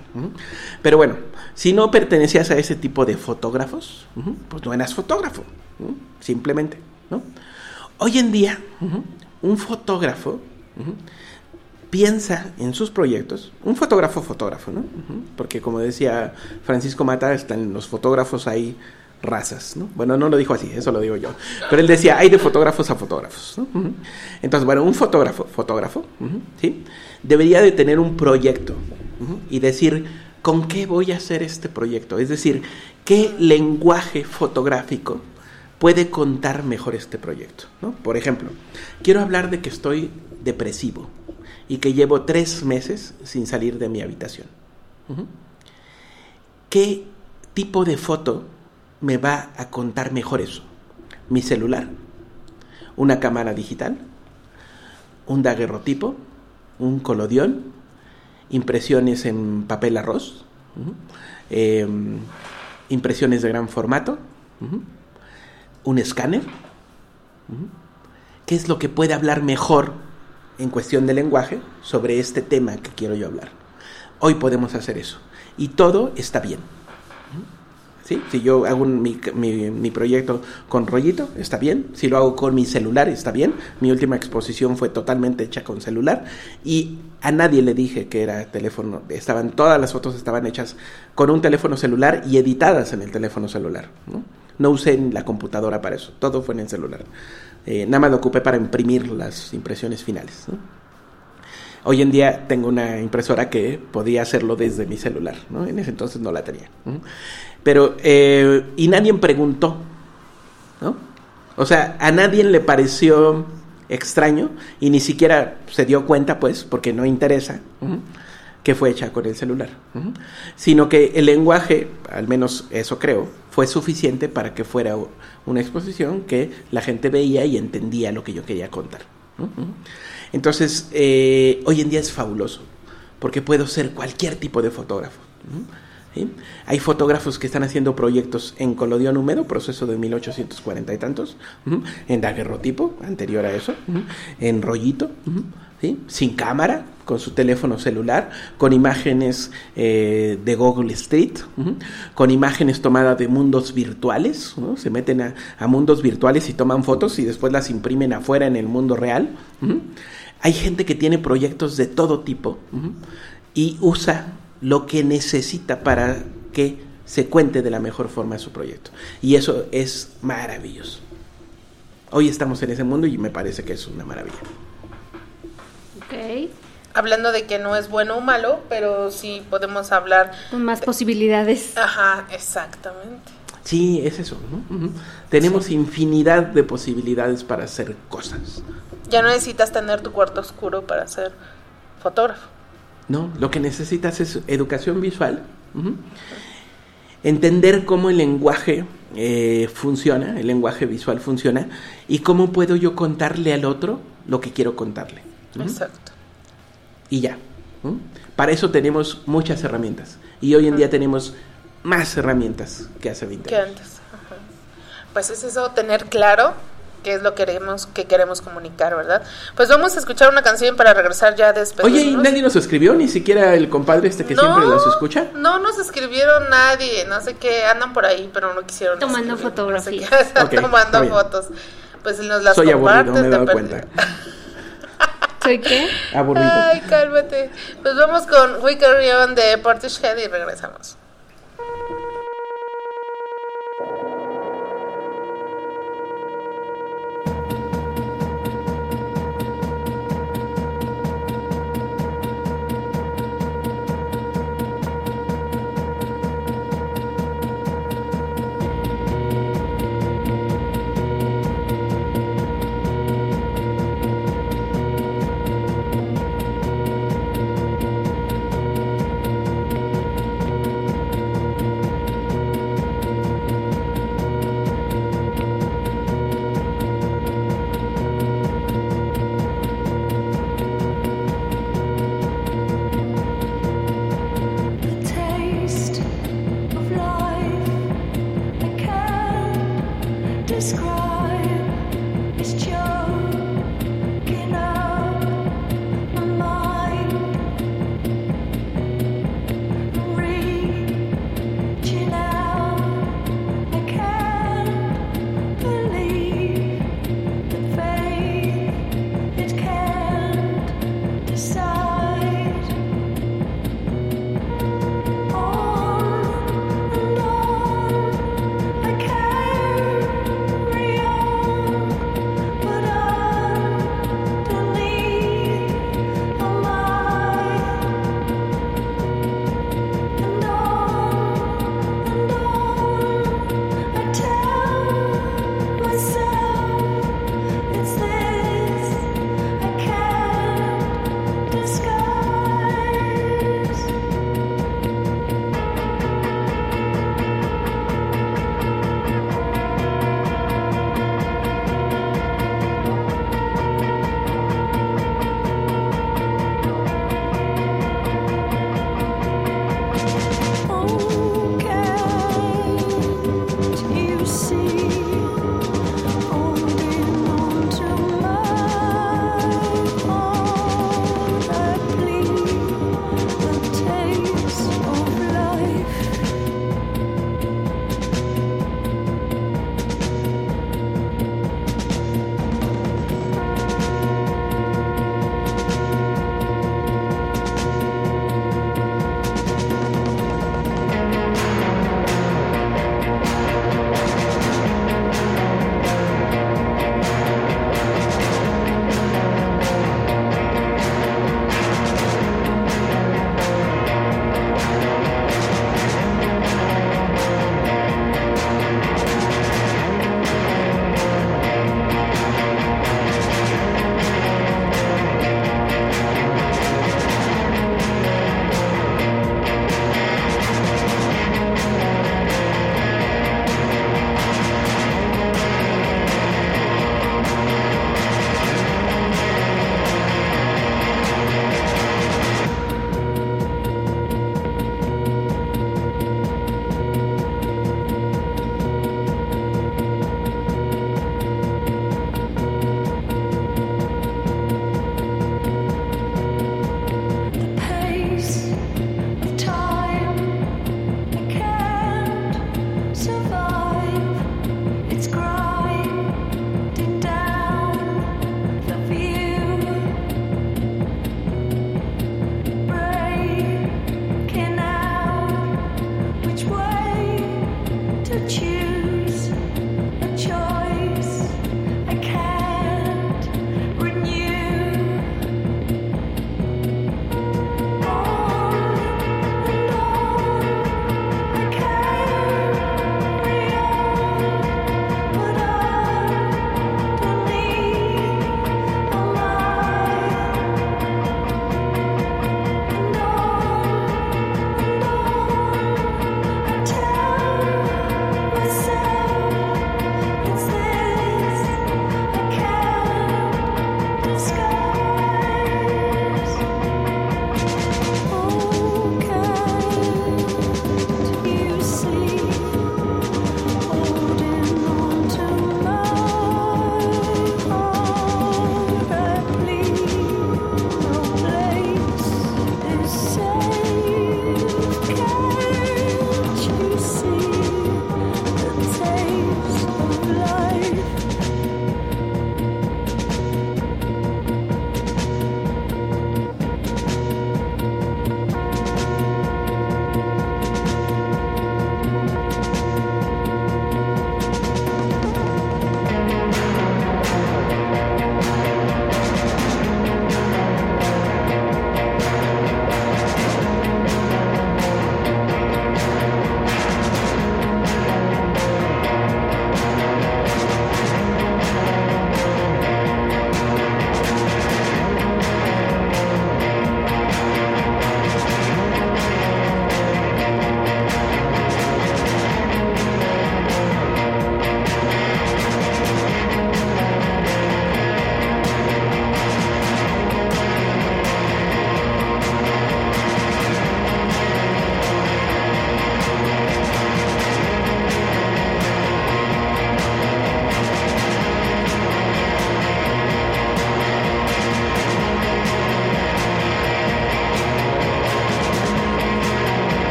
Pero bueno, si no pertenecías a ese tipo de fotógrafos, pues no eras fotógrafo, simplemente, ¿no? Hoy en día, un fotógrafo piensa en sus proyectos, un fotógrafo fotógrafo, ¿no? Porque como decía Francisco Mata, están los fotógrafos ahí razas, ¿no? Bueno, no lo dijo así, eso lo digo yo. Pero él decía, hay de fotógrafos a fotógrafos. Entonces, bueno, un fotógrafo, fotógrafo, ¿sí? Debería de tener un proyecto y decir, ¿con qué voy a hacer este proyecto? Es decir, ¿qué lenguaje fotográfico puede contar mejor este proyecto? ¿no? Por ejemplo, quiero hablar de que estoy depresivo y que llevo tres meses sin salir de mi habitación. ¿Qué tipo de foto me va a contar mejor eso? ¿Mi celular? ¿Una cámara digital? ¿Un daguerrotipo? ¿Un colodión? ¿Impresiones en papel arroz? Eh, ¿Impresiones de gran formato? ¿Un escáner? ¿Qué es lo que puede hablar mejor en cuestión de lenguaje sobre este tema que quiero yo hablar? Hoy podemos hacer eso. Y todo está bien. ¿Sí? Si yo hago un- mi, mi- proyecto con rollito, está bien. Si lo hago con mi celular, está bien. Mi última exposición fue totalmente hecha con celular y a nadie le dije que era teléfono. Estaban todas las fotos estaban hechas con un teléfono celular y editadas en el teléfono celular. No, usé la computadora para eso. Todo fue en el celular. Eh, nada más lo ocupé para imprimir las impresiones finales. Hoy en día tengo una impresora que podía hacerlo desde mi celular, ¿no? En ese entonces no la tenía. Pero, eh, y nadie preguntó, ¿no? O sea, a nadie le pareció extraño y ni siquiera se dio cuenta, pues, porque no interesa, que fue hecha con el celular. ¿no? Sino que el lenguaje, al menos eso creo, fue suficiente para que fuera una exposición que la gente veía y entendía lo que yo quería contar. ¿no? Entonces, eh, hoy en día es fabuloso, porque puedo ser cualquier tipo de fotógrafo. Hay fotógrafos que están haciendo proyectos en colodión húmedo, proceso de 1840 y tantos, en daguerrotipo, anterior a eso, en rollito, sin cámara, con su teléfono celular, con imágenes eh, de Google Street, con imágenes tomadas de mundos virtuales, se meten a, mundos virtuales y toman fotos y después las imprimen afuera en el mundo real. Hay gente que tiene proyectos de todo tipo y usa lo que necesita para que se cuente de la mejor forma su proyecto. Y eso es maravilloso. Hoy estamos en ese mundo y me parece que es una maravilla. Ok. Hablando de que no es bueno o malo, pero sí podemos hablar. Con más posibilidades. Ajá, exactamente. Sí, es eso. Tenemos infinidad de posibilidades para hacer cosas. Ya no necesitas tener tu cuarto oscuro para ser fotógrafo. No, lo que necesitas es educación visual, entender cómo el lenguaje eh, funciona, el lenguaje visual funciona, y cómo puedo yo contarle al otro lo que quiero contarle. Exacto. Y ya. Para eso tenemos muchas herramientas. Y hoy en día tenemos más herramientas que hace 20 que años. antes. Ajá. Pues es eso, tener claro qué es lo que queremos, que queremos comunicar, ¿verdad? Pues vamos a escuchar una canción para regresar ya después. Oye, ¿y nadie nos escribió? Ni siquiera el compadre este que siempre las escucha. No nos escribieron nadie, no sé qué, andan por ahí, pero no quisieron. Tomando escribir, fotografías. No sé qué, están Ok, tomando fotos. Pues nos las Soy aburrido, me he dado de cuenta. ¿Soy qué? Aburrido. Ay, cálmate. Pues vamos con We Carry On de Portishead y regresamos.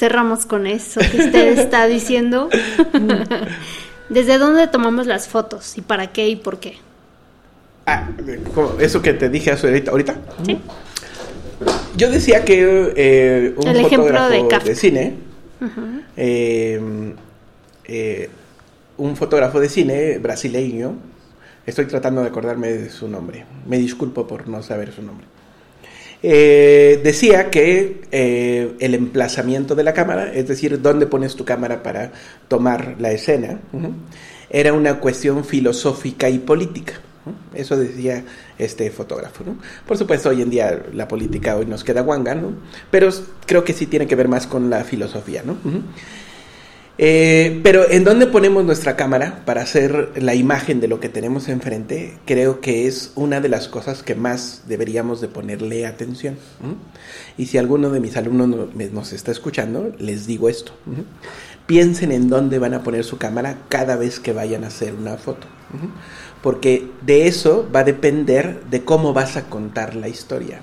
Cerramos con eso que usted está diciendo. ¿Desde dónde tomamos las fotos? ¿Y para qué y por qué? Ah, eso que te dije ahorita. ahorita. Yo decía que eh, un El ejemplo fotógrafo de cine, eh, eh, un fotógrafo de cine brasileño, estoy tratando de acordarme de su nombre, me disculpo por no saber su nombre. Eh, decía que eh, el emplazamiento de la cámara, es decir, dónde pones tu cámara para tomar la escena, era una cuestión filosófica y política. Eso decía este fotógrafo. Por supuesto, hoy en día la política hoy nos queda guanga, ¿no? pero creo que sí tiene que ver más con la filosofía. ¿no? Eh, pero en dónde ponemos nuestra cámara para hacer la imagen de lo que tenemos enfrente, creo que es una de las cosas que más deberíamos de ponerle atención. Y si alguno de mis alumnos no- nos está escuchando, les digo esto. Piensen en dónde van a poner su cámara cada vez que vayan a hacer una foto. Porque de eso va a depender de cómo vas a contar la historia.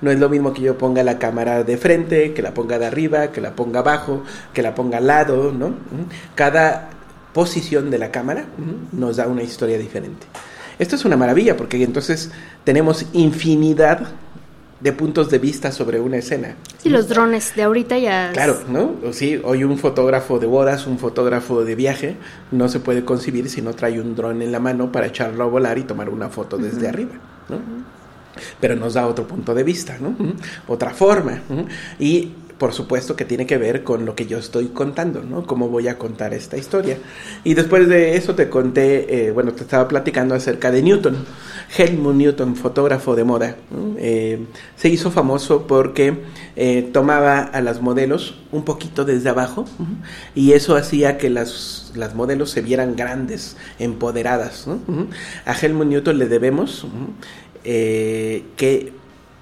No es lo mismo que yo ponga la cámara de frente, que la ponga de arriba, que la ponga abajo, que la ponga al lado, ¿no? Cada posición de la cámara nos da una historia diferente. Esto es una maravilla porque entonces tenemos infinidad de puntos de vista sobre una escena. Sí, los drones de ahorita ya... Claro, ¿no? O Sí, hoy un fotógrafo de bodas, un fotógrafo de viaje, no se puede concebir si no trae un dron en la mano para echarlo a volar y tomar una foto desde arriba, ¿no? Pero nos da otro punto de vista, ¿no? Otra forma. Y por supuesto que tiene que ver con lo que yo estoy contando, ¿no? Cómo voy a contar esta historia. Y después de eso te conté, eh, bueno, te estaba platicando acerca de Newton. Helmut Newton, fotógrafo de moda. Eh, se hizo famoso porque eh, tomaba a las modelos un poquito desde abajo y eso hacía que las, las modelos se vieran grandes, empoderadas. A Helmut Newton le debemos que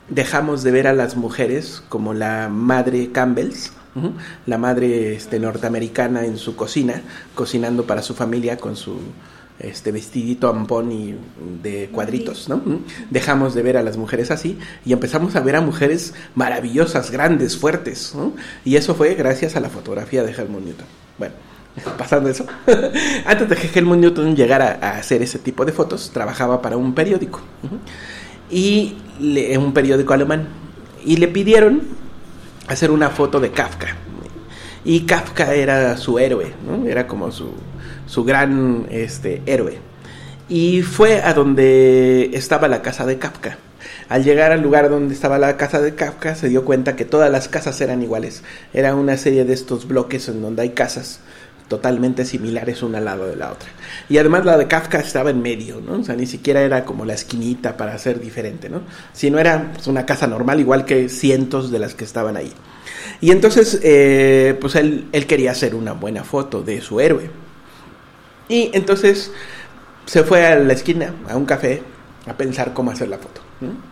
dejamos de ver a las mujeres como la madre Campbell's, la madre este, norteamericana en su cocina, cocinando para su familia con su este vestidito ampón y de cuadritos, ¿no? Dejamos de ver a las mujeres así y empezamos a ver a mujeres maravillosas, grandes, fuertes, ¿no? Y eso fue gracias a la fotografía de Helmut Newton. Bueno, pasando eso, antes de que Helmut Newton llegara a hacer ese tipo de fotos, trabajaba para un periódico. Y le- un periódico alemán. Y le pidieron hacer una foto de Kafka. Y Kafka era su héroe ¿no? era como su, su gran este héroe. Y fue a donde estaba la casa de Kafka. Al llegar al lugar donde estaba la casa de Kafka se dio cuenta que todas las casas eran iguales. Era una serie de estos bloques en donde hay casas totalmente similares una al lado de la otra. Y además la de Kafka estaba en medio, ¿no? O sea, ni siquiera era como la esquinita para ser diferente, ¿no? Sino era pues, una casa normal, igual que cientos de las que estaban ahí. Y entonces, eh, pues él, él quería hacer una buena foto de su héroe. Y entonces se fue a la esquina, a un café, a pensar cómo hacer la foto. ¿no?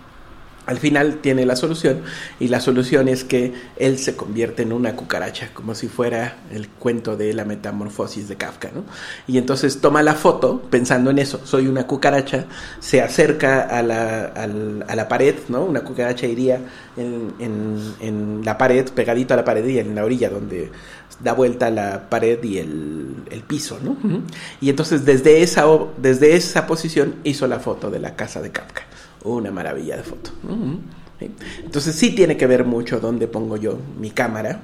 Al final tiene la solución y la solución es que él se convierte en una cucaracha, como si fuera el cuento de la metamorfosis de Kafka, ¿no? Y entonces toma la foto pensando en eso, soy una cucaracha, se acerca a la, a la pared, ¿no? Una cucaracha iría en, en- en la pared, pegadito a la pared y en la orilla donde da vuelta la pared y el, el piso, ¿no? Y entonces desde esa, desde esa posición hizo la foto de la casa de Kafka. Una maravilla de foto. Entonces sí tiene que ver mucho dónde pongo yo mi cámara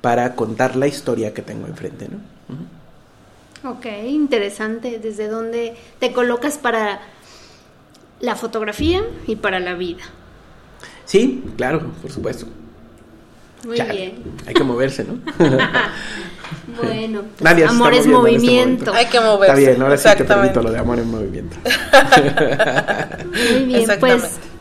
para contar la historia que tengo enfrente, ¿no? Ok, interesante. ¿Desde dónde te colocas para la fotografía y para la vida? Sí, claro, por supuesto. Muy Chale, bien. Hay que moverse, ¿no? Bueno, pues, Nadie amor es este movimiento. momento. Hay que moverse. Está bien, ahora sí te exactamente. permito lo de amor en movimiento. Muy bien, Exactamente. pues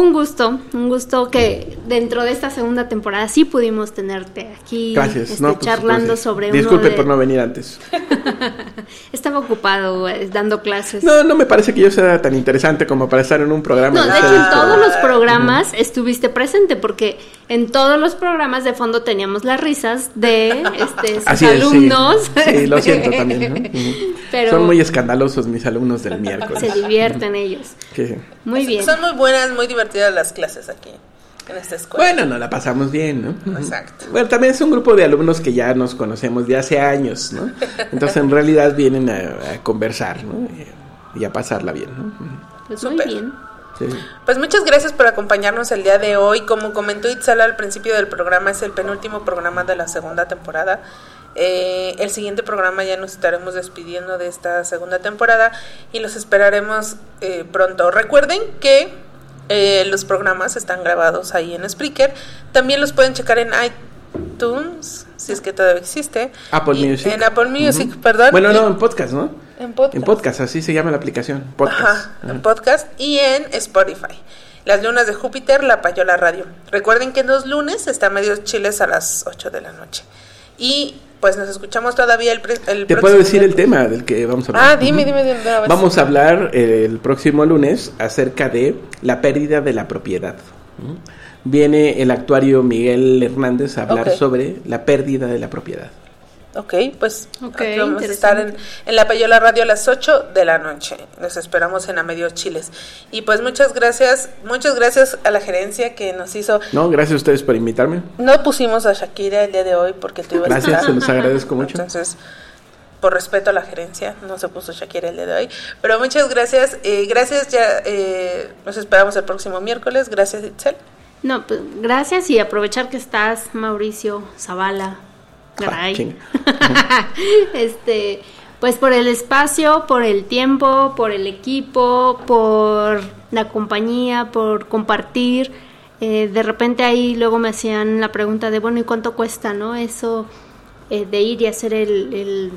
un gusto, un gusto que dentro de esta segunda temporada sí pudimos tenerte aquí Gracias. este, no, pues, charlando gracias. sobre Disculpe de... por no venir antes. Estaba ocupado eh, dando clases. No, no me parece que yo sea tan interesante como para estar en un programa. No, de ustedes, hecho en todos los programas estuviste presente porque en todos los programas de fondo teníamos las risas de este, sus Así es, sí. alumnos. Sí, lo siento también. ¿no? Ujú. Pero- Son muy escandalosos mis alumnos del miércoles. Se divierten ellos. Muy bien. Son muy buenas, muy divertidas las clases aquí, en esta escuela. Bueno, nos la pasamos bien, ¿no? Exacto. Bueno, también es un grupo de alumnos que ya nos conocemos de hace años, ¿no? Entonces, en realidad vienen a, a conversar, ¿no? Y, a pasarla bien, ¿no? Pues muy Súper. bien. Sí. Pues muchas gracias por acompañarnos el día de hoy. Como comentó Itzala al principio del programa, es el penúltimo programa de la segunda temporada. Eh, el siguiente programa ya nos estaremos despidiendo de esta segunda temporada y los esperaremos eh, pronto. Recuerden que eh, los programas están grabados ahí en Spreaker. También los pueden checar en iTunes, si es que todavía existe. Apple Y- Music. En Apple Music, perdón. Bueno, Y- no, en podcast, ¿no? en podcast. En podcast, así se llama la aplicación. Podcast. Ajá, en podcast y en Spotify. Las lunas de Júpiter, la Payola Radio. Recuerden que en los lunes está Medios Chiles a las 8 de la noche. Y pues nos escuchamos todavía el, Te puedo decir el tema del que vamos a hablar. Ah, dime, dime. Vamos a hablar eh, el próximo lunes acerca de la pérdida de la propiedad. Viene el actuario Miguel Hernández a hablar sobre la pérdida de la propiedad. Ok, pues Ok, aquí vamos a estar en, en la Payola Radio a las 8 de la noche. Los esperamos en A Medios Chiles. Y pues muchas gracias, muchas gracias a la gerencia que nos hizo. No, gracias a ustedes por invitarme. No pusimos a Shakira el día de hoy porque tú ibas a Gracias, estar. se los agradezco mucho. Entonces, por respeto a la gerencia, no se puso Shakira el día de hoy. Pero muchas gracias. eh, gracias, ya eh, nos esperamos el próximo miércoles. Gracias, Itzel. No, pues gracias y aprovechar que estás, Mauricio Zavala, Chinga. este, pues por el espacio, por el tiempo, por el equipo, por la compañía, por compartir eh, de repente ahí luego me hacían la pregunta de, bueno, ¿y cuánto cuesta, no? Eso eh, de ir y hacer el, el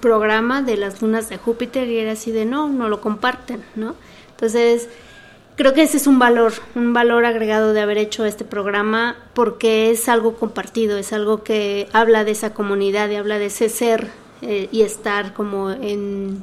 programa de las lunas de Júpiter y era así de, no, no lo comparten, ¿no? Entonces, creo que ese es un valor, un valor agregado de haber hecho este programa porque es algo compartido, es algo que habla de esa comunidad y habla de ese ser eh, y estar como en,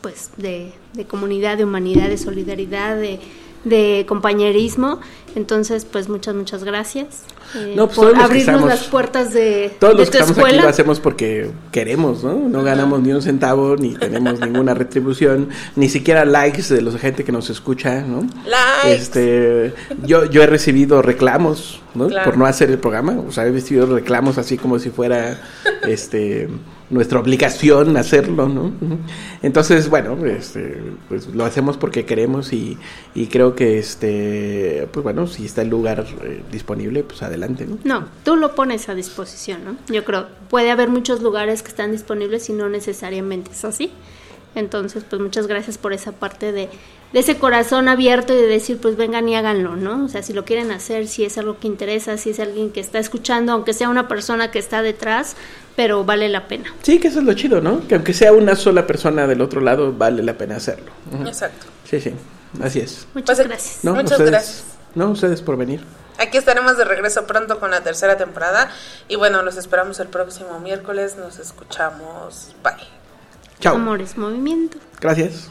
pues, de, de comunidad, de humanidad, de solidaridad, de, de compañerismo. Entonces, pues muchas, muchas gracias eh, No, pues, por abrirnos estamos- las puertas de, Todos de los tu que estamos aquí lo hacemos porque queremos, ¿no? No ganamos ni un centavo, ni tenemos ninguna retribución, ni siquiera likes de la gente que nos escucha, ¿no? Likes. Este, yo, yo he recibido reclamos, ¿no? Claro. Por no hacer el programa, o sea, he recibido reclamos así como si fuera, este, nuestra obligación hacerlo, ¿no? Entonces, bueno, este, pues lo hacemos porque queremos y, y creo que, este, pues bueno, si está el lugar eh, disponible, pues adelante, ¿no? No, tú lo pones a disposición, ¿no? Yo creo, puede haber muchos lugares que están disponibles y no necesariamente es así. Entonces, pues muchas gracias por esa parte de, de ese corazón abierto y de decir, pues vengan y háganlo, ¿no? O sea, si lo quieren hacer, si es algo que interesa, si es alguien que está escuchando, aunque sea una persona que está detrás, pero vale la pena. Sí, que eso es lo chido, ¿no? Que aunque sea una sola persona del otro lado, vale la pena hacerlo. Exacto. Sí, sí, así es. Muchas Pues, gracias. ¿No? Muchas ustedes, gracias. No, ustedes por venir. Aquí estaremos de regreso pronto con la tercera temporada. Y bueno, los esperamos el próximo miércoles. Nos escuchamos. Bye. Chao. Amores, movimiento. Gracias.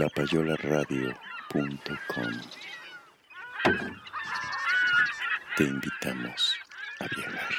lapayolaradio.com Te invitamos a viajar.